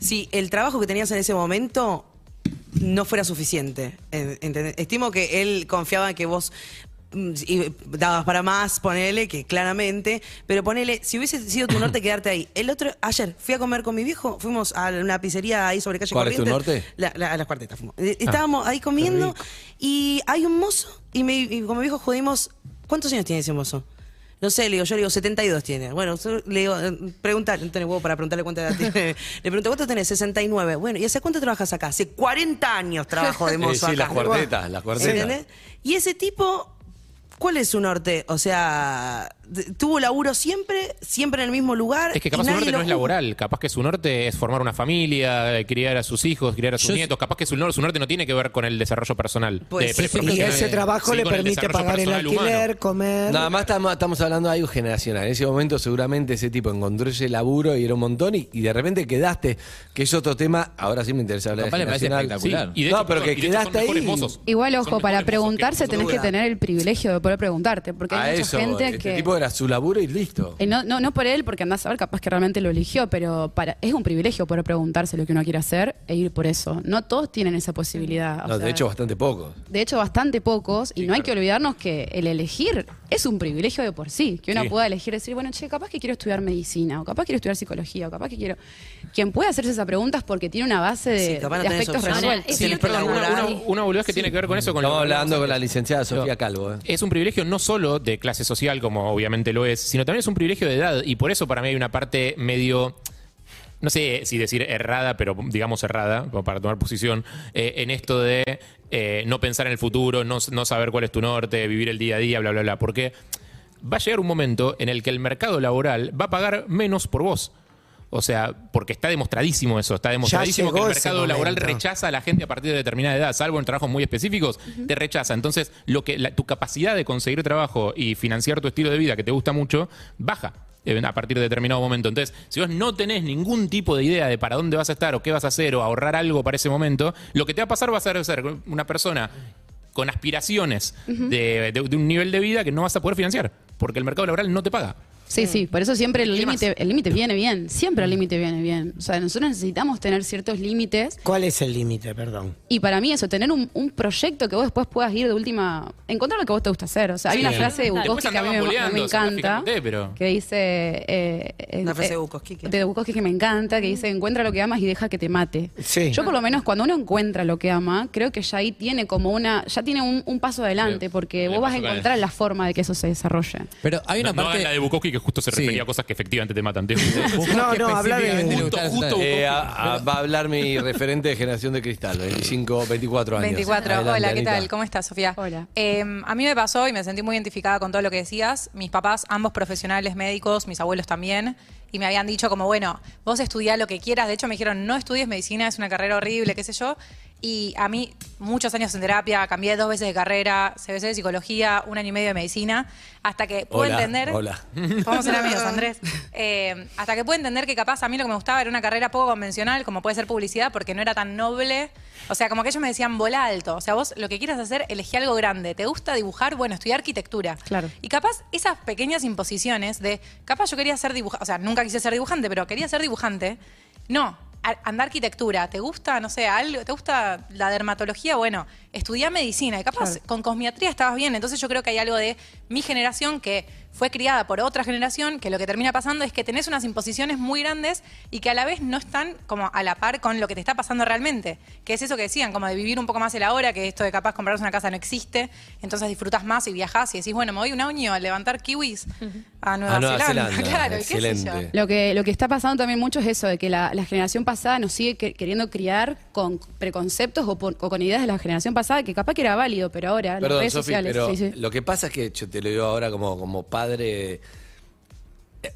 si el trabajo que tenías en ese momento no fuera suficiente. Estimo que él confiaba en que vos y dabas para más, ponele, que claramente, pero ponele, si hubiese sido tu norte quedarte ahí. El otro, ayer fui a comer con mi viejo, fuimos a una pizzería ahí sobre calle ¿Cuál es tu norte? La- la- a las cuartetas fuimos. Eh, Estábamos ahí comiendo y hay un mozo y, me, y con mi viejo jodimos, ¿cuántos años tiene ese mozo? No sé, le digo, yo le digo, 72 tiene. Bueno, le digo, eh, preguntar, no tenés huevo para preguntarle cuánta edad tiene. Le pregunto, ¿cuánto tenés? 69. Bueno, ¿y hace cuánto trabajas acá? Hace 40 años trabajo de Eh, mozo sí, acá. las cuartetas, las cuartetas. ¿Entendés? Y ese tipo ¿Cuál es su norte? O sea, ¿tuvo laburo siempre? ¿Siempre en el mismo lugar? Es que capaz su norte no es laboral, capaz que su norte es formar una familia, eh, criar a sus hijos, criar a sus Yo- nietos, capaz que su, nor- su norte no tiene que ver con el desarrollo personal. Pues de- sí, pre- sí, Y ese trabajo Sí, le el permite desarrollo pagar el humano. alquiler, comer. Nada más estamos, estamos hablando de algo generacional. En ese momento seguramente ese tipo encontró ese laburo y era un montón y, y de repente quedaste, que es otro tema, ahora sí me interesa hablar Capaz de le parece generacional. espectacular. Sí, y de no, pero que y de quedaste ahí. mozos. Igual, ojo, para preguntarse tenés que tener el privilegio de poder preguntarte, porque hay mucha gente este que... era su laburo y listo. Eh, no, no, no por él, porque andás a ver, capaz que realmente lo eligió, pero para, es un privilegio poder preguntarse lo que uno quiere hacer e ir por eso. No todos tienen esa posibilidad. o No, sea, de hecho, bastante poco. de hecho, bastante pocos, y no hay que olvidarnos que el elegir es un privilegio de por sí, que uno Sí. pueda elegir decir, bueno, che, capaz que quiero estudiar medicina, o capaz quiero estudiar psicología, o capaz que quiero... Quien puede hacerse esa pregunta es porque tiene una base de, Sí, capaz no de tenés aspectos opción. resueltos. Sí, Sí, Siempre perdón, una, laboral. una, una boludez que tiene que ver con eso. Con Estamos hablando con la licenciada Sofía Calvo. ¿eh? Es un privilegio no solo de clase social, como obviamente lo es, sino también es un privilegio de edad. Y por eso para mí hay una parte medio. No sé si decir errada, pero digamos errada, para tomar posición, eh, en esto de eh, no pensar en el futuro, no, no saber cuál es tu norte, vivir el día a día, bla, bla, bla. Porque va a llegar un momento en el que el mercado laboral va a pagar menos por vos. O sea, porque está demostradísimo eso, está demostradísimo que el mercado laboral rechaza a la gente a partir de determinada edad, salvo en trabajos muy específicos, te rechaza. Entonces, lo que la- tu capacidad de conseguir trabajo y financiar tu estilo de vida que te gusta mucho, baja eh, a partir de determinado momento. Entonces, si vos no tenés ningún tipo de idea de para dónde vas a estar o qué vas a hacer o ahorrar algo para ese momento, lo que te va a pasar va a ser ser una persona con aspiraciones de, de- de un nivel de vida que no vas a poder financiar, porque el mercado laboral no te paga. Sí, sí, por eso siempre el límite el límite viene bien, siempre el límite viene bien. O sea, nosotros necesitamos tener ciertos límites ¿Cuál es el límite, perdón? y para mí eso, tener un, un proyecto que vos después puedas ir de última, encontrar lo que vos te gusta hacer. O sea, hay Sí. una frase de Después Bukowski que a mí me, me boleando, encanta, pero- que dice... eh, eh, Una frase eh, de Bukowski. que- de Bukowski que me encanta, que dice, encuentra lo que amas y deja que te mate. Sí. Yo por lo menos cuando uno encuentra lo que ama, creo que ya ahí tiene como una, ya tiene un, un paso adelante, porque Le vos vas a pasó con el- encontrar la forma de que eso se desarrolle. Pero hay una no, no parte. hagan la de Bukowski que justo se Sí. refería a cosas que efectivamente te matan. Te- No, no, habla de. Justo, justo, Eh, a- a- va a hablar mi referente de generación de cristal, 25, 24 años. 24. Adelante, Hola, ¿qué Anita. tal? ¿Cómo estás, Sofía? Hola. Eh, a mí me pasó y me sentí muy identificada con todo lo que decías. Mis papás, ambos profesionales médicos, mis abuelos también. Y me habían dicho como, bueno, vos estudiá lo que quieras. De hecho, me dijeron, no estudies medicina, es una carrera horrible, qué sé yo. Y a mí, muchos años en terapia, cambié dos veces de carrera, CBC de psicología, un año y medio de medicina, hasta que pude Hola, entender... hola. Podemos ser amigos, Andrés. Eh, hasta que pude entender que capaz a mí lo que me gustaba era una carrera poco convencional, como puede ser publicidad, porque no era tan noble. O sea, como que ellos me decían, bola alto. O sea, vos lo que quieras hacer, elegí algo grande. ¿Te gusta dibujar? Bueno, estudiar arquitectura. Claro. Y capaz esas pequeñas imposiciones de, capaz yo quería ser dibujante, o sea, nunca quise ser dibujante, pero quería ser dibujante. No, a- anda arquitectura, ¿te gusta, no sé, algo, te gusta la dermatología? Bueno, estudia medicina y capaz con cosmiatría estabas bien. Entonces yo creo que hay algo de mi generación que fue criada por otra generación, que lo que termina pasando es que tenés unas imposiciones muy grandes y que a la vez no están como a la par con lo que te está pasando realmente. Que es eso que decían, como de vivir un poco más el ahora, que esto de capaz comprarse una casa no existe, entonces disfrutas más y viajás y decís, bueno, me voy un año a levantar kiwis a Nueva, A Nueva Zelanda. Zelanda, claro, y qué sé yo. excelente. Lo que, lo que está pasando también mucho es eso, de que la, la generación pasada nos sigue que- queriendo criar con preconceptos o, por- o con ideas de la generación pasada que capaz que era válido, pero ahora las Perdón, redes Sofi, sociales. pero sí, sí. lo que pasa es que yo te lo digo ahora como, como padre.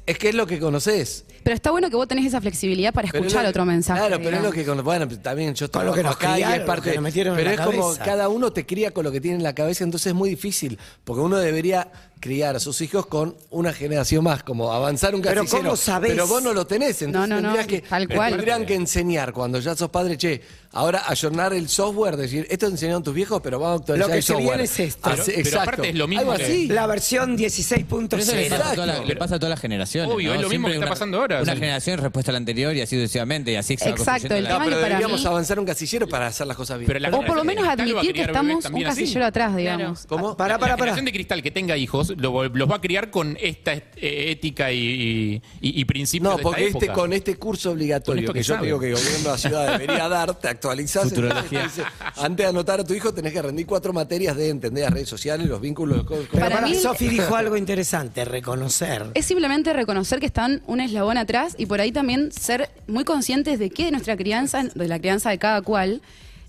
Es que es lo que conoces. Pero está bueno que vos tenés esa flexibilidad para Pero es escuchar lo- otro mensaje. Claro, pero es lo que con- bueno, también yo Con lo que nos acá y es parte, que nos metieron en pero la es como cada uno te cría con lo que tiene en la cabeza, entonces es muy difícil, porque uno debería criar a sus hijos con una generación más, como avanzar un Pero casillero. ¿cómo sabés? Pero vos no lo tenés, entonces No, no, no, tendrías que, tal te cual. tendrían que enseñar cuando ya sos padre, che, ahora ayornar el software, decir, esto enseñaron tus viejos, pero vamos a actualizar Lo que el se software. viene es esto. Así- Pero- pero exacto. aparte es lo mismo Algo que- así. La versión Pero eso le pasa, a 16.0. toda la- le pasa a todas las generaciones. Obvio, ¿no? es lo mismo Siempre que está una- pasando ahora. Una Sí. generación respuesta a la anterior y así sucesivamente. Y así se va Exacto, el la- No, tema pero que para deberíamos mí- avanzar un casillero para hacer las cosas bien. Pero la O por lo menos de cristal va a admitir que criar estamos un también así. casillero atrás, digamos. ¿Cómo? Pará, la pará, pará. generación de cristal que tenga hijos lo- los va a criar con esta eh, ética y, y- principios No, de porque esta este, época. con este curso obligatorio Con esto que, que yo sabe. digo que el gobierno de la ciudad debería dar, te actualizás. Futurología. entonces te dice, Antes de anotar a tu hijo tenés que rendir cuatro materias de entender las redes sociales, los vínculos. los cosas- Pero Para para mí- Sofi dijo algo interesante, reconocer. Es simplemente reconocer que están un eslabón atrás y por ahí también ser muy conscientes de que de nuestra crianza, de la crianza de cada cual,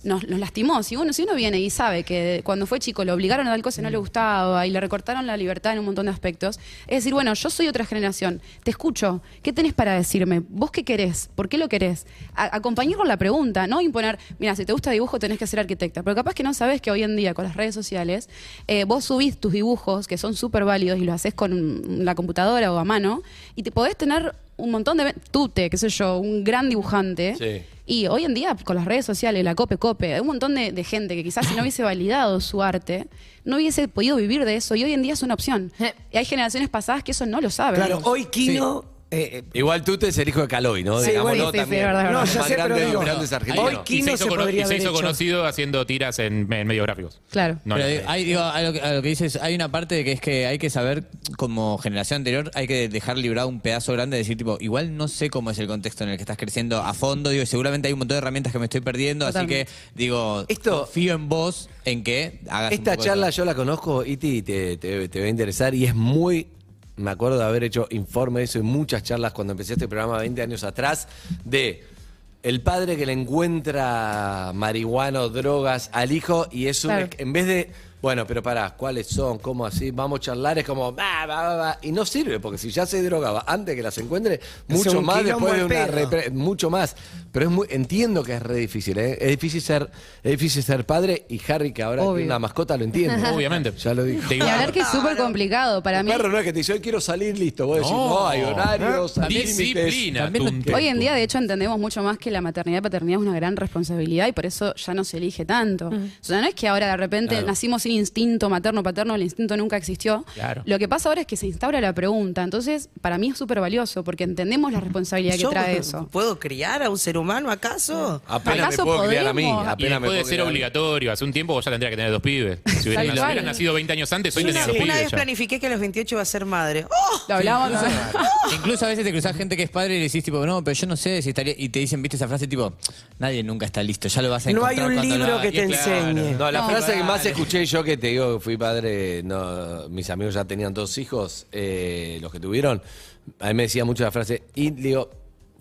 nos, lastimó. Si uno, si uno viene y sabe que cuando fue chico lo obligaron a tal cosa y no le gustaba y le recortaron la libertad en un montón de aspectos, es decir, bueno, yo soy otra generación, te escucho, ¿qué tenés para decirme? ¿Vos qué querés? ¿Por qué lo querés? Acompañar con la pregunta, no imponer, mira, si te gusta dibujo tenés que ser arquitecta, pero capaz que no sabes que hoy en día con las redes sociales eh, vos subís tus dibujos que son súper válidos y lo haces con la computadora o a mano y te podés tener un montón de... Tute, qué sé yo, un gran dibujante. Sí. Y hoy en día, con las redes sociales, la Cope Cope, hay un montón de, de gente que quizás si no hubiese validado su arte, no hubiese podido vivir de eso. Y hoy en día es una opción. Y hay generaciones pasadas que eso no lo saben. Claro, hoy Kino. Eh, Igual tú te es el hijo de Caloy, ¿no? Sí, Digámoslo bueno, sí, sí, también. verdad, verdad. No, ya más sé, grande digo, hoy y se hizo, se cono- podría y se haber hizo hecho. conocido haciendo tiras en, en medios gráficos. Claro. No, Pero no, digo, hay- digo, a, lo que, a lo que dices, hay una parte de que es que hay que saber, como generación anterior, hay que dejar librado un pedazo grande de decir, tipo, igual no sé cómo es el contexto en el que estás creciendo a fondo, digo, y seguramente hay un montón de herramientas que me estoy perdiendo, Totalmente. así que, digo, confío en vos, en que hagas un Esta poco de charla eso. yo la conozco, Iti, y te, te- te va a interesar y es muy. Me acuerdo de haber hecho informe de eso en muchas charlas cuando empecé este programa 20 años atrás, de el padre que le encuentra marihuana o drogas al hijo y es un. Claro. En vez de. Bueno, pero pará, ¿cuáles son? ¿Cómo así? Vamos a charlar, es como. "Bah, bah, bah, bah", y no sirve, porque si ya se drogaba antes que las encuentre, mucho más después de una. repre- mucho más. Pero es muy, entiendo que es re difícil, ¿eh? Es difícil ser, es difícil ser padre y Harry, que ahora Obvio. tiene una mascota, lo entiende. Obviamente. Ya lo dijo. Y hablar que es súper complicado para mí. Perro no es que te dice, hoy quiero salir, listo. Vos decís, No. no, hay horarios, hay límites. Disciplina. Tum, Hoy en día, de hecho, entendemos mucho más que la maternidad y paternidad es una gran responsabilidad y por eso ya no se elige tanto. O sea, no es que ahora de repente Claro. nacimos sin instinto materno-paterno, el instinto nunca existió. Claro. Lo que pasa ahora es que se instaura la pregunta. Entonces, para mí es súper valioso porque entendemos la responsabilidad que ¿Yo trae eso. ¿Puedo criar a un ser humano acaso? Apenas me ¿Acaso puedo criar a mí. Y Apenas me después de puedo ser obligatorio, hace un tiempo vos ya tendría que tener dos pibes. Si hubieras, si hubieras nacido 20 años antes, hoy Una, tenías dos una pibes vez ya. planifiqué que a los 28 iba a ser madre. ¡Oh! Lo hablamos. Incluso a veces te cruzás gente que es padre y le decís, tipo, no, pero yo no sé si estaría. Y te dicen, viste esa frase, tipo, nadie nunca está listo, ya lo vas a No encontrar. hay un lo libro hagas". que te claro. enseñe. No, la No, frase que más escuché yo que te digo que fui padre, mis amigos ya tenían dos hijos, eh, los que tuvieron, a mí me decía mucho la frase, y digo,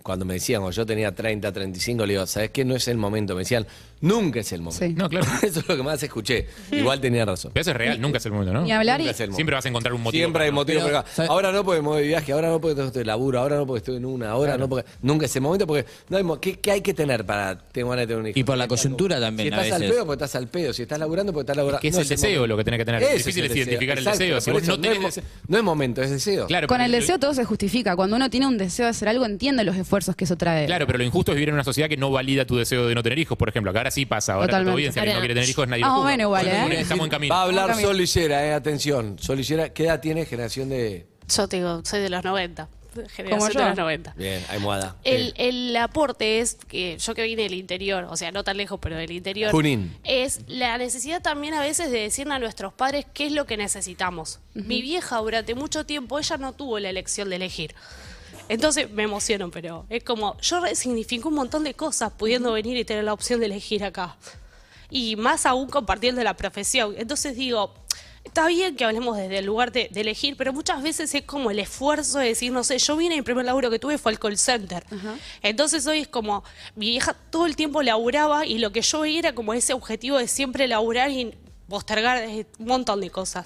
cuando me decían, cuando yo tenía 30, 35, le digo, ¿sabes qué? No es el momento. Me decían, nunca es el momento. Sí. No, claro. Eso es lo que más escuché. Igual tenía razón. Pero eso es real, nunca es el momento, ¿no? Ni hablar y Nunca es el momento. Siempre vas a encontrar un motivo. Siempre hay no. motivo Pero, por acá. ¿sabes? Ahora no porque me voy de viaje, ahora no porque estoy de laburo, ahora no porque estoy en una, ahora no porque. Nunca es el momento porque. No hay mo- ¿qué, qué hay que tener para tener ganas de tener un hijo? Y por la coyuntura también, Si a estás al veces. pedo, porque estás al pedo. Si estás laburando, porque estás laburando. Que es No el deseo momento. lo que tenés que tener. Es difícil el es identificar el Exacto, deseo. Si por vos eso no tenés es, mo- deseo- no es momento, es deseo. Claro, Con pero el deseo todo se justifica. Cuando uno tiene un deseo de hacer algo, entiende los esfuerzos que eso trae. Claro, pero lo injusto es vivir en una sociedad que no valida tu deseo de no tener hijos, por ejemplo. Ahora sí pasa. Ahora Totalmente. bien. Si alguien no quiere tener hijos, nadie lo juzga. menos igual, Bueno, ¿eh? Estamos en camino. Va a hablar Camino. Sol Lillera, eh, atención. Sol Lillera, ¿qué edad tiene generación de.? Yo te digo, soy de los 90. Generación Como de yo. los 90. Bien, almohada. El, el aporte es que yo que vine del interior, o sea, no tan lejos, pero del interior, Junín. es la necesidad también a veces de decirle a nuestros padres qué es lo que necesitamos. Mi vieja durante mucho tiempo, ella no tuvo la elección de elegir. Entonces me emociono, pero es como, yo resignifico un montón de cosas pudiendo venir y tener la opción de elegir acá. Y más aún compartiendo la profesión. Entonces digo, está bien que hablemos desde el lugar de, de elegir, pero muchas veces es como el esfuerzo de decir, no sé, yo vine y el primer laburo que tuve fue el call center. Entonces hoy es como, mi vieja todo el tiempo laburaba y lo que yo veía era como ese objetivo de siempre laburar y postergar un montón de cosas.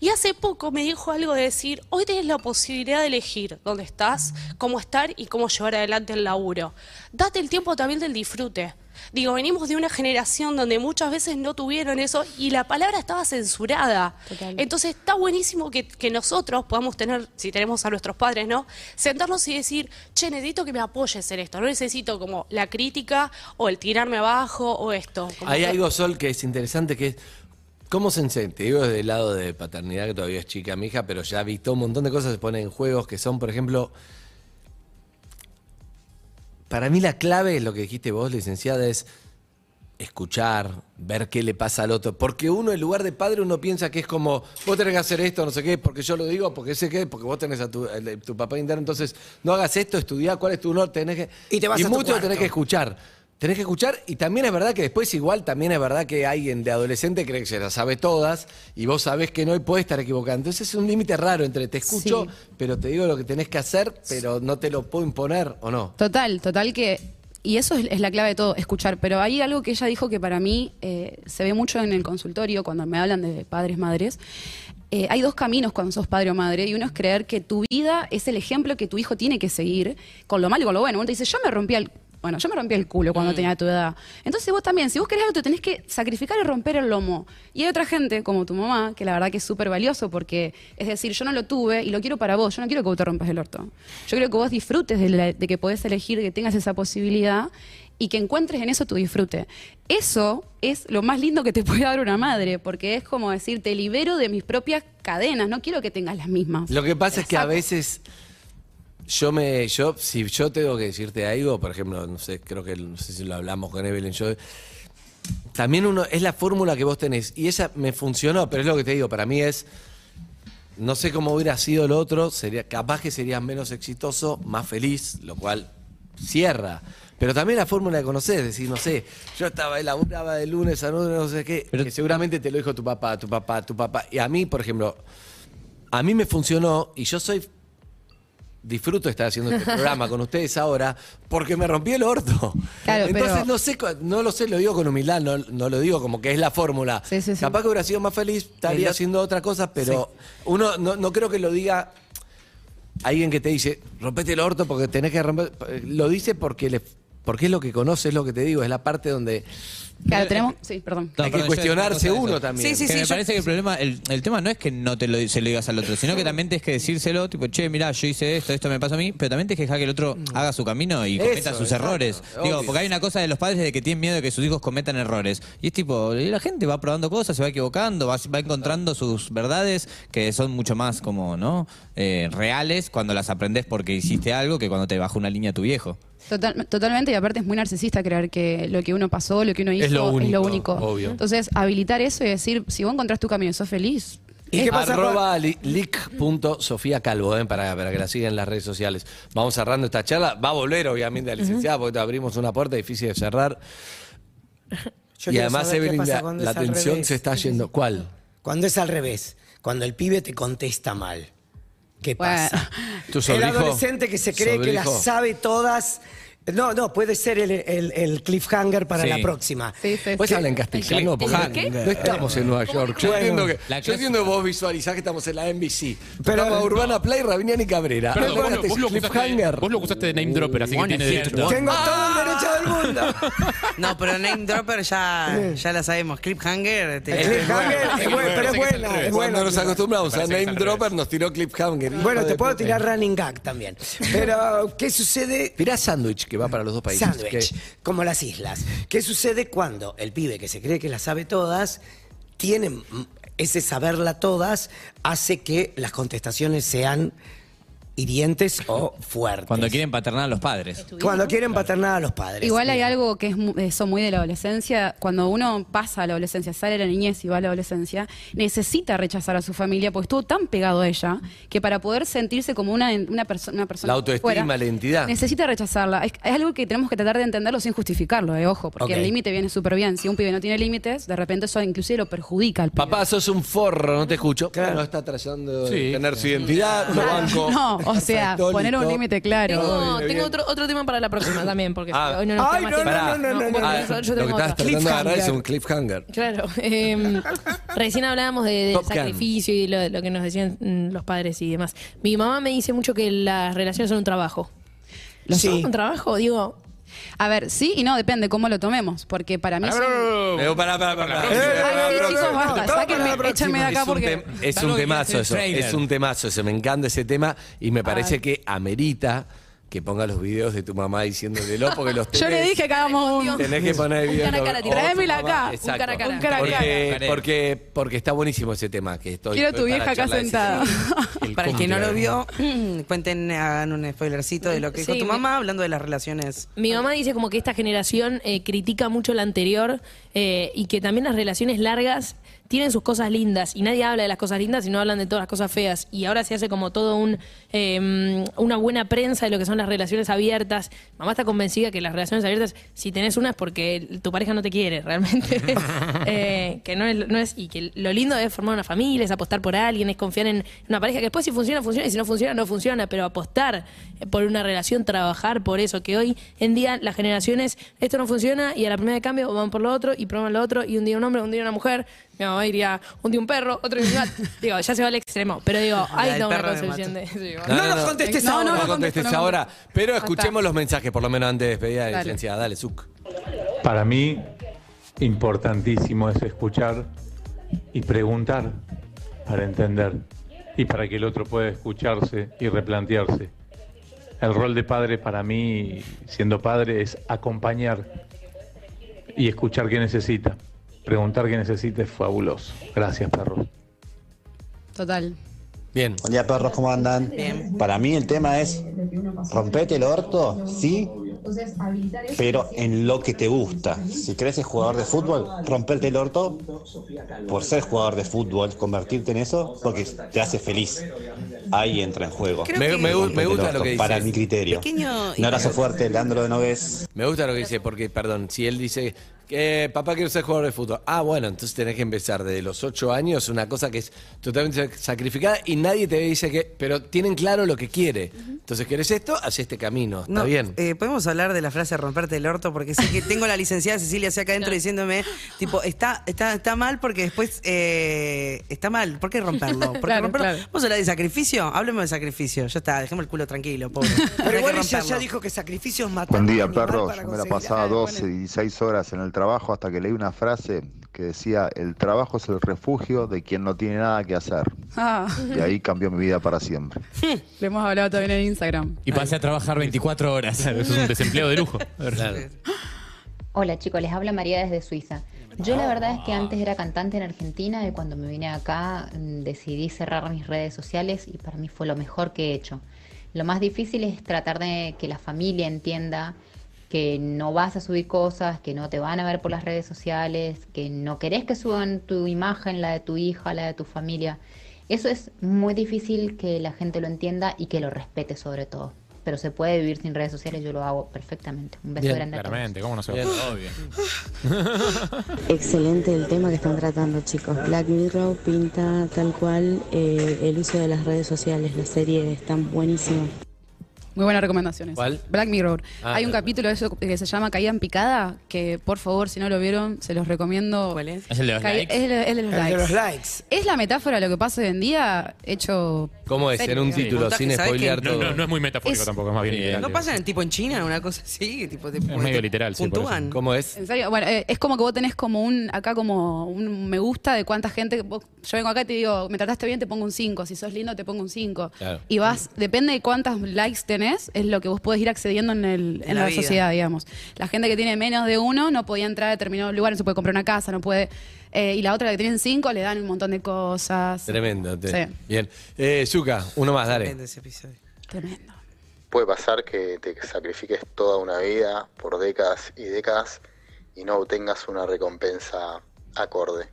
Y hace poco me dijo algo de decir, hoy tenés la posibilidad de elegir dónde estás, cómo estar y cómo llevar adelante el laburo. Date el tiempo también del disfrute. Digo, venimos de una generación donde muchas veces no tuvieron eso y la palabra estaba censurada. Entonces está buenísimo que, que nosotros podamos tener, si tenemos a nuestros padres, ¿no? Sentarnos y decir, che, necesito que me apoyes en esto. No necesito como la crítica o el tirarme abajo o esto. Como Hay que- algo, Sol, que es interesante, que es. ¿Cómo se enseña? Te digo desde el lado de paternidad, que todavía es chica mi hija, pero ya visto un montón de cosas se ponen en juegos que son, por ejemplo. Para mí la clave, lo que dijiste vos, licenciada, es escuchar, ver qué le pasa al otro. Porque uno, en lugar de padre, uno piensa que es como, vos tenés que hacer esto, no sé qué, porque yo lo digo, porque sé qué, porque vos tenés a tu, el- tu papá interno, entonces no hagas esto, estudiá, cuál es tu norte, tenés que... Y te vas a tu mucho tenés que escuchar. Tenés que escuchar y también es verdad que después igual también es verdad que alguien de adolescente cree que se las sabe todas y vos sabés que no y puede estar equivocado. Entonces es un límite raro entre te escucho, Sí. pero te digo lo que tenés que hacer, pero no te lo puedo imponer o no. Total, total que y eso es, es la clave de todo, escuchar. Pero hay algo que ella dijo que para mí eh, se ve mucho en el consultorio cuando me hablan de padres, madres. Eh, hay dos caminos cuando sos padre o madre, y uno es creer que tu vida es el ejemplo que tu hijo tiene que seguir, con lo malo y con lo bueno. Uno te dice, yo me rompí el, bueno, yo me rompí el culo cuando tenía tu edad. Entonces vos también, si vos querés algo, te tenés que sacrificar y romper el lomo. Y hay otra gente, como tu mamá, que la verdad que es súper valioso, porque es decir, yo no lo tuve y lo quiero para vos, yo no quiero que vos te rompas el orto. Yo quiero que vos disfrutes de, la- de que podés elegir, que tengas esa posibilidad y que encuentres en eso tu disfrute. Eso es lo más lindo que te puede dar una madre, porque es como decir, te libero de mis propias cadenas, no quiero que tengas las mismas. Lo que pasa es que a veces yo me, yo, si yo tengo que decirte algo, por ejemplo, no sé, creo que no sé si lo hablamos con Evelyn, yo también uno, es la fórmula que vos tenés, y esa me funcionó, pero es lo que te digo, para mí es, no sé cómo hubiera sido el otro, sería, capaz que sería menos exitoso, más feliz, lo cual cierra. Pero también la fórmula de conocer, es decir, no sé, yo estaba, elaboraba de lunes a lunes, no sé qué, que seguramente te lo dijo tu papá, tu papá, tu papá. Y a mí, por ejemplo, a mí me funcionó y yo soy disfruto estar haciendo este programa con ustedes ahora porque me rompí el orto. Claro, Entonces pero- no sé, no lo sé, lo digo con humildad, no, no lo digo como que es la fórmula. Capaz que hubiera sido más feliz, estaría El- haciendo otra cosa, pero uno no, no creo que lo diga alguien que te dice, rompete el orto porque tenés que romper. Lo dice porque le porque es lo que conoce, es lo que te digo, es la parte donde Claro, tenemos. Sí, perdón. Hay que perdón, yo cuestionarse uno también. que me parece que el problema, el, el tema no es que no te lo, se lo digas al otro, sino que también tienes que decírselo, tipo, che, mirá, yo hice esto, esto me pasó a mí, pero también tienes que dejar que el otro haga su camino y Eso, cometa sus exacto, errores. Digo, obvio. porque hay una cosa de los padres de que tienen miedo de que sus hijos cometan errores. Y es tipo, y la gente va probando cosas, se va equivocando, va, va encontrando sus verdades que son mucho más como, ¿no? Eh, reales cuando las aprendes porque hiciste algo que cuando te bajó una línea tu viejo. Total- totalmente, y aparte es muy narcisista creer que lo que uno pasó, lo que uno hizo, Es lo único, obvio. Entonces, habilitar eso y decir, si vos encontrás tu camino y sos feliz. es- Arroba li- lic.sofía Calvo, eh, para, para que la sigan en las redes sociales. Vamos cerrando esta charla. Va a volver, obviamente, la licenciada, porque te abrimos una puerta difícil de cerrar. Yo y además, qué Evelyn, pasa la, la atención revés. se está yendo. ¿Cuál? Cuando es al revés, cuando el pibe te contesta mal. ¿Qué pasa? ¿Tu el sobrijo? adolescente que se cree que las ¿Sobrijo? sabe todas. No, no, puede ser el, el- el cliffhanger para Sí. la próxima. Pues habla en castellano, porque no estamos en Nueva York. Yo Bueno. entiendo, que, La yo entiendo que vos visualizás que estamos en la NBC. Pero- Pero Urbana Play, Rabiniani y Cabrera. Perdón, vos, lo- vos lo cliffhanger. vos lo acusaste de name dropper, así que Bueno, tiene derecho. Tengo todo el derecho del mundo. No, pero Name Dropper ya, ya la sabemos. Cliffhanger. te- cliffhanger es bueno, pero es buena, es Cuando nos acostumbramos a Name Dropper, nos tiró cliffhanger. Bueno, te de puedo tirar running gag también. Pero, ¿qué sucede? Tirá sándwich, que va para los dos países. Sándwich, como las islas. ¿Qué sucede cuando el pibe que se cree que las sabe todas tiene ese saberla todas hace que las contestaciones sean hirientes o fuertes? Cuando quieren paternar a los padres. Cuando quieren paternar a los padres. Igual hay algo que es mu- eso muy de la adolescencia. Cuando uno pasa a la adolescencia, sale de la niñez y va a la adolescencia, necesita rechazar a su familia porque estuvo tan pegado a ella que para poder sentirse como una, una, perso- una persona. La autoestima, fuera, la identidad. Necesita rechazarla. Es, es algo que tenemos que tratar de entenderlo sin justificarlo, eh, ojo, porque el límite viene súper bien. Si un pibe no tiene límites, de repente eso inclusive lo perjudica al pibe. Papá, sos un forro, no te escucho. No está tratando de Sí. tener su identidad, lo banco. No, o sea, poner un límite claro. Tengo, Bien, tengo bien. otro, otro tema para la próxima también, porque Ah. hoy no nos queda Ay, más no, no, no, no, no, porque no. yo- yo Lo que tengo tratando de agarrar es un cliffhanger. Claro. eh, recién hablábamos de, del Top Gun. sacrificio y lo, lo que nos decían mm, los padres y demás. Mi mamá me dice mucho que las relaciones son un trabajo. ¿Lo Sí. son un trabajo? Digo, A ver, sí y no, depende cómo lo tomemos, porque para mí son- Pero pará, pará, pará. Ay, pará. chicos, basta, sáquenme, échenme de acá Es un, porque... tem- es un que temazo hace eso, trailer. es un temazo eso, me encanta ese tema y me parece que amerita que ponga los videos de tu mamá diciéndotelo porque los Yo le tenés- dije que hagamos un... Tenés que poner Un bien. cara Tráemela acá, un cara a cara. Un cara Porque, porque, porque está buenísimo ese tema. Que estoy, Quiero estoy tu vieja acá sentada. Para el que no lo vio, cuenten, hagan un spoilercito de lo que dijo Sí, tu mamá hablando de las relaciones. Mi mamá dice como que esta generación eh, critica mucho la anterior eh, y que también las relaciones largas tienen sus cosas lindas y nadie habla de las cosas lindas y no hablan de todas las cosas feas. Y ahora se hace como todo un eh, una buena prensa de lo que son las relaciones abiertas. Mamá está convencida que las relaciones abiertas, si tenés una es porque tu pareja no te quiere, realmente. Eh, que no es, no es, y que lo lindo es formar una familia, es apostar por alguien, es confiar en una pareja que después si funciona, funciona, y si no funciona, no funciona, pero apostar por una relación, trabajar por eso, que hoy en día las generaciones, esto no funciona y a la primera de cambio van por lo otro y prueban lo otro y un día un hombre, un día una mujer, mi mamá diría un día un perro, otro día un gato. digo, ya se va al extremo, pero digo, hay toda una concepción de... No, no, bueno. no, contestes no, ahora. No, No no contestes ahora. Pero escuchemos los mensajes, por lo menos antes de despedir a la Dale. licenciada. Dale, Zuc. Para mí, importantísimo es escuchar y preguntar para entender y para que el otro pueda escucharse y replantearse. El rol de padre para mí, siendo padre, es acompañar y escuchar qué necesita. Preguntar qué necesita es fabuloso. Gracias, perros. Total. Bien. Buen día, perros, ¿cómo andan? Para mí el tema es rompete el orto, sí, pero en lo que te gusta. Si querés ser jugador de fútbol, romperte el orto por ser jugador de fútbol, convertirte en eso, porque te hace feliz. Ahí entra en juego. Me- gusta orto, lo que Para dices. mi criterio. Pequeño Un abrazo fuerte, Leandro de Noves. Me gusta lo que dice, porque, perdón, si él dice que papá quiero ser jugador de fútbol. Ah, bueno, entonces tenés que empezar desde los ocho años, una cosa que es totalmente sacrificada y nadie te dice que. Pero tienen claro lo que quiere. Entonces, ¿querés esto? Haz este camino. Está No, bien. eh, Podemos hablar de la frase romperte el orto porque sé que tengo la licenciada Cecilia hacia acá adentro diciéndome, tipo, está, está, está mal porque después eh, está mal. ¿Por qué romperlo? ¿Por qué Claro, romperlo? claro. Vamos a hablar de sacrificio. Hablemos de sacrificio. Ya está, dejemos el culo tranquilo, pobre. Pero que igual ella romperlo. ya dijo que sacrificio es matar. Buen día, perros. Yo me la pasaba Ah, 12 bueno. y 16 horas en el trabajo hasta que leí una frase que decía, el trabajo es el refugio de quien no tiene nada que hacer. Ah, Y ahí cambió mi vida para siempre. lo hemos hablado también en Instagram. Y pasé a trabajar 24 horas. Eso es un desempleo de lujo. Hola chicos, les habla María desde Suiza. Yo la verdad es que antes era cantante en Argentina y cuando me vine acá mm, decidí cerrar mis redes sociales y para mí fue lo mejor que he hecho. Lo más difícil es tratar de que la familia entienda que no vas a subir cosas, que no te van a ver por las redes sociales, que no querés que suban tu imagen, la de tu hija, la de tu familia. Eso es muy difícil que la gente lo entienda y que lo respete sobre todo. Pero se puede vivir sin redes sociales, yo lo hago perfectamente. Un beso Bien, grande a todos. claramente, ¿cómo no se va? Bien. Obvio. Excelente el tema que están tratando, chicos. Black Mirror pinta tal cual eh, el uso de las redes sociales. La serie está buenísima. Muy buenas recomendaciones. ¿Cuál? Black Mirror. Ah, Hay un claro. capítulo de eso que se llama Caída en Picada, que por favor, si no lo vieron, se los recomiendo. ¿Cuál es? ¿Es el de los Caí- likes? Es el, es el de los El likes. de los likes. Es la metáfora de lo que pasa hoy en día, hecho. ¿Cómo es? serio, En un digamos. título, sin ¿sabes spoilear? No, todo. no, no es muy metafórico Es- tampoco, es más bien literal. ¿No pasa en tipo en China, una cosa así? Tipo, de, medio literal, sí. Puntúan. ¿Cómo es? En serio, bueno, eh, es como que vos tenés como un, acá como un me gusta de cuánta gente, vos- yo vengo acá y te digo, me trataste bien, te pongo un 5, si sos lindo te pongo un 5. Claro. Y vas, depende de cuántos likes tenés, es lo que vos podés ir accediendo en, el, en En la, sociedad, digamos. La gente que tiene menos de uno no podía entrar a determinados lugares, no se puede comprar una casa, no puede... eh, y la otra la que tienen cinco le dan un montón de cosas. Tremendo. te- Sí. Bien. Eh, Zuka, uno más, dale. Tremendo ese episodio. Tremendo. Puede pasar que te sacrifiques toda una vida por décadas y décadas y no obtengas una recompensa acorde.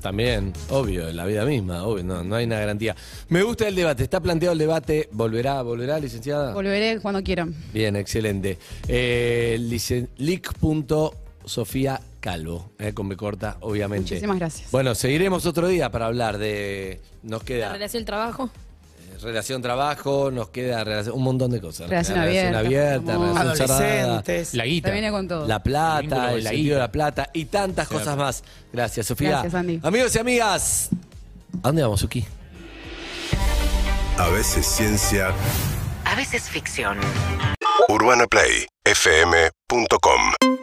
También, obvio, en la vida misma, obvio, no, no hay una garantía. Me gusta el debate, está planteado el debate, ¿volverá, volverá, licenciada? Volveré cuando quieran. Bien, excelente. Eh, licen- Sofía Calvo, eh, con B corta, obviamente. Muchísimas gracias. Bueno, seguiremos otro día para hablar de. Nos La queda relación del trabajo. Relación trabajo, nos queda relación- un montón de cosas. Relación Relación abierta, abierta, amor. relación cerrada. La guita. Viene con todo. la plata, el la sentido de la plata y tantas cosas más. Gracias, Sofía. Gracias, Andy. Amigos y amigas, ¿a dónde vamos, Suki? A veces ciencia, A veces ficción. UrbanaPlayFM.com